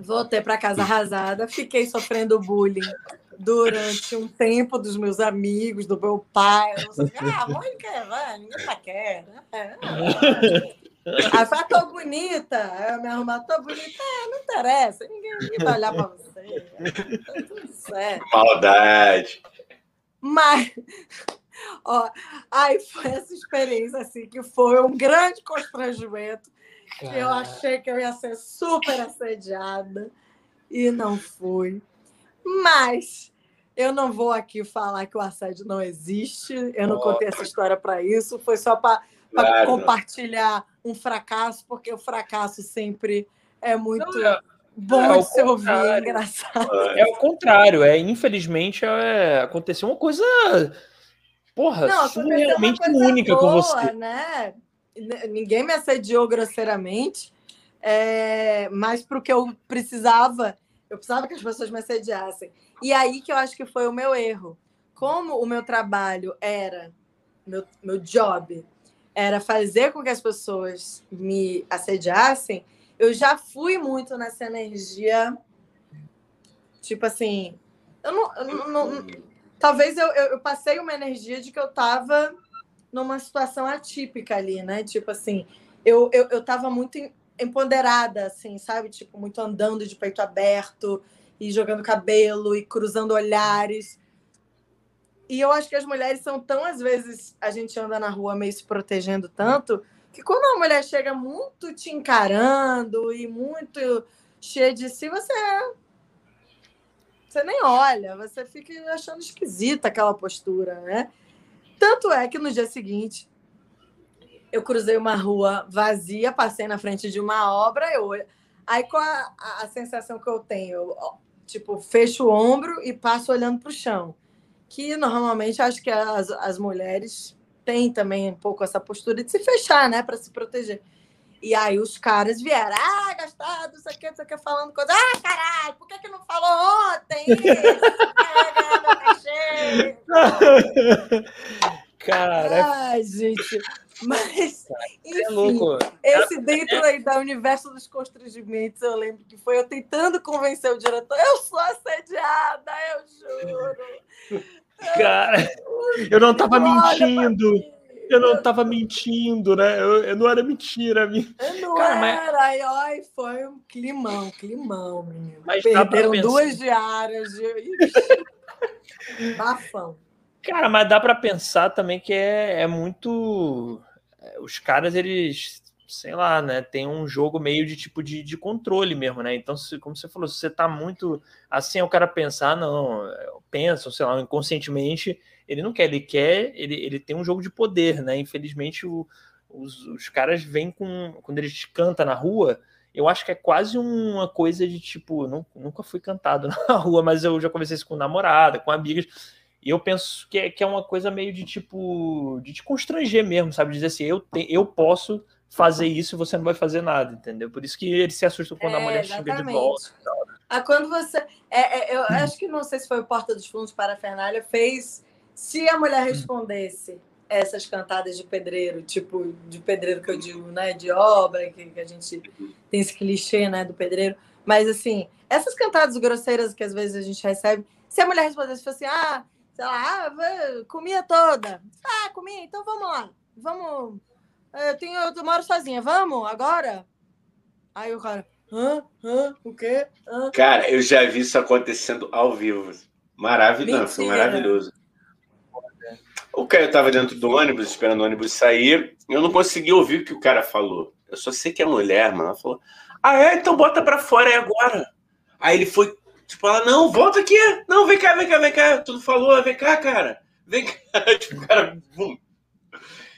Voltei para casa arrasada, fiquei sofrendo bullying durante um tempo dos meus amigos, do meu pai. Eu sei, ah, Mônica, vai, ninguém tá quer. É, é. Aí falei, tô bonita. Eu me arrumar, tô bonita. É, não interessa, ninguém, ninguém vai olhar para você. Tá tudo certo. Maldade. Mas, ó, aí foi essa experiência, assim, que foi um grande constrangimento. Cara. Eu achei que eu ia ser super assediada e não fui. Mas eu não vou aqui falar que o assédio não existe. Eu não oh. contei essa história para isso. Foi só para claro. compartilhar um fracasso, porque o fracasso sempre é muito. Não, é Bom é, se ouvir, é engraçado. É o contrário, é infelizmente é, aconteceu uma coisa porra, Não, surrealmente única boa, com você. Né? ninguém me assediou grosseiramente, é, mas porque eu precisava, eu precisava que as pessoas me assediassem. E aí que eu acho que foi o meu erro. Como o meu trabalho era, meu, meu job, era fazer com que as pessoas me assediassem, eu já fui muito nessa energia, tipo assim, eu não, eu não talvez eu, eu, eu, passei uma energia de que eu estava numa situação atípica ali, né? Tipo assim, eu, eu, eu tava muito empoderada, assim, sabe? Tipo, muito andando de peito aberto e jogando cabelo e cruzando olhares. E eu acho que as mulheres são tão, às vezes, a gente anda na rua meio se protegendo tanto, que quando uma mulher chega muito te encarando e muito cheia de si, você você nem olha, você fica achando esquisita aquela postura, né? Tanto é que no dia seguinte eu cruzei uma rua vazia, passei na frente de uma obra, eu aí qual a, a, a sensação que eu tenho? Eu, tipo, fecho o ombro e passo olhando para o chão. Que normalmente acho que as, as mulheres têm também um pouco essa postura de se fechar, né, para se proteger. E aí os caras vieram, ah, gastado, isso aqui, isso aqui, falando coisa. Ah, caralho, por que, que não falou ontem? Cara. Ai, gente. Mas, é enfim, é louco. esse dentro aí da universo dos constrangimentos, eu lembro que foi eu tentando convencer o diretor. Eu sou assediada, eu juro. Cara, eu não estava mentindo. Eu não estava mentindo, né? Eu, eu, não era mentira. Minha... não Cara, era. Mas... Ai, foi um climão, climão, menino. Mas Perderam duas diárias de... Bafão. Cara, mas dá para pensar também que é, é muito. É, os caras, eles, sei lá, né? Tem um jogo meio de tipo de, de controle mesmo, né? Então, se, como você falou, se você tá muito assim, o cara pensar, não, pensa, sei lá, inconscientemente, ele não quer, ele quer, ele, ele tem um jogo de poder, né? Infelizmente, o, os, os caras vêm com. Quando eles cantam na rua, eu acho que é quase uma coisa de tipo, não, nunca fui cantado na rua, mas eu já conversei isso com namorada, com amigas e eu penso que é, que é uma coisa meio de tipo, de te constranger mesmo, sabe? Dizer assim, eu, te, eu posso fazer isso e você não vai fazer nada, entendeu? Por isso que ele se assusta quando é, a mulher exatamente. chega de volta. Né? Ah, quando você. É, é, eu acho que não sei se foi o Porta dos Fundos para a Fernália, fez. Se a mulher respondesse essas cantadas de pedreiro, tipo, de pedreiro que eu digo, né? De obra, que, que a gente tem esse clichê, né? Do pedreiro. Mas, assim, essas cantadas grosseiras que às vezes a gente recebe, se a mulher respondesse, fosse assim, ah sei lá, ah, comia toda. Ah, comia, então vamos lá. Vamos. Eu, tenho, eu moro sozinha, vamos agora? Aí o cara, hã? Hã? O quê? Hã? Cara, eu já vi isso acontecendo ao vivo. Maravilhoso, foi maravilhoso. O cara estava dentro do ônibus, esperando o ônibus sair. Eu não consegui ouvir o que o cara falou. Eu só sei que é mulher, mano. Ela falou: Ah, é? Então bota pra fora aí agora. Aí ele foi Tipo, ela, não, volta aqui. Não, vem cá, vem cá, vem cá. Tudo falou, vem cá, cara. Vem cá. Tipo, cara, bum.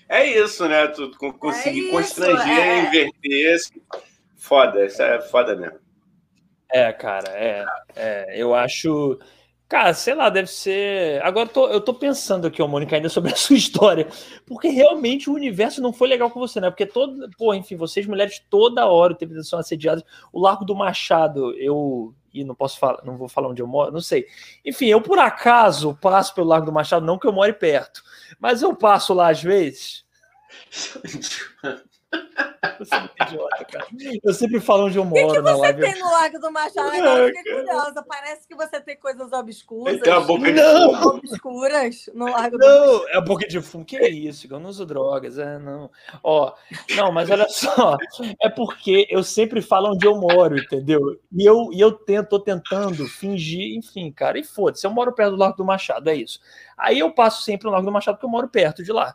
É isso, né? Tu conseguir é constranger, é. inverter. Foda, isso é foda mesmo. É, cara, é, é. Eu acho. Cara, sei lá, deve ser. Agora eu tô, eu tô pensando aqui, ô Mônica, ainda sobre a sua história. Porque realmente o universo não foi legal com você, né? Porque todo. Pô, enfim, vocês mulheres toda hora teve são assediadas. O Largo do Machado, eu e não posso falar, não vou falar onde eu moro, não sei. Enfim, eu por acaso passo pelo Largo do Machado, não que eu more perto, mas eu passo lá às vezes. Você é muito idiota, cara. Eu sempre falo onde eu moro. O que, que você live. tem no Lago do Machado? Eu fiquei curiosa. Parece que você tem coisas obscuras. Tem a boca de fumo. Obscuras no Lago do Não, Machado. é a boca de fumo. Que é isso? Eu não uso drogas. É, não. Ó, não, mas olha só. É porque eu sempre falo onde eu moro, entendeu? E eu, e eu tento, tô tentando fingir, enfim, cara. E foda-se, eu moro perto do Lago do Machado, é isso. Aí eu passo sempre no Lago do Machado porque eu moro perto de lá.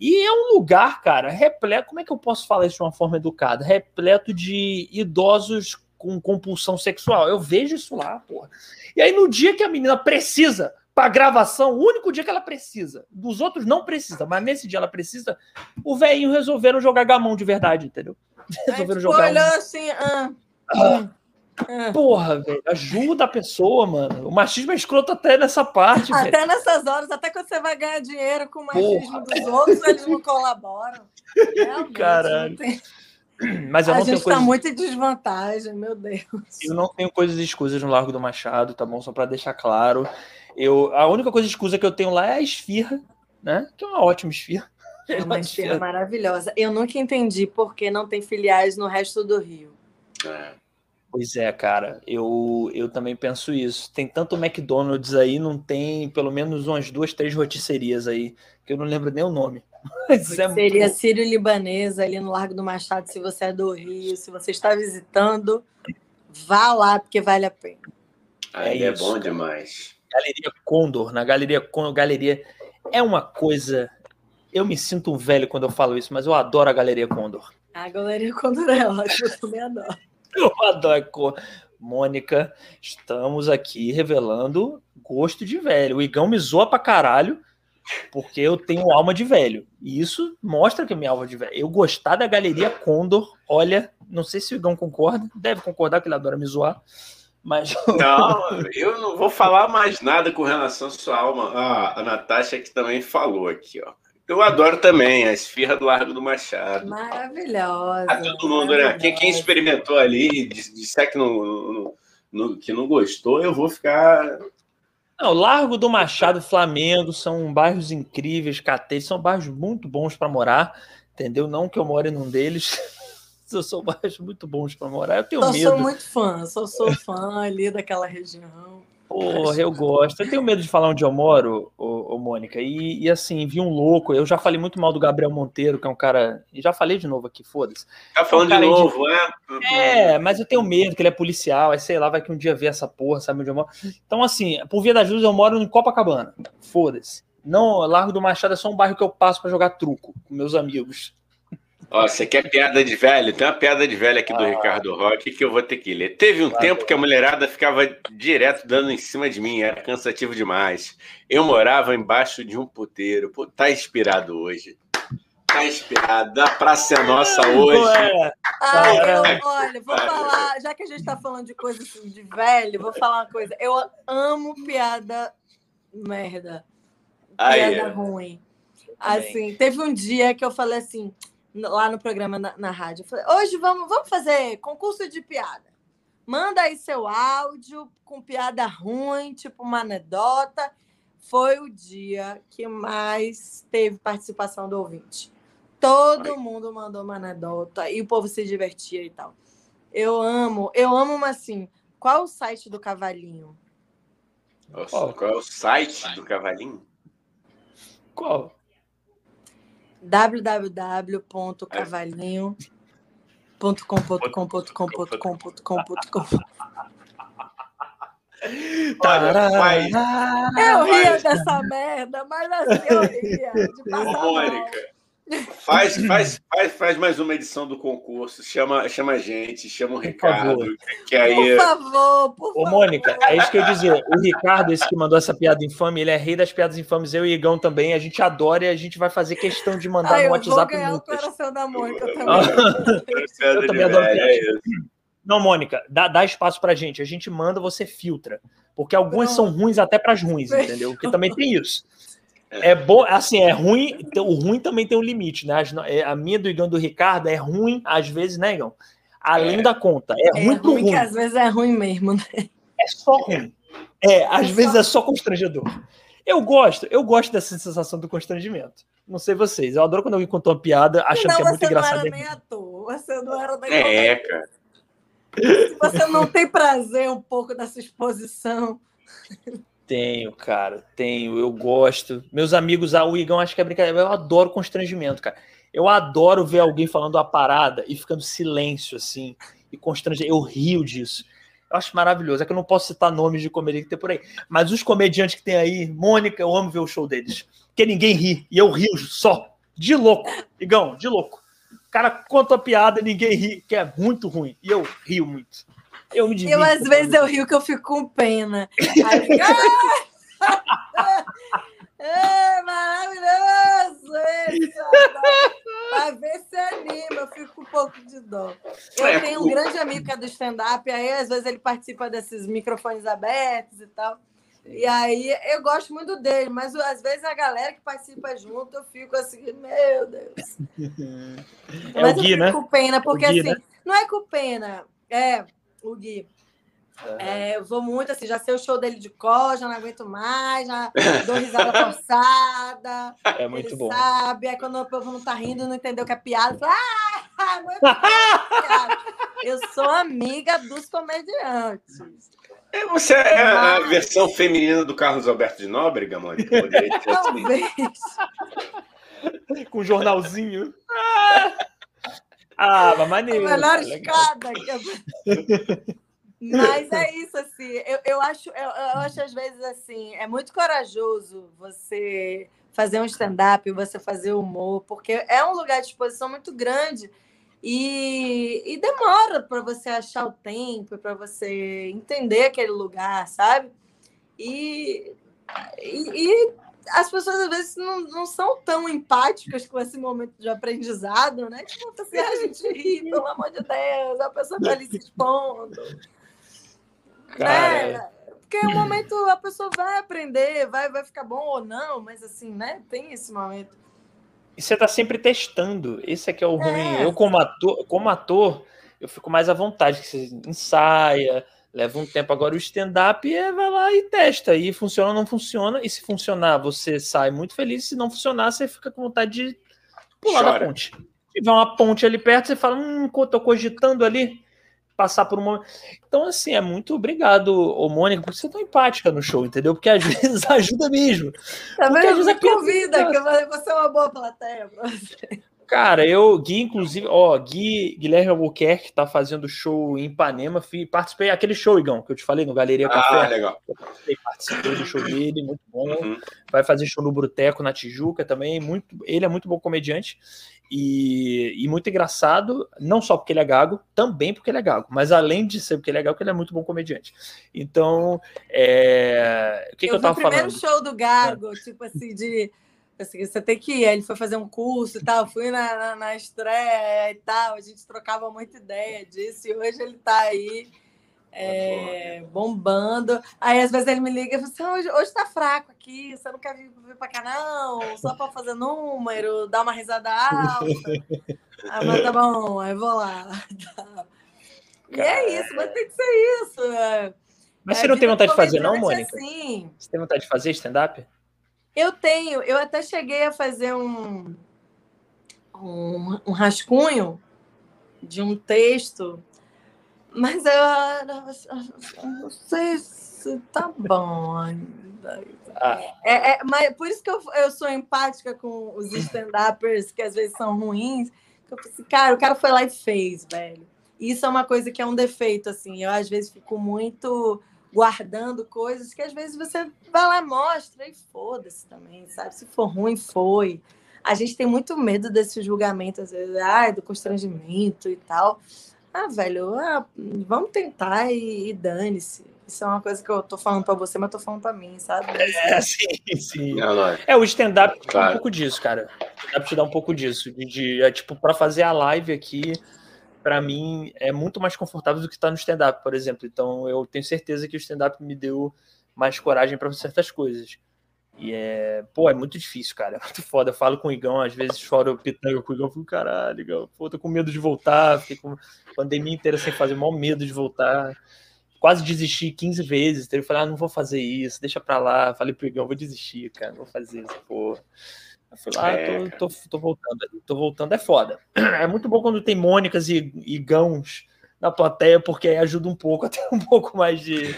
E é um lugar, cara, repleto. Como é que eu posso falar isso de uma forma educada? Repleto de idosos com compulsão sexual. Eu vejo isso lá, porra. E aí, no dia que a menina precisa para gravação, o único dia que ela precisa, dos outros não precisa, mas nesse dia ela precisa, o velhinho resolveram jogar gamão de verdade, entendeu? Resolveram jogar. Olha um... assim, ah, ah, É. Porra, velho, ajuda a pessoa, mano. O machismo é escroto até nessa parte, Até velho. nessas horas, até quando você vai ganhar dinheiro com o machismo Porra. dos outros, eles não colaboram. Realmente, Caralho. Não tem... Mas eu a não gente está muito em desvantagem, meu Deus. Eu não tenho coisas escusas no Largo do Machado, tá bom? Só para deixar claro. Eu, a única coisa escusa que eu tenho lá é a esfirra, né? Que é uma ótima esfirra. É uma esfirra maravilhosa. Eu nunca entendi por que não tem filiais no resto do Rio. É. Pois é, cara. Eu, eu também penso isso. Tem tanto McDonald's aí, não tem pelo menos umas duas, três rotisserias aí, que eu não lembro nem o nome. Mas é Seria muito... Sírio-Libanesa, ali no Largo do Machado, se você é do Rio, se você está visitando, vá lá, porque vale a pena. Aí é, é bom demais. Galeria Condor, na Galeria Condor, Galeria é uma coisa. Eu me sinto um velho quando eu falo isso, mas eu adoro a Galeria Condor. A Galeria Condor é ótima, eu também adoro. Eu adoro. Mônica, estamos aqui revelando gosto de velho. O Igão me zoa pra caralho porque eu tenho alma de velho. E isso mostra que é minha alma de velho. Eu gostar da Galeria Condor, olha, não sei se o Igão concorda, deve concordar que ele adora me zoar, mas... Não, eu não vou falar mais nada com relação à sua alma. Ah, a Natasha que também falou aqui, ó. Eu adoro também a esfirra do Largo do Machado. Maravilhosa. A todo mundo, né? Quem, quem, experimentou ali, disser que não, não, que não gostou, eu vou ficar não, Largo do Machado, Flamengo, são bairros incríveis, Catete, são bairros muito bons para morar, entendeu? Não que eu more num deles, são bairros muito bons para morar. Eu tenho só medo. Eu sou muito fã, só sou fã ali daquela região. Porra, eu gosto. Eu tenho medo de falar onde eu moro, ô, ô Mônica. E, e, assim, vi um louco. Eu já falei muito mal do Gabriel Monteiro, que é um cara. E já falei de novo aqui, foda-se. Tá falando é um de novo, de... é? É, mas eu tenho medo que ele é policial. Aí sei lá, vai que um dia ver essa porra, sabe onde eu moro. Então, assim, por via das luzes, eu moro em Copacabana. Foda-se. Não, Largo do Machado é só um bairro que eu passo para jogar truco com meus amigos. Ó, você quer piada de velho? Tem uma piada de velho aqui do ah. Ricardo Roque que eu vou ter que ler. Teve um tempo que a mulherada ficava direto dando em cima de mim, era cansativo demais. Eu morava embaixo de um puteiro. Pô, tá inspirado hoje. Tá inspirado. A praça é nossa hoje. Ah, eu, olha, vou falar, já que a gente tá falando de coisas de velho, vou falar uma coisa. Eu amo piada merda. Piada ruim. Assim, teve um dia que eu falei assim lá no programa na, na rádio. Falei, hoje vamos, vamos fazer concurso de piada. Manda aí seu áudio com piada ruim, tipo uma anedota. Foi o dia que mais teve participação do ouvinte. Todo Ai. mundo mandou uma anedota e o povo se divertia e tal. Eu amo, eu amo, mas assim, qual o site do Cavalinho? Nossa, qual é o site do Cavalinho? Qual? www.cavalinho.com.com.com.com.com.com Eu ria dessa merda, mas assim eu ria de passar Mônica, Faz, faz, faz, faz mais uma edição do concurso. Chama, chama a gente, chama o Ricardo. Que aí... Por favor, por Ô, Mônica, é isso que eu ia dizer. O Ricardo, esse que mandou essa piada infame, ele é rei das piadas infames. Eu e Igão também. A gente adora e a gente vai fazer questão de mandar Ai, no WhatsApp. Eu vou ganhar o coração da Mônica também. eu também adoro piada. É Não, Mônica, dá, dá espaço pra gente. A gente manda, você filtra. Porque algumas Não. são ruins até para as ruins, entendeu? Porque também tem isso. É bom, assim, é ruim. O ruim também tem um limite, né? É, a minha do Igão do Ricardo é ruim, às vezes, né, Igão? Além é. da conta. É, é muito ruim. ruim. que às vezes é ruim mesmo, né? É só ruim. É, às é vezes só... é só constrangedor. Eu gosto, eu gosto dessa sensação do constrangimento. Não sei vocês. Eu adoro quando alguém contou uma piada achando não, que é muito engraçado. Você não era nem à toa. Você não era nem É, cara. Se você não tem prazer um pouco dessa exposição. Tenho, cara, tenho, eu gosto. Meus amigos, ah, o Igão acho que é brincadeira, eu adoro constrangimento, cara. Eu adoro ver alguém falando a parada e ficando silêncio, assim, e constrangimento. Eu rio disso. Eu acho maravilhoso. É que eu não posso citar nomes de comédia que tem por aí. Mas os comediantes que tem aí, Mônica, eu amo ver o show deles. Porque ninguém ri. E eu rio só. De louco. Igão, de louco. O cara conta a piada, ninguém ri, que é muito ruim. E eu rio muito. Eu me Eu, às vezes, eu rio que eu fico com pena. Aí, É maravilhoso! Esse, Vai ver se anima, eu fico com um pouco de dó. Eu é, tenho um grande amigo que é do stand-up, aí às vezes ele participa desses microfones abertos e tal. E aí eu gosto muito dele, mas às vezes a galera que participa junto, eu fico assim, meu Deus. É mas o Gui, eu fico né? com pena, porque Gui, assim, né? não é com pena, é o Gui. É, eu vou muito assim, já sei o show dele de cor, já não aguento mais, já dou risada forçada. É muito ele bom. Sabe? Aí quando o povo não tá rindo, não entendeu que é piada, ah, não é piada. eu sou amiga dos comediantes. É, você é a versão feminina do Carlos Alberto de Nóbrega, Mônica? Talvez. Com um jornalzinho. Ah, mas maneiro. A melhor escada. Que... Mas é isso, assim. Eu, eu, acho, eu, eu acho, às vezes, assim, é muito corajoso você fazer um stand-up, você fazer humor, porque é um lugar de exposição muito grande e, e demora para você achar o tempo, para você entender aquele lugar, sabe? E, e, e, as pessoas às vezes não, não são tão empáticas com esse momento de aprendizado, né? Tipo, assim, a gente ri, pelo amor de Deus, a pessoa está ali se expondo. Cara. Né? Porque o momento a pessoa vai aprender, vai, vai ficar bom ou não, mas assim, né? Tem esse momento. E você tá sempre testando. Esse é que é o ruim. É. Eu, como ator, como ator, eu fico mais à vontade, que você ensaia, leva um tempo. Agora o stand-up é vai lá e testa. E funciona ou não funciona. E se funcionar, você sai muito feliz. Se não funcionar, você fica com vontade de pular Chora. da ponte. Se tiver uma ponte ali perto, você fala, hum, tô cogitando ali passar por um momento. Então, assim, é muito obrigado, ô Mônica, por ser tão empática no show, entendeu? Porque às vezes ajuda mesmo. Tá vendo? Às vezes me convida, que você é uma boa plateia pra você. Cara, eu, Gui, inclusive, ó, Gui, Guilherme Albuquerque tá fazendo show em Ipanema, fui, participei aquele show, Igão, que eu te falei no Galeria Café. Ah, legal. Eu participei, participei do show dele, muito bom. Uhum. Vai fazer show no Bruteco, na Tijuca também, muito, ele é muito bom comediante. E, e, muito engraçado, não só porque ele é gago, também porque ele é gago, mas além de ser porque ele é gago, porque ele é muito bom comediante. Então, é... o que, eu, que eu tava falando? O primeiro show do gago, é. tipo assim, de assim, você tem que ir. Ele foi fazer um curso e tal, fui na, na, na estreia e tal, a gente trocava muita ideia disso, e hoje ele está aí é, bombando. Aí às vezes ele me liga e fala assim: hoje, hoje tá fraco aqui, você não quer vir, vir para cá, não? Só para fazer número, dar uma risada alta. ah, mas tá bom, aí vou lá. E é isso, mas tem que ser isso. É. Mas você não tem vontade de fazer, não, Mônica? Assim. Você tem vontade de fazer stand-up? Eu tenho, eu até cheguei a fazer um, um, um rascunho de um texto mas eu não sei se tá bom ainda. Ah. É, é, mas por isso que eu, eu sou empática com os stand-uppers que às vezes são ruins. Que eu pensei, cara, o cara foi lá e fez, velho. Isso é uma coisa que é um defeito, assim. Eu às vezes fico muito guardando coisas que às vezes você vai lá, mostra e foda-se também, sabe? Se for ruim, foi. A gente tem muito medo desse julgamento, às vezes, ah, do constrangimento e tal. Ah, velho, ah, vamos tentar e, e dane-se. Isso é uma coisa que eu tô falando para você, mas tô falando para mim, sabe? É, sim, sim. É. é, o stand-up te dá um pouco disso, cara. O stand-up te dá um pouco disso. De, de é, tipo, para fazer a live aqui, para mim, é muito mais confortável do que estar tá no stand-up, por exemplo. Então, eu tenho certeza que o stand-up me deu mais coragem para certas coisas. E é, pô, é muito difícil, cara. É muito foda. Eu falo com o Igão, às vezes choro pitanga com o Igão. Eu fico, caralho, Igão, pô, tô com medo de voltar. Fiquei com pandemia inteira sem fazer, mal medo de voltar. Quase desisti 15 vezes. Ele falou, ah, não vou fazer isso, deixa pra lá. Falei pro Igão, vou desistir, cara, não vou fazer isso, pô. Eu falei, ah, é, tô, tô, tô, voltando, tô voltando, é foda. É muito bom quando tem Mônicas e Igãos na plateia, porque aí ajuda um pouco, até um pouco mais de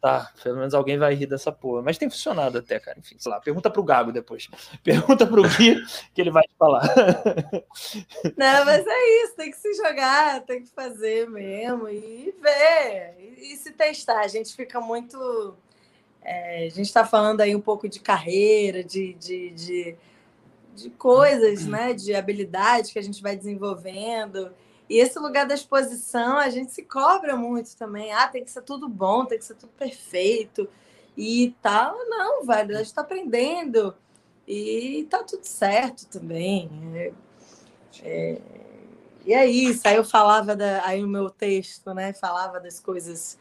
Tá, pelo menos alguém vai rir dessa porra. Mas tem funcionado até, cara. Enfim, sei lá. Pergunta pro Gago depois. Pergunta pro Gui que ele vai te falar. Não, mas é isso. Tem que se jogar, tem que fazer mesmo e ver. E, e se testar. A gente fica muito. É, a gente está falando aí um pouco de carreira, de, de, de, de coisas, né? De habilidades que a gente vai desenvolvendo. E esse lugar da exposição, a gente se cobra muito também. Ah, tem que ser tudo bom, tem que ser tudo perfeito. e tal. Não, velho, a gente está aprendendo e tá tudo certo também. É, é, e é isso. Aí eu falava, da, aí o meu texto, né, falava das coisas,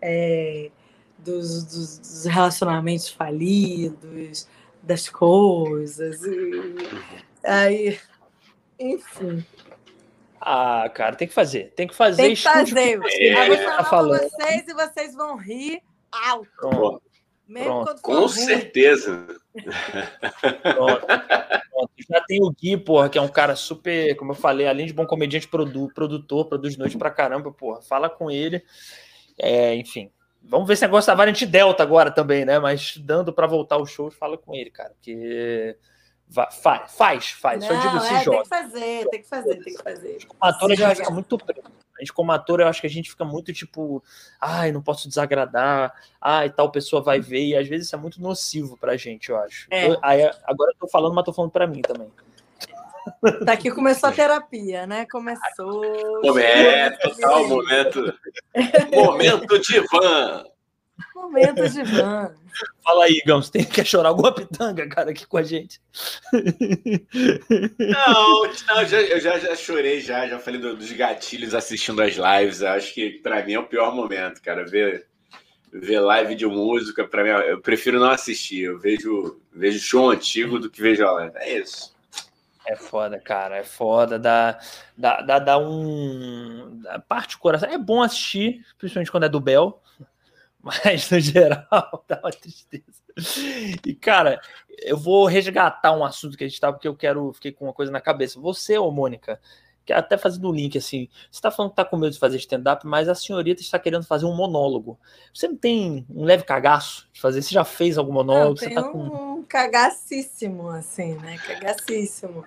é, dos, dos, dos, relacionamentos falidos, das coisas. E, aí, enfim. Ah, cara, tem que fazer. Tem que fazer. Tem que fazer. Eu vou falar tá falando. vocês e vocês vão rir alto. Pronto. Mesmo Com certeza. Pronto. Pronto. Já tem o Gui, porra, que é um cara super, como eu falei, além de bom comediante, produ produtor, produz noite pra caramba, porra. Fala com ele. É, enfim. Vamos ver esse negócio da variante Delta agora também, né? Mas dando para voltar o show, fala com ele, cara. Porque faz, faz, faz. Não, Só digo se é, joga. Tem que fazer, tem que fazer, tem que fazer. Como ator, a gente fica muito preso. A gente, como ator, eu acho que a gente fica muito tipo, ai, não posso desagradar, ai, tal pessoa vai ver, e às vezes isso é muito nocivo pra gente, eu acho. É. Eu, aí, agora eu tô falando, mas tô falando pra mim também. Daqui começou a terapia, né? Começou. Momento, total momento. momento de van. Momento de van. Fala aí, Gams, tem que chorar alguma pitanga, cara, aqui com a gente. Não, não já, eu já, já chorei, já, já falei dos gatilhos assistindo as lives. Acho que para mim é o pior momento, cara. Ver, ver live de música, para mim, eu prefiro não assistir. Eu vejo, vejo show antigo do que vejo a live. É isso. É foda, cara, é foda, dá, dá, dá, dá um. Parte do coração. É bom assistir, principalmente quando é do Bel, mas no geral dá uma tristeza. E, cara, eu vou resgatar um assunto que a gente tá, porque eu quero, fiquei com uma coisa na cabeça. Você, ô Mônica, até fazendo um link assim, você está falando que está com medo de fazer stand-up, mas a senhorita está querendo fazer um monólogo. Você não tem um leve cagaço de fazer? Você já fez algum monólogo? Não, você tá com um cagacíssimo, assim, né? Cagacíssimo.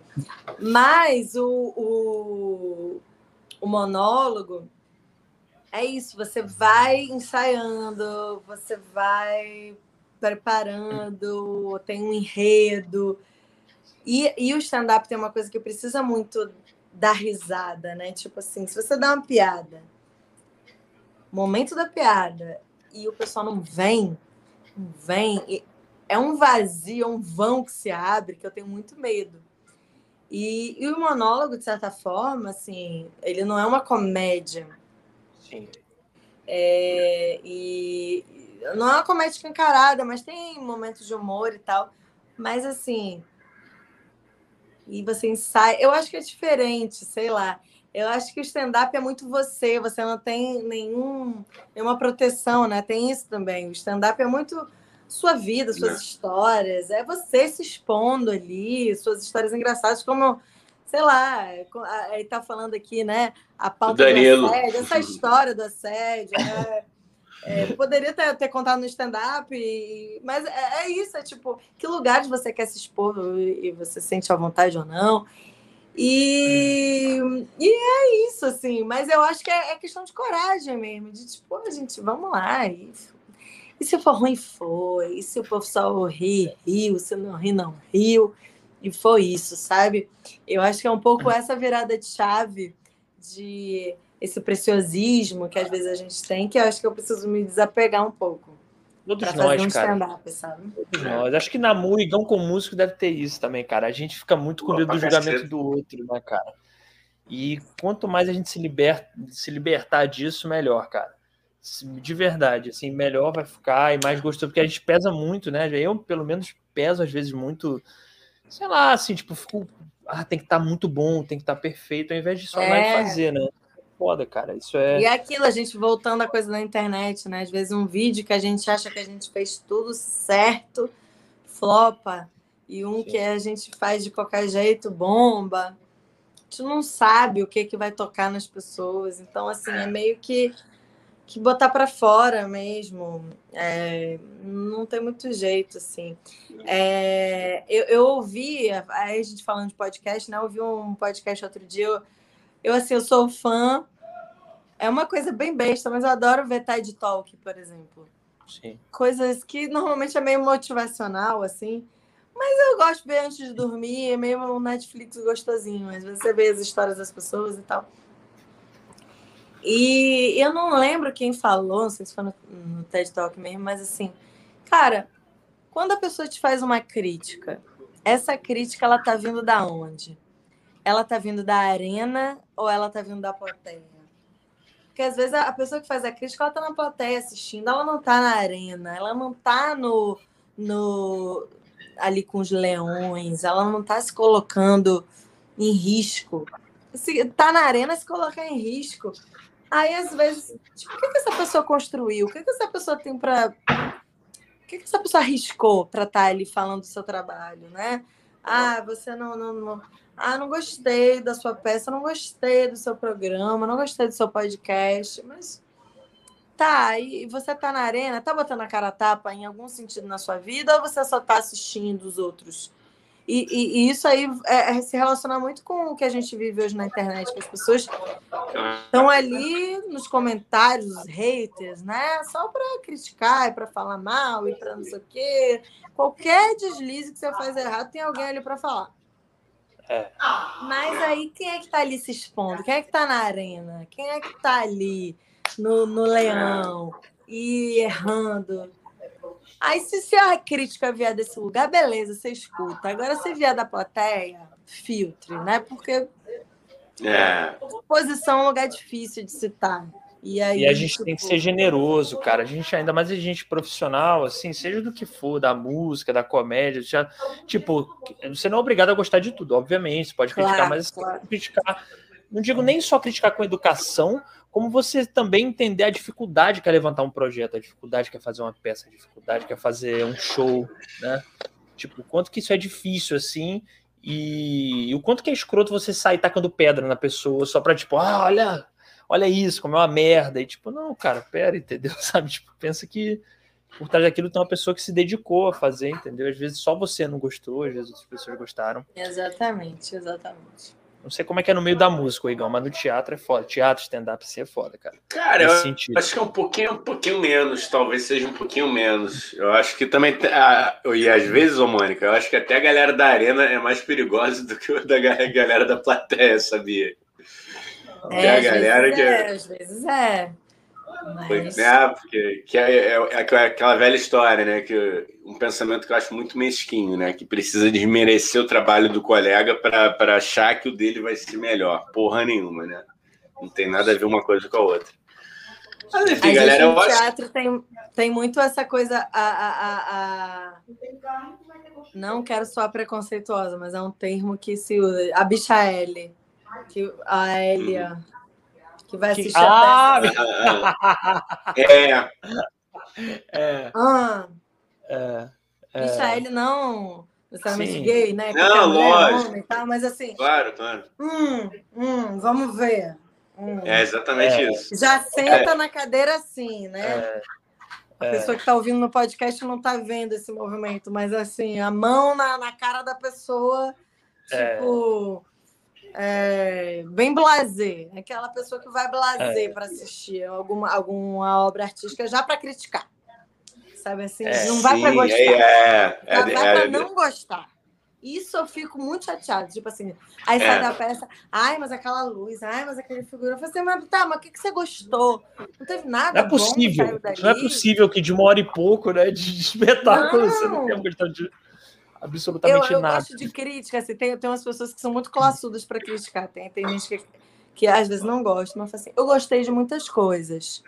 Mas o, o, o monólogo é isso, você vai ensaiando, você vai preparando, tem um enredo. E, e o stand-up tem uma coisa que precisa muito dar risada, né? Tipo assim, se você dá uma piada, momento da piada, e o pessoal não vem, não vem, é um vazio, é um vão que se abre que eu tenho muito medo. E, e o monólogo, de certa forma, assim, ele não é uma comédia. Sim. É, e não é uma comédia encarada, mas tem momentos de humor e tal. Mas assim, e você ensaia. Eu acho que é diferente, sei lá. Eu acho que o stand-up é muito você, você não tem nenhum, nenhuma proteção, né? Tem isso também. O stand-up é muito sua vida, suas é. histórias, é você se expondo ali, suas histórias engraçadas, como, sei lá, ele tá falando aqui, né? A pauta Danilo. do assédio, essa história do assédio, né? É, poderia ter, ter, contado no stand-up, mas é, é, isso, é tipo, que lugares você quer se expor e você sente à vontade ou não. E, e é isso, assim, mas eu acho que é, é questão de coragem mesmo, de tipo, a gente, vamos lá. E, e se for ruim, foi. E se o pessoal rir, riu. Se não rir, não riu. E foi isso, sabe? Eu acho que é um pouco essa virada de chave de esse preciosismo que às vezes a gente tem, que eu acho que eu preciso me desapegar um pouco. Todos nós, um cara. Sabe? Todos nós. Acho que na Muigão com músico deve ter isso também, cara. A gente fica muito com medo do julgamento do outro, né, cara? E quanto mais a gente se, liberta, se libertar disso, melhor, cara. De verdade, assim, melhor vai ficar e mais gostoso, porque a gente pesa muito, né? Eu, pelo menos, peso às vezes muito, sei lá, assim, tipo, fico, ah, tem que estar tá muito bom, tem que estar tá perfeito, ao invés de só é. e fazer, né? Foda, cara. Isso é. E é aquilo, a gente voltando à coisa da internet, né? Às vezes um vídeo que a gente acha que a gente fez tudo certo, flopa. E um Sim. que a gente faz de qualquer jeito, bomba. A gente não sabe o que, que vai tocar nas pessoas. Então, assim, é meio que, que botar para fora mesmo. É, não tem muito jeito, assim. É, eu, eu ouvi, aí a gente falando de podcast, né? Eu ouvi um podcast outro dia. Eu, eu, assim, eu sou fã. É uma coisa bem besta, mas eu adoro ver TED Talk, por exemplo. Sim. Coisas que normalmente é meio motivacional, assim. Mas eu gosto de ver antes de dormir, é meio um Netflix gostosinho. Às vezes você vê as histórias das pessoas e tal. E eu não lembro quem falou, não sei se foi no, no TED Talk mesmo, mas assim, Cara, quando a pessoa te faz uma crítica, essa crítica ela tá vindo da onde? Ela tá vindo da arena ou ela tá vindo da plateia? Porque às vezes a pessoa que faz a crítica, ela tá na plateia assistindo, ela não tá na arena, ela não tá no, no ali com os leões, ela não tá se colocando em risco. Se tá na arena, se colocar em risco. Aí, às vezes, tipo, o que, que essa pessoa construiu? O que, que essa pessoa tem para. O que, que essa pessoa arriscou para estar tá ali falando do seu trabalho, né? Ah, você não, não, não. Ah, não gostei da sua peça, não gostei do seu programa, não gostei do seu podcast, mas tá, e você tá na arena, tá botando a cara a tapa em algum sentido na sua vida ou você só tá assistindo os outros? E, e, e, isso aí é, é, se relaciona muito com o que a gente vive hoje na internet, que as pessoas estão ali nos comentários, os haters, né? Só para criticar e para falar mal e para não sei o quê. Qualquer deslize que você faz errado, tem alguém ali para falar. É. Mas aí quem é que está ali se expondo? Quem é que está na arena? Quem é que está ali no, no leão e errando? Aí, se, se a crítica vier desse lugar, beleza, você escuta. Agora, se vier da plateia, filtre, né? Porque é. posição é um lugar difícil de citar. E, aí, e a gente tipo... tem que ser generoso, cara. A gente, ainda mais a gente profissional, assim, seja do que for, da música, da comédia, já, tipo, você não é obrigado a gostar de tudo, obviamente. Você pode criticar, claro, mas claro. criticar. Não digo nem só criticar com educação, como você também entender a dificuldade que é levantar um projeto, a dificuldade que é fazer uma peça, a dificuldade que é fazer um show, né? Tipo, o quanto que isso é difícil, assim, e, e o quanto que é escroto você sair tacando pedra na pessoa só pra, tipo, ah, olha, olha isso, como é uma merda, e tipo, não, cara, pera, entendeu? Sabe? Tipo, pensa que por trás daquilo tem uma pessoa que se dedicou a fazer, entendeu? Às vezes só você não gostou, às vezes outras pessoas gostaram. Exatamente, exatamente. Não sei como é que é no meio da música, Igão, mas no teatro é foda. Teatro, stand-up, assim é foda, cara. Cara, eu sentido. acho que é um pouquinho, um pouquinho menos, talvez seja um pouquinho menos. Eu acho que também. Ah, e às vezes, ô Mônica, eu acho que até a galera da arena é mais perigosa do que a da galera da plateia, sabia? É, a galera que. É, às vezes é. Mas... Né? Porque que é, é, é, aquela velha história, né? Que um pensamento que eu acho muito mesquinho, né? Que precisa desmerecer o trabalho do colega para achar que o dele vai ser melhor. Porra nenhuma, né? Não tem nada a ver uma coisa com a outra. Mas enfim, a galera, gente, teatro acho... tem, tem muito essa coisa. A, a, a, a... Não quero soar preconceituosa, mas é um termo que se usa. A bicha L. Que a Elia. Uhum que vai assistir ah, a peça. É. É. Ah. É. é. Michael não necessariamente gay, né? Não, lógico. Homem, tá? Mas assim. Claro, claro. Hum, hum, vamos ver. Hum. É exatamente é. isso. Já senta é. na cadeira assim, né? É. A pessoa que está ouvindo no podcast não está vendo esse movimento, mas assim, a mão na, na cara da pessoa, é. tipo é, bem blazer, aquela pessoa que vai blazer é. para assistir alguma, alguma obra artística já para criticar. Sabe assim? É, não vai para gostar. É, é, vai para é, não gostar. Isso eu fico muito chateado. Tipo assim, aí sai da peça, ai, mas aquela luz, ai, mas aquele figura. Eu falei assim, mas tá, mas o que, que você gostou? Não teve nada. Não é possível. Não é possível que de uma hora e pouco, né? De espetáculo, não. você não tenha gostado de absolutamente eu, eu nada. Eu gosto de crítica, assim, tem, tem umas pessoas que são muito classudas para criticar, tem, tem gente que, que às vezes não gosta, mas assim, eu gostei de muitas coisas.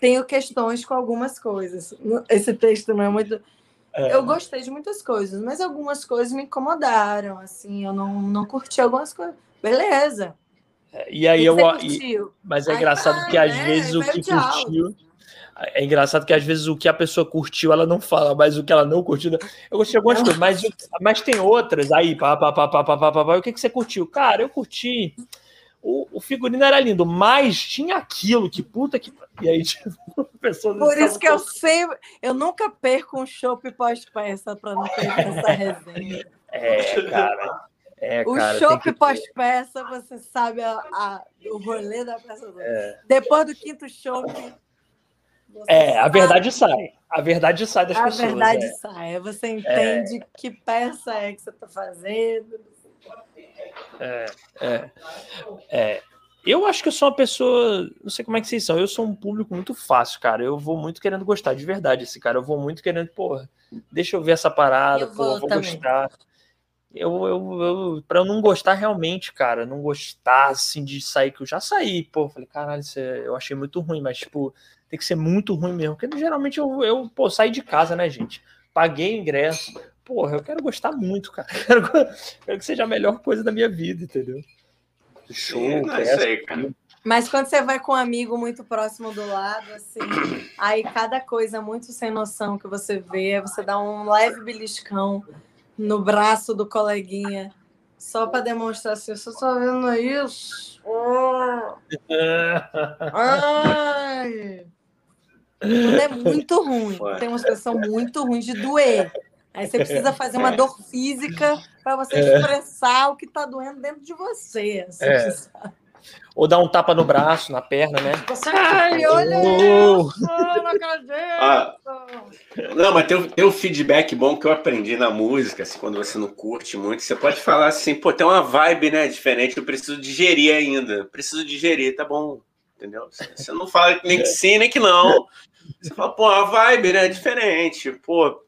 Tenho questões com algumas coisas. Esse texto não é muito. É. Eu gostei de muitas coisas, mas algumas coisas me incomodaram, assim, eu não, não curti algumas coisas. Beleza. É, e aí eu. E, mas é Ai, engraçado que às né? vezes o que curtiu. É engraçado que às vezes o que a pessoa curtiu, ela não fala, mas o que ela não curtiu. Eu gostei de algumas coisas, mas, mas tem outras aí, pá, pá, pá, pá, pá, pá, pá, pá. o que, que você curtiu? Cara, eu curti. O, o figurino era lindo, mas tinha aquilo, que puta que. E aí, tipo, pessoas. Por isso que eu sempre. Eu nunca perco um show pós-peça para não perder essa resenha. É, cara. É, o cara, chopp pós-peça, você sabe a, a, o rolê da peça. É. Depois do quinto show, é, a verdade sai. A verdade sai das a pessoas. A verdade é. sai. Você entende é. que peça é que você está fazendo. É, é, é. Eu acho que eu sou uma pessoa. Não sei como é que vocês são. Eu sou um público muito fácil, cara. Eu vou muito querendo gostar, de verdade, esse cara. Eu vou muito querendo, porra, deixa eu ver essa parada, eu pô, vou, vou gostar. Eu, eu, eu, pra eu não gostar realmente, cara, não gostar assim de sair, que eu já saí, pô, falei, caralho, isso é, eu achei muito ruim, mas, tipo, tem que ser muito ruim mesmo. Porque geralmente eu, eu pô, saí de casa, né, gente? Paguei o ingresso. Porra, eu quero gostar muito, cara. Quero, quero que seja a melhor coisa da minha vida, entendeu? Show, é, aí, cara. Mas quando você vai com um amigo muito próximo do lado, assim, aí cada coisa muito sem noção que você vê, você dá um leve beliscão no braço do coleguinha, só para demonstrar assim, você está vendo isso? Oh. Ai. É muito ruim. Tem uma expressão muito ruim de doer. Aí você precisa fazer uma dor física para você é. expressar o que está doendo dentro de você. Assim, é. Ou dar um tapa no braço, na perna, né? Você, Ai, olha oh. isso, não acredito. Ah, não, mas tem, tem um feedback bom que eu aprendi na música, assim, quando você não curte muito, você pode falar assim, pô, tem uma vibe, né, diferente, eu preciso digerir ainda, preciso digerir, tá bom, entendeu? Você não fala nem que sim, nem que não. Você fala, pô, a vibe, né, é diferente, pô,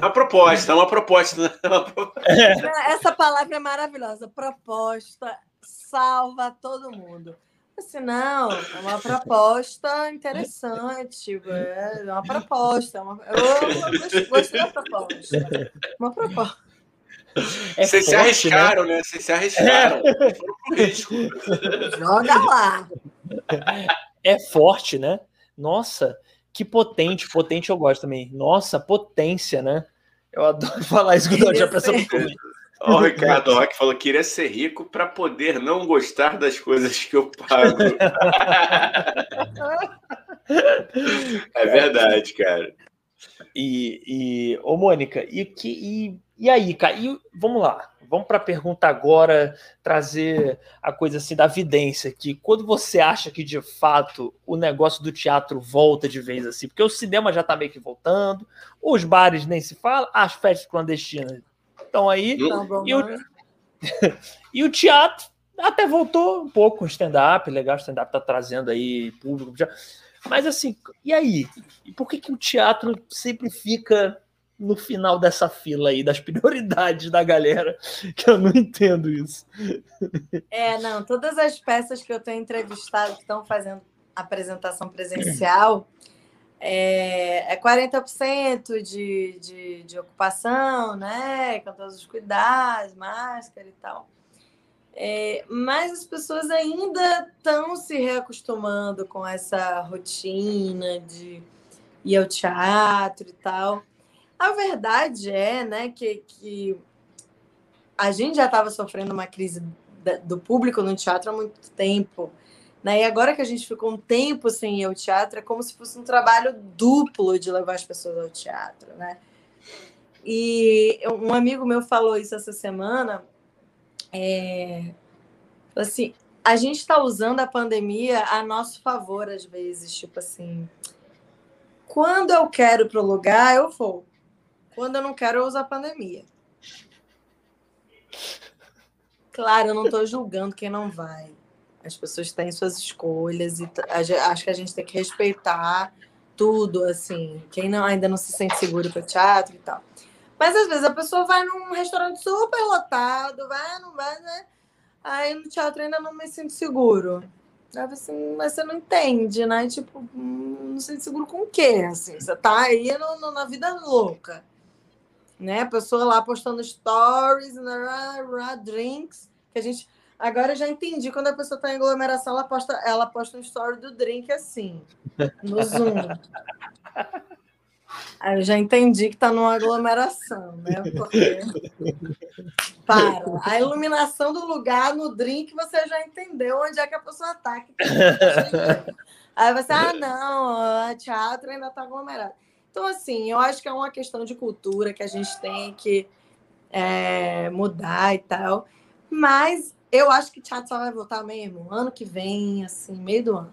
a proposta, uma proposta. Né? Uma proposta. Essa palavra é maravilhosa. Proposta salva todo mundo. Assim, não, é uma proposta interessante, é uma proposta. É uma... Eu gostei da proposta. Uma proposta. É Vocês forte, se arriscaram, né? né? Vocês se arriscaram. É. Joga lá. É forte, né? Nossa, que potente, potente eu gosto também. Nossa, potência, né? Eu adoro falar isso quando eu já pensou no Ó, o Ricardo Roque falou que queria ser rico para poder não gostar das coisas que eu pago. é verdade, cara. E, e ô Mônica, e, que, e, e aí, cara? E, vamos lá, vamos para a pergunta agora, trazer a coisa assim da vidência, que quando você acha que de fato o negócio do teatro volta de vez assim, porque o cinema já está meio que voltando, os bares nem se fala, as festas clandestinas estão aí, tá e, o, e o teatro até voltou um pouco com stand-up, legal, o stand-up tá trazendo aí público, já, mas assim, e aí? E por que, que o teatro sempre fica no final dessa fila aí das prioridades da galera, que eu não entendo isso. É, não, todas as peças que eu tenho entrevistado que estão fazendo apresentação presencial é, é 40% de, de, de ocupação, né? Com todos os cuidados, máscara e tal. É, mas as pessoas ainda estão se reacostumando com essa rotina de ir ao teatro e tal. A verdade é né, que, que a gente já estava sofrendo uma crise do público no teatro há muito tempo. Né? E agora que a gente ficou um tempo sem ir ao teatro, é como se fosse um trabalho duplo de levar as pessoas ao teatro. Né? E um amigo meu falou isso essa semana. É, assim, a gente está usando a pandemia a nosso favor, às vezes. Tipo assim, quando eu quero para o lugar, eu vou. Quando eu não quero, eu uso a pandemia. Claro, eu não estou julgando quem não vai. As pessoas têm suas escolhas e acho que a gente tem que respeitar tudo, assim. Quem não, ainda não se sente seguro para teatro e tal. Mas às vezes a pessoa vai num restaurante super lotado, vai, não vai, né? Aí no teatro ainda não me sinto seguro. Aí assim, mas você não entende, né? Tipo, hum, não sente seguro com o quê? Assim, você tá aí no, no, na vida louca né? A pessoa lá postando stories, né? drinks, que a gente agora eu já entendi quando a pessoa está em aglomeração, ela posta, ela posta um story do drink assim, no Zoom. Aí eu já entendi que está numa aglomeração, né? Porque... Para. A iluminação do lugar no drink, você já entendeu onde é que a pessoa está. Aí você, ah, não, teatro ainda está aglomerado. Então, assim, eu acho que é uma questão de cultura que a gente tem que é, mudar e tal. Mas eu acho que teatro só vai voltar mesmo ano que vem, assim, meio do ano.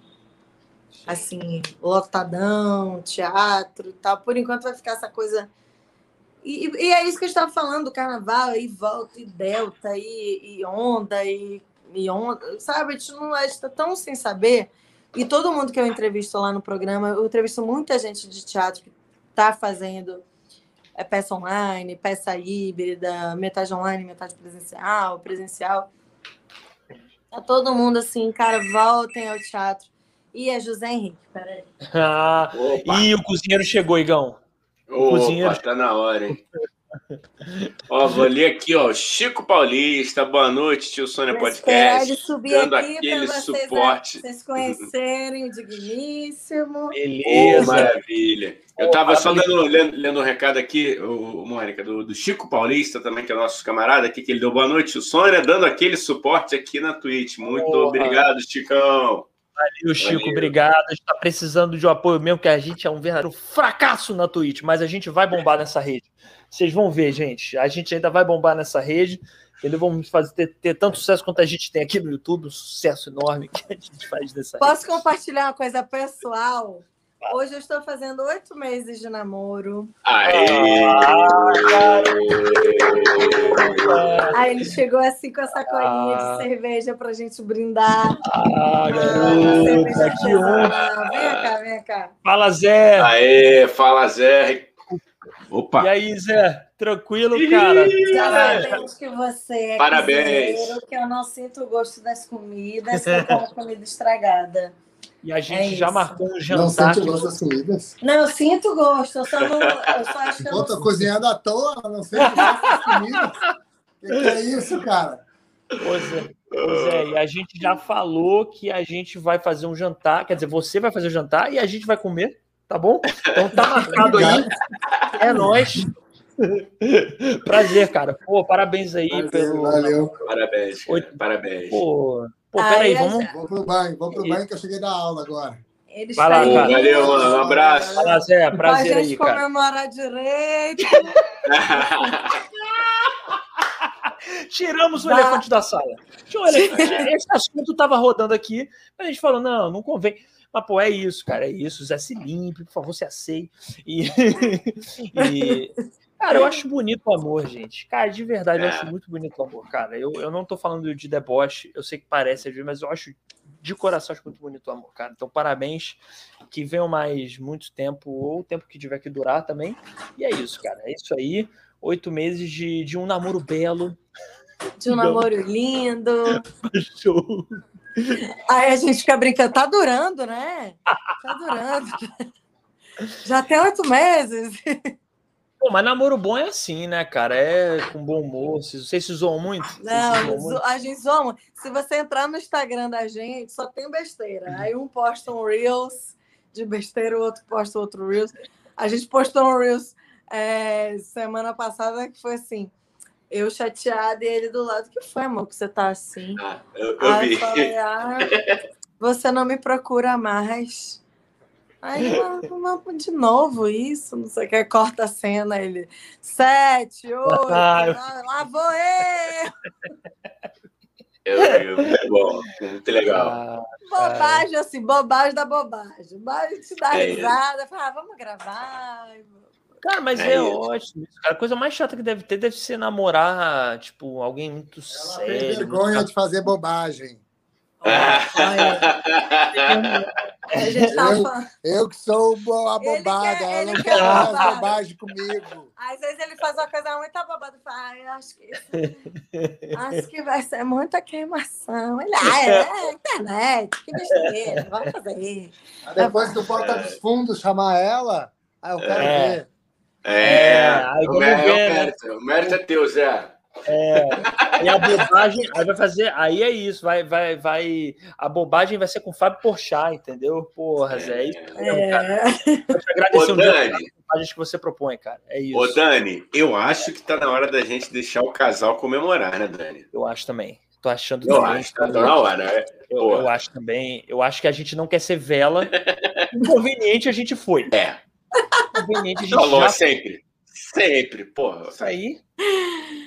Assim, lotadão, teatro e tal. Por enquanto vai ficar essa coisa. E, e é isso que a gente estava falando do carnaval, e volta, e delta, e, e onda, e e ontem, sabe? A gente não a gente tá tão sem saber. E todo mundo que eu entrevisto lá no programa, eu entrevisto muita gente de teatro que está fazendo é, peça online, peça híbrida, metade online, metade presencial, presencial. Tá todo mundo assim, cara, voltem ao teatro. E é José Henrique, peraí. Ah, e o cozinheiro chegou, Igão. O Opa, cozinheiro. tá na hora, hein? ó, vou ler aqui, ó. Chico Paulista, boa noite, tio Sônia Podcast. Subir dando aquele vocês, suporte. Vocês conhecerem o Digníssimo. Beleza. Oh, maravilha. Eu estava só dando, lendo, lendo um recado aqui, o, Mônica, do, do, Chico Paulista também, que é nosso camarada aqui, que ele deu boa noite, tio Sônia, dando aquele suporte aqui na Twitch. Muito oh, obrigado, Chicão. Valeu, Chico, Valeu. obrigado. A gente está precisando de um apoio mesmo, que a gente é um verdadeiro fracasso na Twitch, mas a gente vai bombar nessa rede. Vocês vão ver, gente. A gente ainda vai bombar nessa rede. Eles vão fazer ter, ter, tanto sucesso quanto a gente tem aqui no YouTube, um sucesso enorme que a gente faz nessa Posso rede. compartilhar uma coisa pessoal? Hoje eu estou fazendo oito meses de namoro. Aê! Aí ele chegou assim com a sacolinha ah. de cerveja pra gente brindar. Ah, garota, que honra! Vem cá, vem cá. Fala, Zé! Aê, fala, Zé! Opa! E aí, Zé? Tranquilo, cara? Parabéns que você é Parabéns. Cozinheiro, que eu não sinto o gosto das comidas, que eu como comida estragada. E a gente é já marcou um jantar. Não sente gosto das comidas? Não, eu sinto gosto. Eu só, não, eu só acho que Enquanto eu não... cozinhando à toa, não sente gosto das comidas. O que, que, é isso, cara? Pois é, pois é, e a gente já falou que a gente vai fazer um jantar. Quer dizer, você vai fazer o jantar e a gente vai comer, tá bom? Então tá marcado aí. É nós. Prazer, cara. Pô, parabéns aí valeu, pelo. Valeu. Parabéns. Parabéns. Pô, Pô, peraí, vamos. Vamos pro banho, vamos pro banho que eu cheguei da aula agora. Eles Vai lá, cara. Valeu, mano. Um abraço. Fala, Zé. Prazer aí, cara. comemorar direito. Tiramos o elefante da sala. Esse assunto estava rodando aqui, a gente falou: não, não convém. Mas, pô, é isso, cara, é isso. Zé, se limpe, por favor, se aceite. E, e, Cara, eu acho bonito o amor, gente. Cara, de verdade, eu acho é. muito bonito o amor, cara. Eu, eu não tô falando de deboche, eu sei que parece às vezes, mas eu acho de coração acho muito bonito o amor, cara. Então, parabéns. Que venham mais muito tempo, ou o tempo que tiver que durar também. E é isso, cara. É isso aí. Oito meses de, de um namoro belo. De um namoro lindo. Show. Aí a gente fica brincando, tá durando, né? Tá durando. Já tem oito meses. Pô, mas namoro bom é assim, né, cara? É com bom humor. Vocês se zoam muito? Não, muito? a gente zoa muito. Se você entrar no Instagram da gente, só tem besteira. Aí um posta um Reels de besteira, o outro posta outro Reels. A gente postou um Reels é, semana passada que foi assim. Eu chateada e ele do lado. que foi, amor, que você tá assim? Ah, eu, eu Aí vi. Eu falei, ah, você não me procura mais. Aí de novo isso, não sei o que, corta a cena, ele. Sete, oito, ah, lá vou eu! Eu, muito bom, muito legal. Ah, bobagem, assim, bobagem da bobagem. Mas te dá é risada, fala, ah, vamos gravar. Cara, mas é, é ótimo. Cara, a coisa mais chata que deve ter deve ser namorar, tipo, alguém muito Ela sério. Tem vergonha de fazer bobagem. Eu, eu, que sou a bobada, ela não quer mais bobagem comigo. Às vezes ele faz uma coisa muito bobada e fala, ah, acho que, acho que vai ser muita queimação. Ele, ah, é, é internet, que besteira, vamos fazer. Depois do Porta dos Fundos chamar ela, aí eu quero é. ver. É, é aí o, mérito, ver, né? o mérito é teu, Zé. É, e a bobagem, aí vai fazer, aí é isso, vai, vai, vai, a bobagem vai ser com o Fábio Porchat, entendeu? Porra, Zé, é isso é. cara. Eu te agradecer Ô, Dani, bobagens que você propõe, cara, é isso. Ô, Dani, eu acho que tá na hora da gente deixar o casal comemorar, né, Dani? Eu acho também. Tô achando eu também. Acho, tá na hora, é. eu, eu, acho também. Eu acho que a gente não quer ser vela. Inconveniente a gente foi. É. Inconveniente a gente Falou já... sempre. Sempre, porra. Isso aí.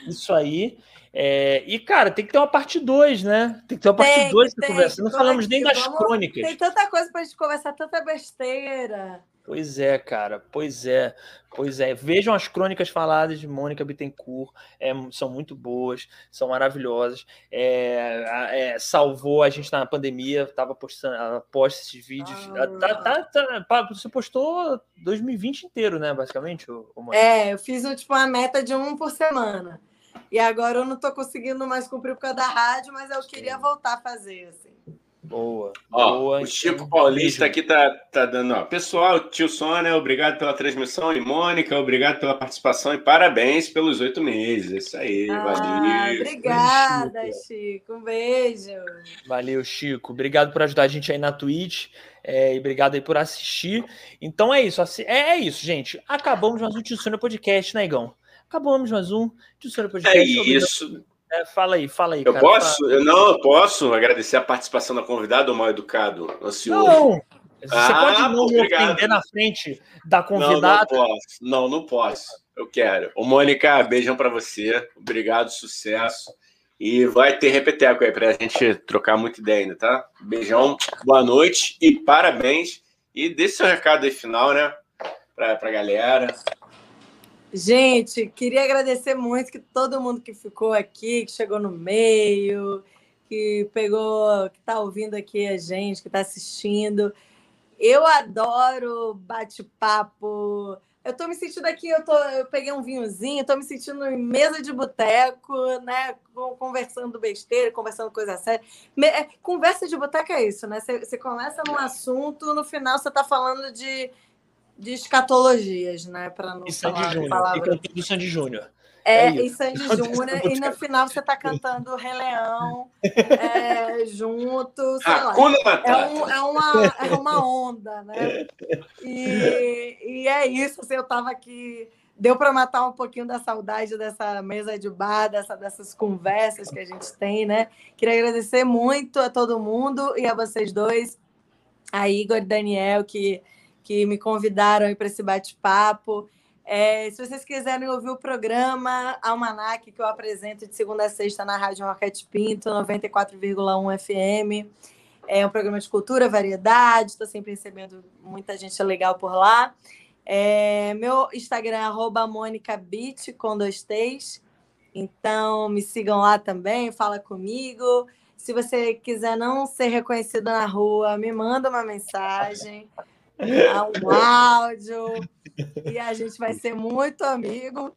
Isso aí. É, e, cara, tem que ter uma parte 2, né? Tem que ter uma parte 2 da conversa. Não falamos nem das vamos, crônicas. Tem tanta coisa pra gente conversar, tanta besteira. Pois é, cara, pois é, pois é. Vejam as crônicas faladas de Mônica Bittencourt, é, são muito boas, são maravilhosas. É, é, salvou a gente na pandemia, tava postando, ela posta esses vídeos. Ah. Tá, tá, tá, você postou 2020 inteiro, né, basicamente? O, o é, eu fiz tipo, uma meta de um por semana. E agora eu não estou conseguindo mais cumprir por causa da rádio, mas eu queria voltar a fazer, assim. Boa. Ó, boa. O Chico Paulista aqui tá, tá dando, ó. Pessoal, tio Sônia, obrigado pela transmissão. E Mônica, obrigado pela participação e parabéns pelos oito meses. Isso aí, ah, valeu. Obrigada, Chico. Um beijo. Valeu, Chico. Obrigado por ajudar a gente aí na Twitch. É, e obrigado aí por assistir. Então é isso. É, é isso, gente. Acabamos mais um Tio Sônia Podcast, né, Igão? Acabamos mais um Tio Sônia Podcast. É isso. É, fala aí, fala aí. Eu cara, posso? Fala. Eu não, eu posso agradecer a participação da convidada, o mal educado, ansioso. Não, você ah, pode não me ofender na frente da convidada. Não, não posso. Não, não posso. Eu quero. Ô, Mônica, beijão para você. Obrigado, sucesso. E vai ter repeteco aí para a gente trocar muita ideia ainda, tá? Beijão, boa noite e parabéns. E dê seu recado aí final, né? Para a galera. Gente, queria agradecer muito que todo mundo que ficou aqui, que chegou no meio, que pegou, que está ouvindo aqui a gente, que está assistindo. Eu adoro bate-papo. Eu estou me sentindo aqui, eu, tô, eu peguei um vinhozinho, estou me sentindo em mesa de boteco, né? Conversando besteira, conversando coisa séria. É, conversa de boteco é isso, né? Você, você começa num assunto, no final você está falando de de escatologias, né? Para não e Sandy Júnior. Palavra... E Sandy Júnior. É, é e Sandy Júnior, e no final você está cantando Rei Leão é, junto, sei lá. É, um, é, uma, é uma onda, né? E, e é isso, assim, eu estava aqui. Deu para matar um pouquinho da saudade dessa mesa de bar, dessa, dessas conversas que a gente tem, né? Queria agradecer muito a todo mundo e a vocês dois, a Igor e Daniel, que que me convidaram para esse bate-papo. É, se vocês quiserem ouvir o programa Almanac, que eu apresento de segunda a sexta na Rádio Rocket Pinto, 94,1 FM. É um programa de cultura, variedade, estou sempre recebendo muita gente legal por lá. É, meu Instagram é MônicaBit, com dois T's. Então, me sigam lá também, fala comigo. Se você quiser não ser reconhecido na rua, me manda uma mensagem um áudio e a gente vai ser muito amigo.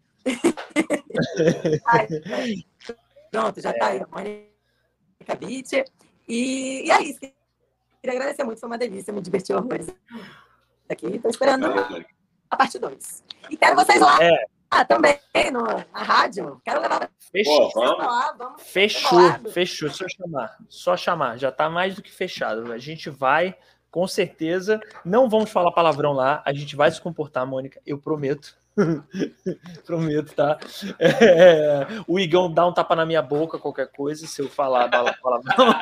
Aí, pronto, já está aí, Mônica Beach. E, e é isso. Queria agradecer muito, foi uma delícia, me divertiu horrores aqui. Estou esperando a parte 2. E quero vocês lá. É. Ah, também no, na rádio. Quero levar Fechou. Pô, vamos. vamos fechou, fechou. Só chamar. Só chamar. Já está mais do que fechado. A gente vai com certeza. Não vamos falar palavrão lá, a gente vai se comportar, Mônica, eu prometo. prometo, tá? É, o Igão dá um tapa na minha boca, qualquer coisa, se eu falar palavrão.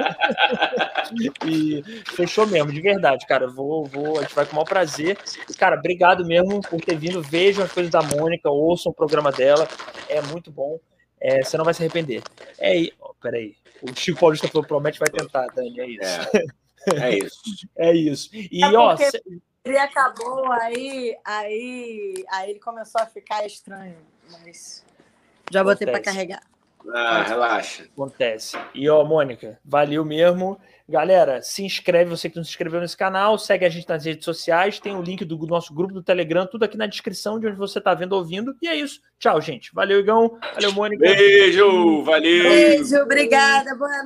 e fechou mesmo, de verdade, cara. Vou, vou, a gente vai com o maior prazer. E, cara, obrigado mesmo por ter vindo. Vejam as coisas da Mônica, ouçam o programa dela, é muito bom. É, você não vai se arrepender. É, oh, peraí. O Chico Paulista falou: promete, vai tentar, Dani, é isso. É. É isso. é isso. E, é ó. Ele acabou, aí, aí, aí ele começou a ficar estranho, mas já botei para carregar. Ah, relaxa. Acontece. E ó, Mônica, valeu mesmo. Galera, se inscreve, você que não se inscreveu nesse canal, segue a gente nas redes sociais, tem o link do nosso grupo do Telegram, tudo aqui na descrição de onde você está vendo ouvindo. E é isso. Tchau, gente. Valeu, Igão. Valeu, Mônica. Beijo, valeu. Beijo, obrigada. Boa